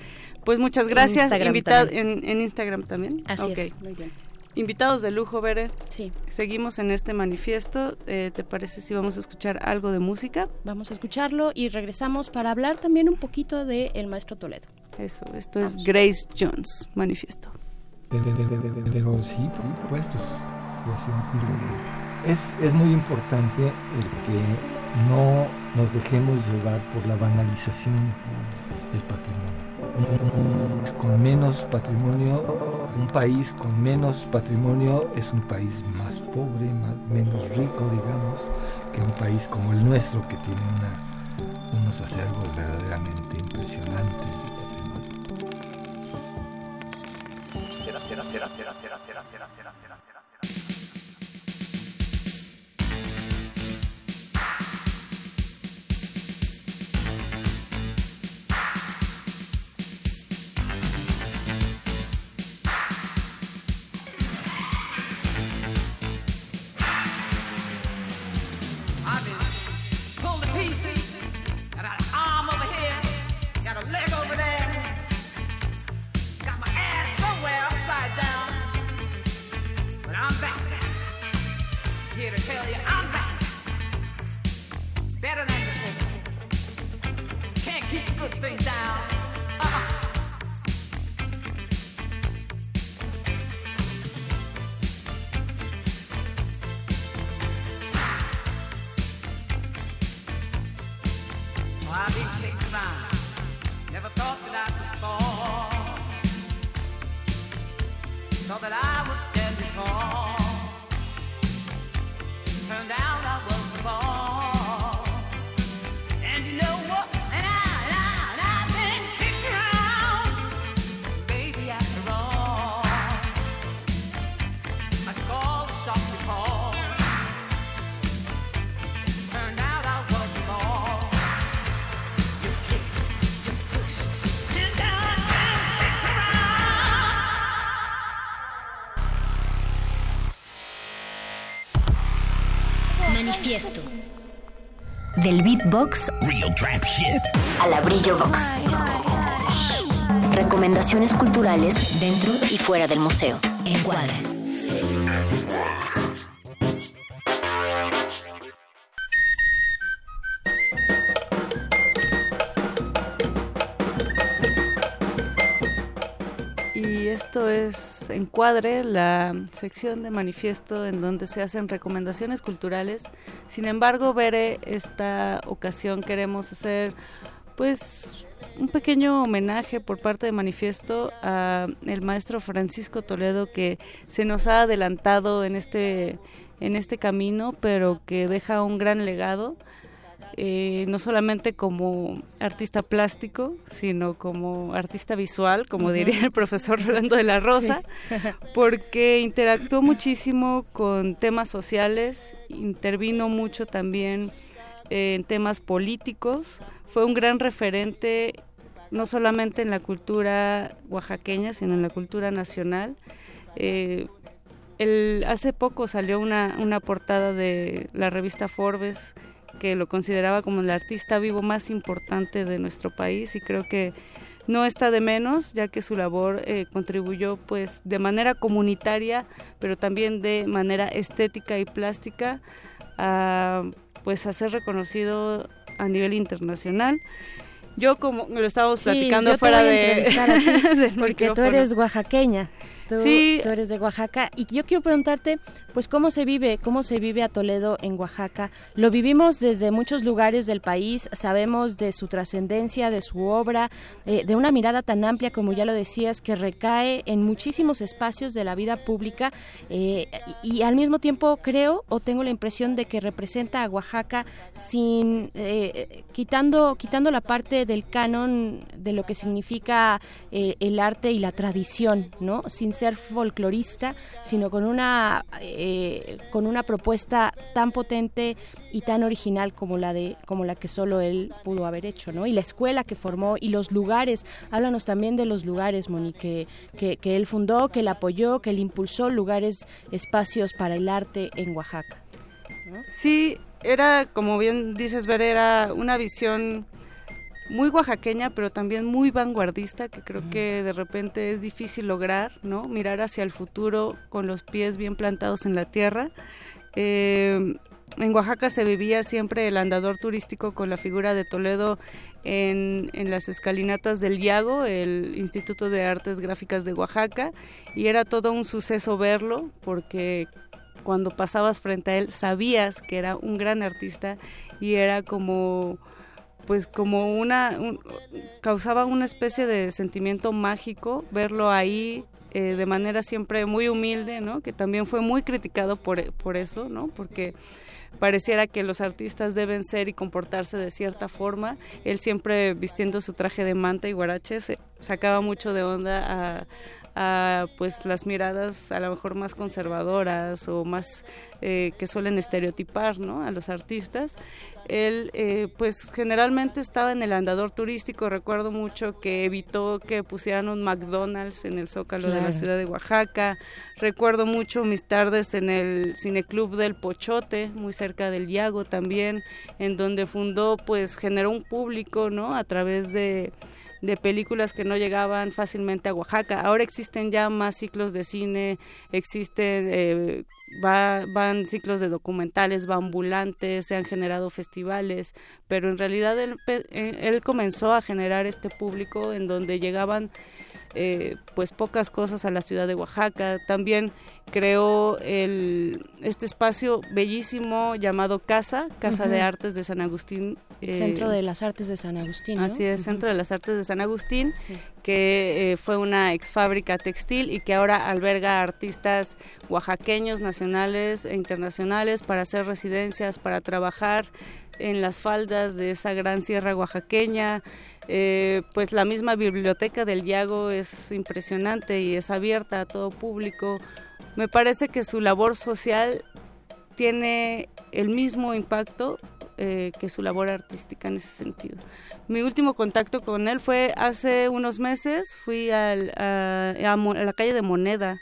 Pues muchas En gracias. Instagram en, en Instagram también. Así Ok. es, muy bien. Invitados de lujo, Bere. Sí. Seguimos en este manifiesto. Eh, ¿Te parece si vamos a escuchar algo de música? Vamos a escucharlo y regresamos para hablar también un poquito de El Maestro Toledo. Eso, esto es Grace Jones, manifiesto. Pero, sí, por supuesto, es. Es, es muy importante el que no nos dejemos llevar por la banalización del patrimonio. Con menos patrimonio, un país con menos patrimonio es un país más pobre, más, menos rico, digamos, que un país como el nuestro que tiene una, unos acervos verdaderamente impresionantes. cera, cera, cera, cera, cera, cera. Del beatbox Real trap shit. a la brillo box. Recomendaciones culturales dentro y fuera del museo. Encuadra. Encuadre, la sección de manifiesto en donde se hacen recomendaciones culturales. Sin embargo, Bere, esta ocasión queremos hacer pues un pequeño homenaje por parte de Manifiesto a el maestro Francisco Toledo que se nos ha adelantado en este en este camino, pero que deja un gran legado eh, no solamente como artista plástico, sino como artista visual, como diría el profesor Rolando de la Rosa, Sí. porque interactuó muchísimo con temas sociales, intervino mucho también eh, en temas políticos, fue un gran referente no solamente en la cultura oaxaqueña, sino en la cultura nacional. Eh, el- hace poco salió una, una portada de la revista Forbes que lo consideraba como el artista vivo más importante de nuestro país y creo que no está de menos ya que su labor eh, contribuyó pues de manera comunitaria pero también de manera estética y plástica a pues a ser reconocido a nivel internacional yo como lo estábamos Sí, platicando fuera de del porque tú eres oaxaqueña. Tú, Sí. tú eres de Oaxaca y yo quiero preguntarte, pues cómo se vive, cómo se vive a Toledo en Oaxaca. Lo vivimos desde muchos lugares del país, sabemos de su trascendencia, de su obra, eh, de una mirada tan amplia como ya lo decías que recae en muchísimos espacios de la vida pública eh, y, y al mismo tiempo creo o tengo la impresión de que representa a Oaxaca sin eh, quitando quitando la parte del canon de lo que significa eh, el arte y la tradición, ¿no? Sin ser folclorista, sino con una eh, con una propuesta tan potente y tan original como la de como la que solo él pudo haber hecho, ¿no? Y la escuela que formó y los lugares. Háblanos también de los lugares, Moni, que, que, él fundó, que él apoyó, que él impulsó lugares, espacios para el arte en Oaxaca. Sí, era, como bien dices, ver, era una visión muy oaxaqueña, pero también muy vanguardista, que creo que de repente es difícil lograr, ¿no? Mirar hacia el futuro con los pies bien plantados en la tierra. Eh, en Oaxaca se vivía siempre el andador turístico con la figura de Toledo en, en las escalinatas del Iago, el Instituto de Artes Gráficas de Oaxaca, y era todo un suceso verlo, porque cuando pasabas frente a él sabías que era un gran artista y era como pues como una un- causaba una especie de sentimiento mágico verlo ahí eh, de manera siempre muy humilde no que también fue muy criticado por, por eso no porque pareciera que los artistas deben ser y comportarse de cierta forma. Él siempre vistiendo su traje de manta y guarache se sacaba mucho de onda a a pues las miradas a lo mejor más conservadoras o más eh, que suelen estereotipar ¿no? a los artistas. Él eh, pues generalmente estaba en el andador turístico. Recuerdo mucho que evitó que pusieran un McDonald's en el zócalo de la ciudad de Oaxaca. Recuerdo mucho mis tardes en el cineclub del Pochote muy cerca del Yago también en donde fundó pues generó un público no a través de de películas que no llegaban fácilmente a Oaxaca. Ahora existen ya más ciclos de cine, existen, eh, va- van ciclos de documentales, va ambulantes, se han generado festivales, pero en realidad él, eh, él comenzó a generar este público en donde llegaban eh, pues pocas cosas a la ciudad de Oaxaca. También creó el, este espacio bellísimo llamado Casa, Casa de. Artes de San Agustín. Eh, Centro de las Artes de San Agustín. ¿no? Así es. Centro de las Artes de San Agustín, que eh, fue una ex fábrica textil y que ahora alberga artistas oaxaqueños, nacionales e internacionales para hacer residencias, para trabajar en las faldas de esa gran sierra oaxaqueña. Eh, pues la misma biblioteca del Yago es impresionante y es abierta a todo público. Me parece que su labor social tiene el mismo impacto eh, que su labor artística en ese sentido. Mi último contacto con él fue hace unos meses, fui al- a, a la calle de Moneda,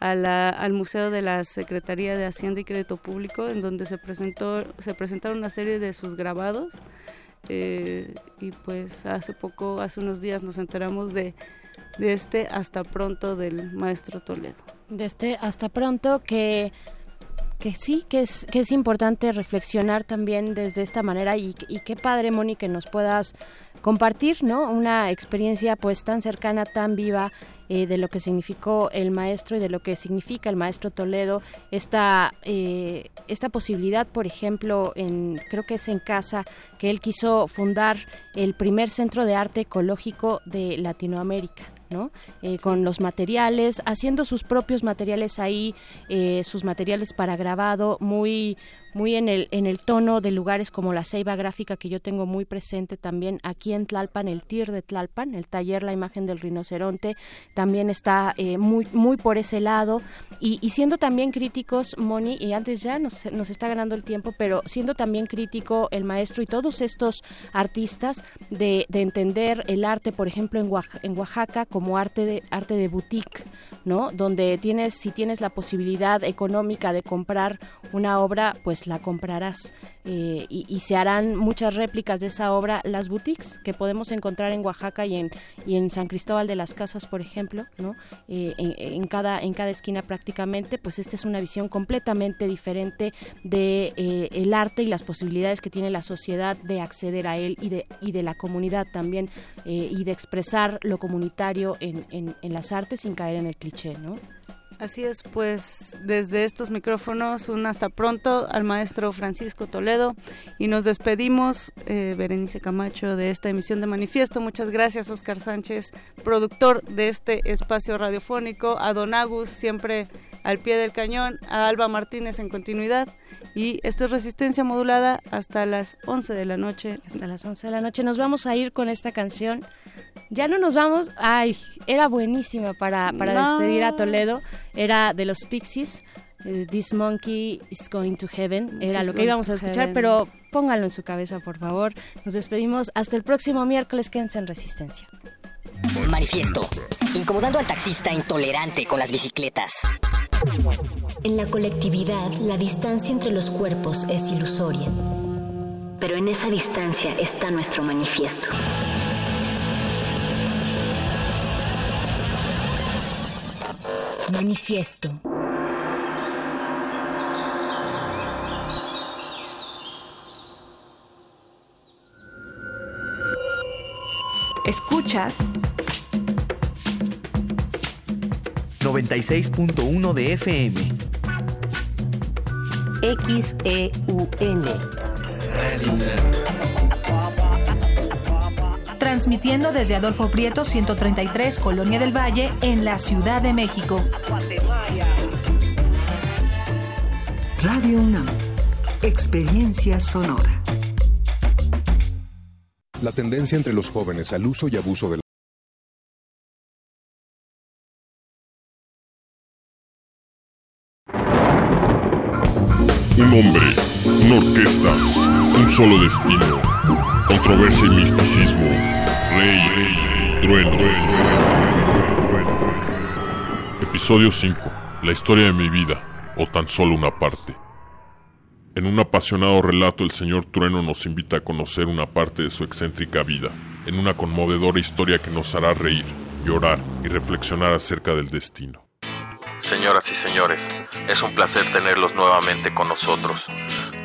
a la- al Museo de la Secretaría de Hacienda y Crédito Público, en donde se, presentó, se presentaron una serie de sus grabados. eh, y pues hace poco, hace unos días nos enteramos de, de este hasta pronto del maestro Toledo. de este hasta pronto que que sí que es que es importante reflexionar también desde esta manera y, qué padre Moni que nos puedas compartir no una experiencia pues tan cercana tan viva eh, de lo que significó el maestro y de lo que significa el maestro Toledo esta eh, esta posibilidad por ejemplo en creo que es en casa que él quiso fundar el primer centro de arte ecológico de Latinoamérica ¿no? Eh, con los materiales, haciendo sus propios materiales ahí, eh, sus materiales para grabado, muy muy en el en el tono de lugares como la Ceiba Gráfica que yo tengo muy presente también aquí en Tlalpan, el TIR de Tlalpan, el taller La imagen del rinoceronte, también está eh, muy muy por ese lado y, y siendo también críticos, Moni, y antes ya nos, nos está ganando el tiempo, pero siendo también crítico el maestro y todos estos artistas de, de entender el arte, por ejemplo, en, Oax- en Oaxaca como arte de, arte de boutique, ¿no? Donde tienes, si tienes la posibilidad económica de comprar una obra, pues pues la comprarás. Eh, y, se harán muchas réplicas de esa obra, las boutiques que podemos encontrar en Oaxaca y en, y en San Cristóbal de las Casas, por ejemplo, ¿no? Eh, en, cada, en cada esquina prácticamente, pues esta es una visión completamente diferente de eh, el arte y las posibilidades que tiene la sociedad de acceder a él y de, y de la comunidad también y de expresar lo comunitario en, en, en las artes sin caer en el cliché, ¿no? Así es, pues desde estos micrófonos un hasta pronto al maestro Francisco Toledo y nos despedimos, eh, Berenice Camacho, de esta emisión de Manifiesto. Muchas gracias, Oscar Sánchez, productor de este espacio radiofónico, a Don Agus, siempre al pie del cañón, a Alba Martínez en continuidad. Y esto es Resistencia Modulada hasta las 11 de la noche. Hasta las 11 de la noche. Nos vamos a ir con esta canción. Ya no nos vamos. Ay, era buenísima para, para No. despedir a Toledo. Era de los Pixies. eh, This Monkey is Going to Heaven. Era This lo que íbamos a escuchar, heaven. pero pónganlo en su cabeza, por favor. Nos despedimos. Hasta el próximo miércoles. Quédense en Resistencia. Manifiesto. Incomodando al taxista intolerante con las bicicletas. En la colectividad, la distancia entre los cuerpos es ilusoria. Pero en esa distancia está nuestro manifiesto. Manifiesto. Escuchas 96.1 de FM. XEUN. Transmitiendo desde Adolfo Prieto 133, Colonia del Valle, en la Ciudad de México. Radio UNAM. Experiencia sonora. La tendencia entre los jóvenes al uso y abuso de la Un hombre, una orquesta, un solo destino, controversia y misticismo, rey, trueno. Episodio 5. La historia de mi vida, o tan solo una parte. En un apasionado relato el señor Trueno nos invita a conocer una parte de su excéntrica vida, en una conmovedora historia que nos hará reír, llorar y reflexionar acerca del destino. Señoras y señores, es un placer tenerlos nuevamente con nosotros.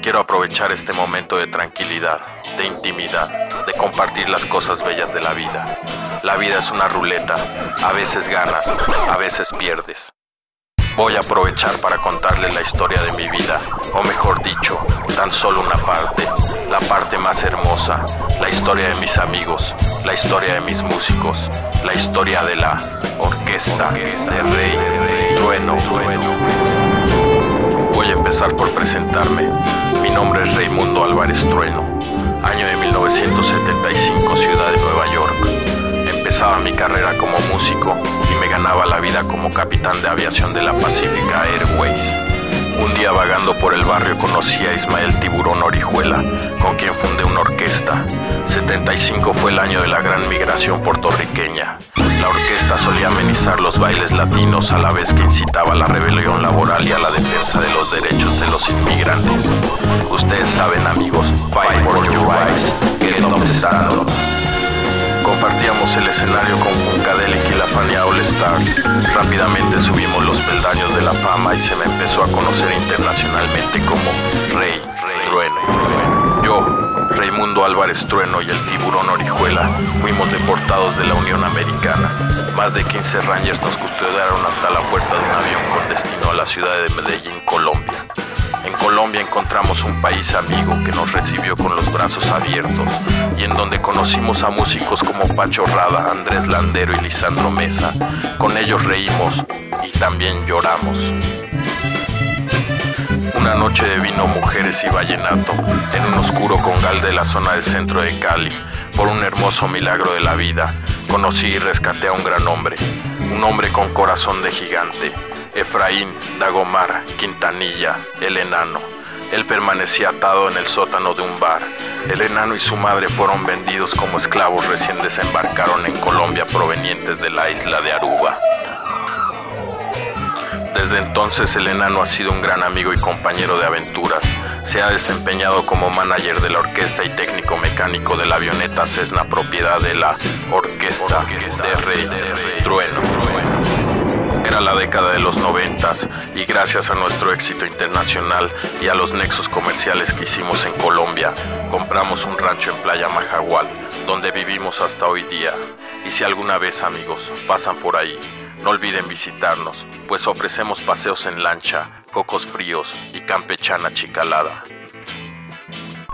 Quiero aprovechar este momento de tranquilidad, de intimidad, de compartir las cosas bellas de la vida. La vida es una ruleta, a veces ganas, a veces pierdes. Voy a aprovechar para contarles la historia de mi vida, o mejor dicho, tan solo una parte, la parte más hermosa, la historia de mis amigos, la historia de mis músicos, la historia de la orquesta de Rey Trueno. A por presentarme. Mi nombre es Raimundo Álvarez Trueno, año de 1975, ciudad de Nueva York. Empezaba mi carrera como músico y me ganaba la vida como capitán de aviación de la Pacifica Airways. Un día vagando por el barrio conocí a Ismael Tiburón Orijuela, con quien fundé una orquesta. 75 fue el año de la gran migración puertorriqueña. La orquesta solía amenizar los bailes latinos a la vez que incitaba a la rebelión laboral y a la defensa de los derechos de los inmigrantes. Ustedes saben amigos, fight for your rights, get up Compartíamos el escenario con Funkadelic y la Fania All Stars. Rápidamente subimos los peldaños de la fama y se me empezó a conocer internacionalmente como Rey, Rey Trueno. Yo, Raimundo Álvarez Trueno y el tiburón Orijuela fuimos deportados de la Unión Americana. Más de 15 Rangers nos custodiaron hasta la puerta de un avión con destino a la ciudad de Medellín, Colombia. Colombia encontramos un país amigo que nos recibió con los brazos abiertos y en donde conocimos a músicos como Pacho Rada, Andrés Landero y Lisandro Mesa. Con ellos reímos y también lloramos. Una noche de vino, mujeres y vallenato, en un oscuro congal de la zona del centro de Cali, por un hermoso milagro de la vida, conocí y rescaté a un gran hombre, un hombre con corazón de gigante, Efraín Dagomar Quintanilla, el enano. Él permanecía atado en el sótano de un bar. El enano y su madre fueron vendidos como esclavos recién desembarcaron en Colombia provenientes de la isla de Aruba. Desde entonces el enano ha sido un gran amigo y compañero de aventuras. se ha desempeñado como manager de la orquesta y técnico mecánico de la avioneta Cessna propiedad de la Orquesta de Rey Trueno. Era la década de los noventas y gracias a nuestro éxito internacional y a los nexos comerciales que hicimos en Colombia, compramos un rancho en Playa Majagual, donde vivimos hasta hoy día. Y si alguna vez amigos pasan por ahí, no olviden visitarnos, pues ofrecemos paseos en lancha, cocos fríos y campechana chicalada.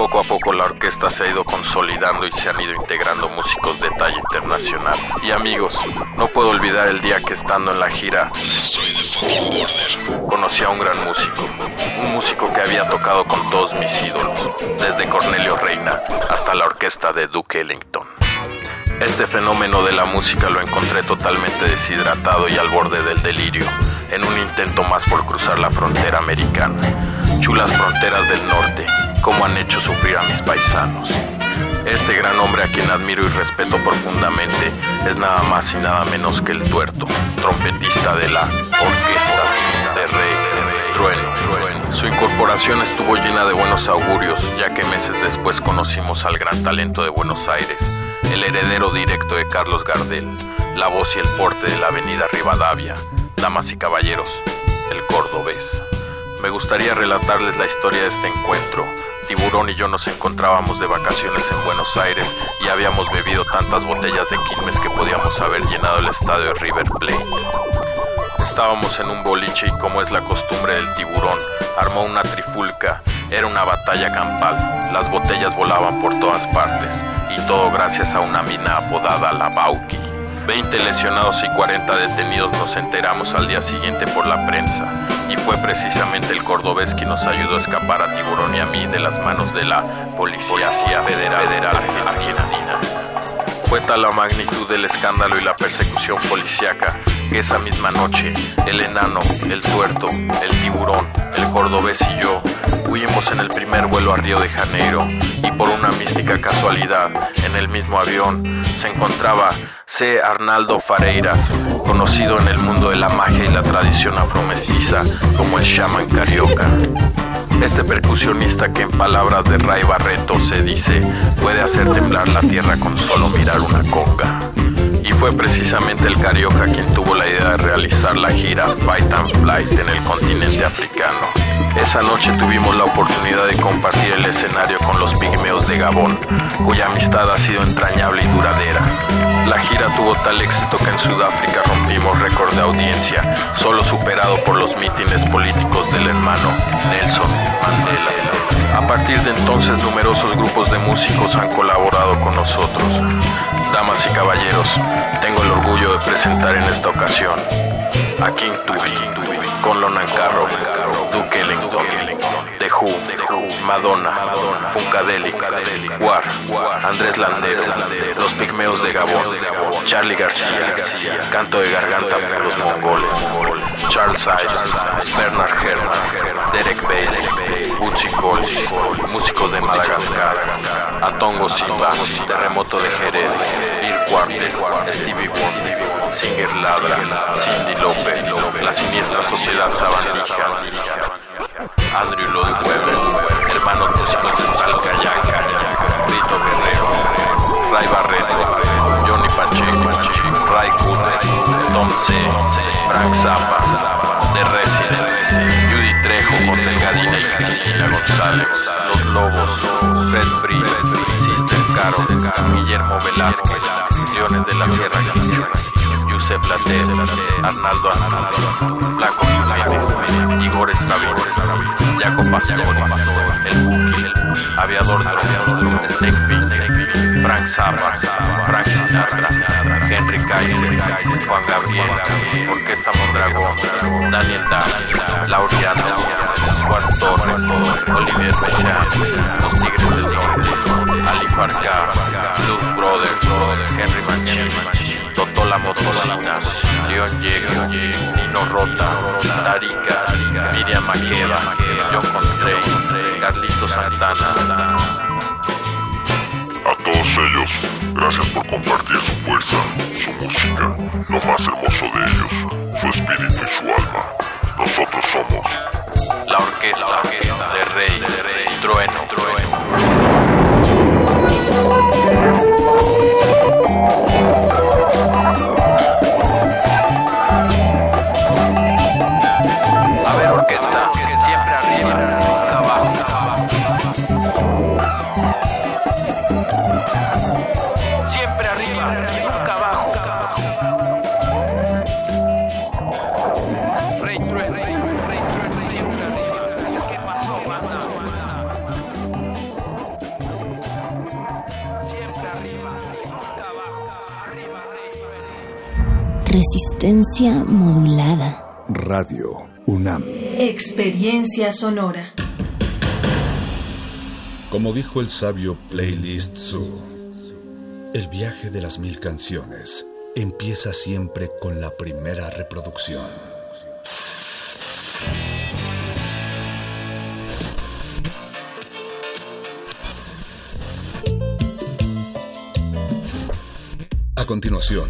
Poco a poco la orquesta se ha ido consolidando y se han ido integrando músicos de talla internacional. Y amigos, no puedo olvidar el día que estando en la gira conocí a un gran músico, un músico que había tocado con todos mis ídolos, desde Cornelio Reina hasta la orquesta de Duke Ellington. Este fenómeno de la música lo encontré totalmente deshidratado y al borde del delirio, en un intento más por cruzar la frontera americana. Chulas fronteras del norte, como han hecho sufrir a mis paisanos. Este gran hombre a quien admiro y respeto profundamente es nada más y nada menos que el tuerto, trompetista de la orquesta de Rey Trueno. Su incorporación estuvo llena de buenos augurios, ya que meses después conocimos al gran talento de Buenos Aires, el heredero directo de Carlos Gardel, la voz y el porte de la avenida Rivadavia, damas y caballeros, el cordobés. Me gustaría relatarles la historia de este encuentro. Tiburón y yo nos encontrábamos de vacaciones en Buenos Aires y habíamos bebido tantas botellas de Quilmes que podíamos haber llenado el estadio de River Plate. Estábamos en un boliche y como es la costumbre del tiburón, armó una trifulca. Era una batalla campal. Las botellas volaban por todas partes y todo gracias a una mina apodada La Bauki. 20 lesionados y 40 detenidos nos enteramos al día siguiente por la prensa y fue precisamente el cordobés quien nos ayudó a escapar a Tiburón y a mí de las manos de la Policía Federal, Federal Argentina. Fue tal la magnitud del escándalo y la persecución policíaca que esa misma noche el enano, el tuerto, el tiburón, el cordobés y yo huimos en el primer vuelo a Río de Janeiro y por una mística casualidad en el mismo avión se encontraba C. Arnaldo Fareiras, conocido en el mundo de la magia y la tradición afromestiza como el shaman carioca. Este percusionista que en palabras de Ray Barreto se dice puede hacer temblar la tierra con solo mirar una conga. Y fue precisamente el Carioca quien tuvo la idea de realizar la gira Fight and Flight en el continente africano. Esa noche tuvimos la oportunidad de compartir el escenario con los pigmeos de Gabón, cuya amistad ha sido entrañable y duradera. La gira tuvo tal éxito que en Sudáfrica rompimos récord de audiencia, solo superado por los mítines políticos del hermano Nelson Mandela. A partir de entonces numerosos grupos de músicos han colaborado con nosotros. Damas y caballeros, tengo el orgullo de presentar en esta ocasión a King Tubi, con Lonan Carro, Duke Ellington, The Who, Madonna, Funkadelic, War, Andrés Landero, Los Pigmeos de Gabón, Charlie García, Canto de Garganta por los Mongoles, Charles Ives, Bernard Herrmann, Derek Bailey, Uchi Colchi, músicos de Madagascar, Atongo Simba, Terremoto de Jerez, Ir Quartet, Stevie Wonder, Singer Ladra, Cindy López, La Siniestra Sociedad Sabandija, Andrew Lloyd Webber, hermanos músicos de Talcayaca, Rito Guerrero, Ray Barreto, Johnny Pacheco, Ray Curre, Tom C, Frank Zappa, The Residents, Judy Trejo con Delgadina y Cristina González, Los Lobos, Fred Free, Sister Caro, Guillermo Velázquez, Leones de la Sierra Yusef Laté, Arnaldo Arnaldo, Blanco Jiménez, Igor Estavir, Jaco Pastori, El Buki, Aviador Snake Frank Zappa, Frank Sinatra, Henry Kaiser, Juan Gabriel, Orquesta Mondragón, Daniel Dan, Laureano, Juan Torres, Olivier Mechán, Los Tigres del Norte, Ali Farca, Blues Brothers, Henry Mancini, Totola Motocina, Leon Diego, Nino Rota, Tarika, Miriam Makeba, John Contrain, Carlito Santana. A todos ellos, gracias por compartir su fuerza, su música, lo más hermoso de ellos, modulada. Radio UNAM. Experiencia sonora. Como dijo el sabio Playlist Zoo, el viaje de las mil canciones empieza siempre con la primera reproducción. A continuación,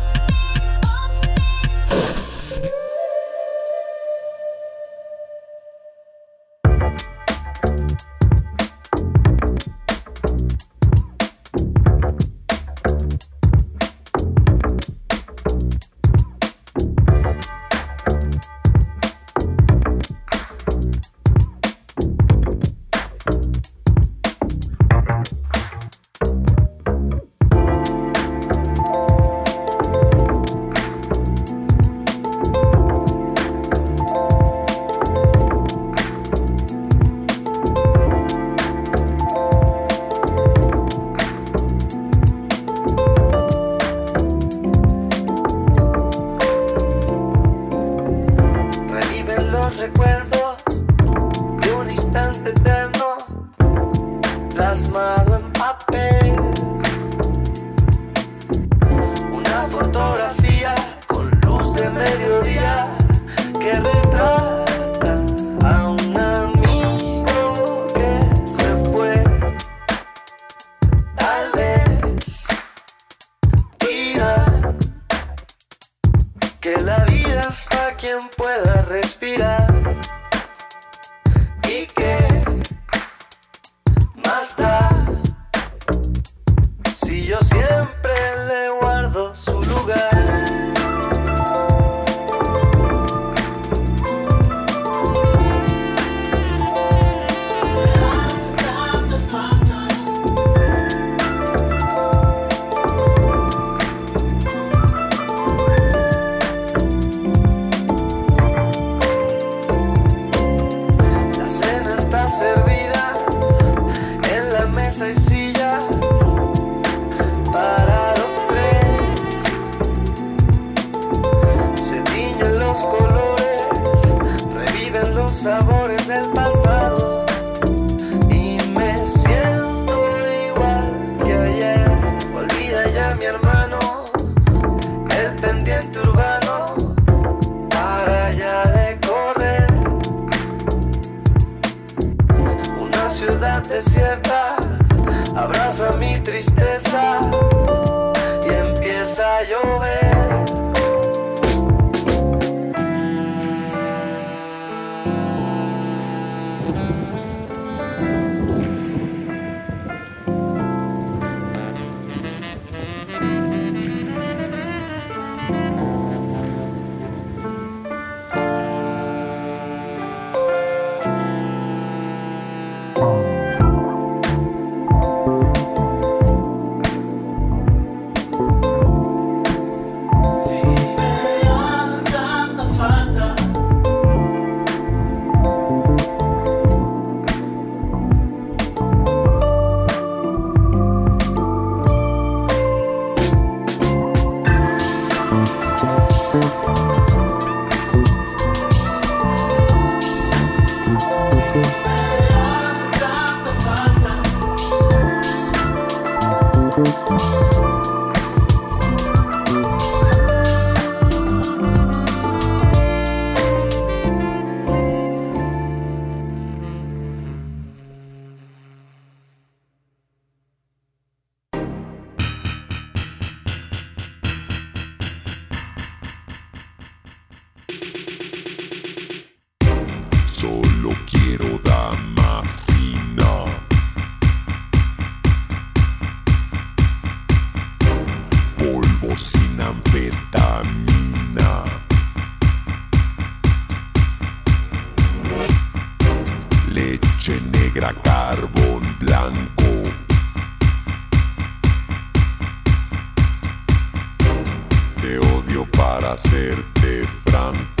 Leche negra, carbón blanco. Te odio para serte franco.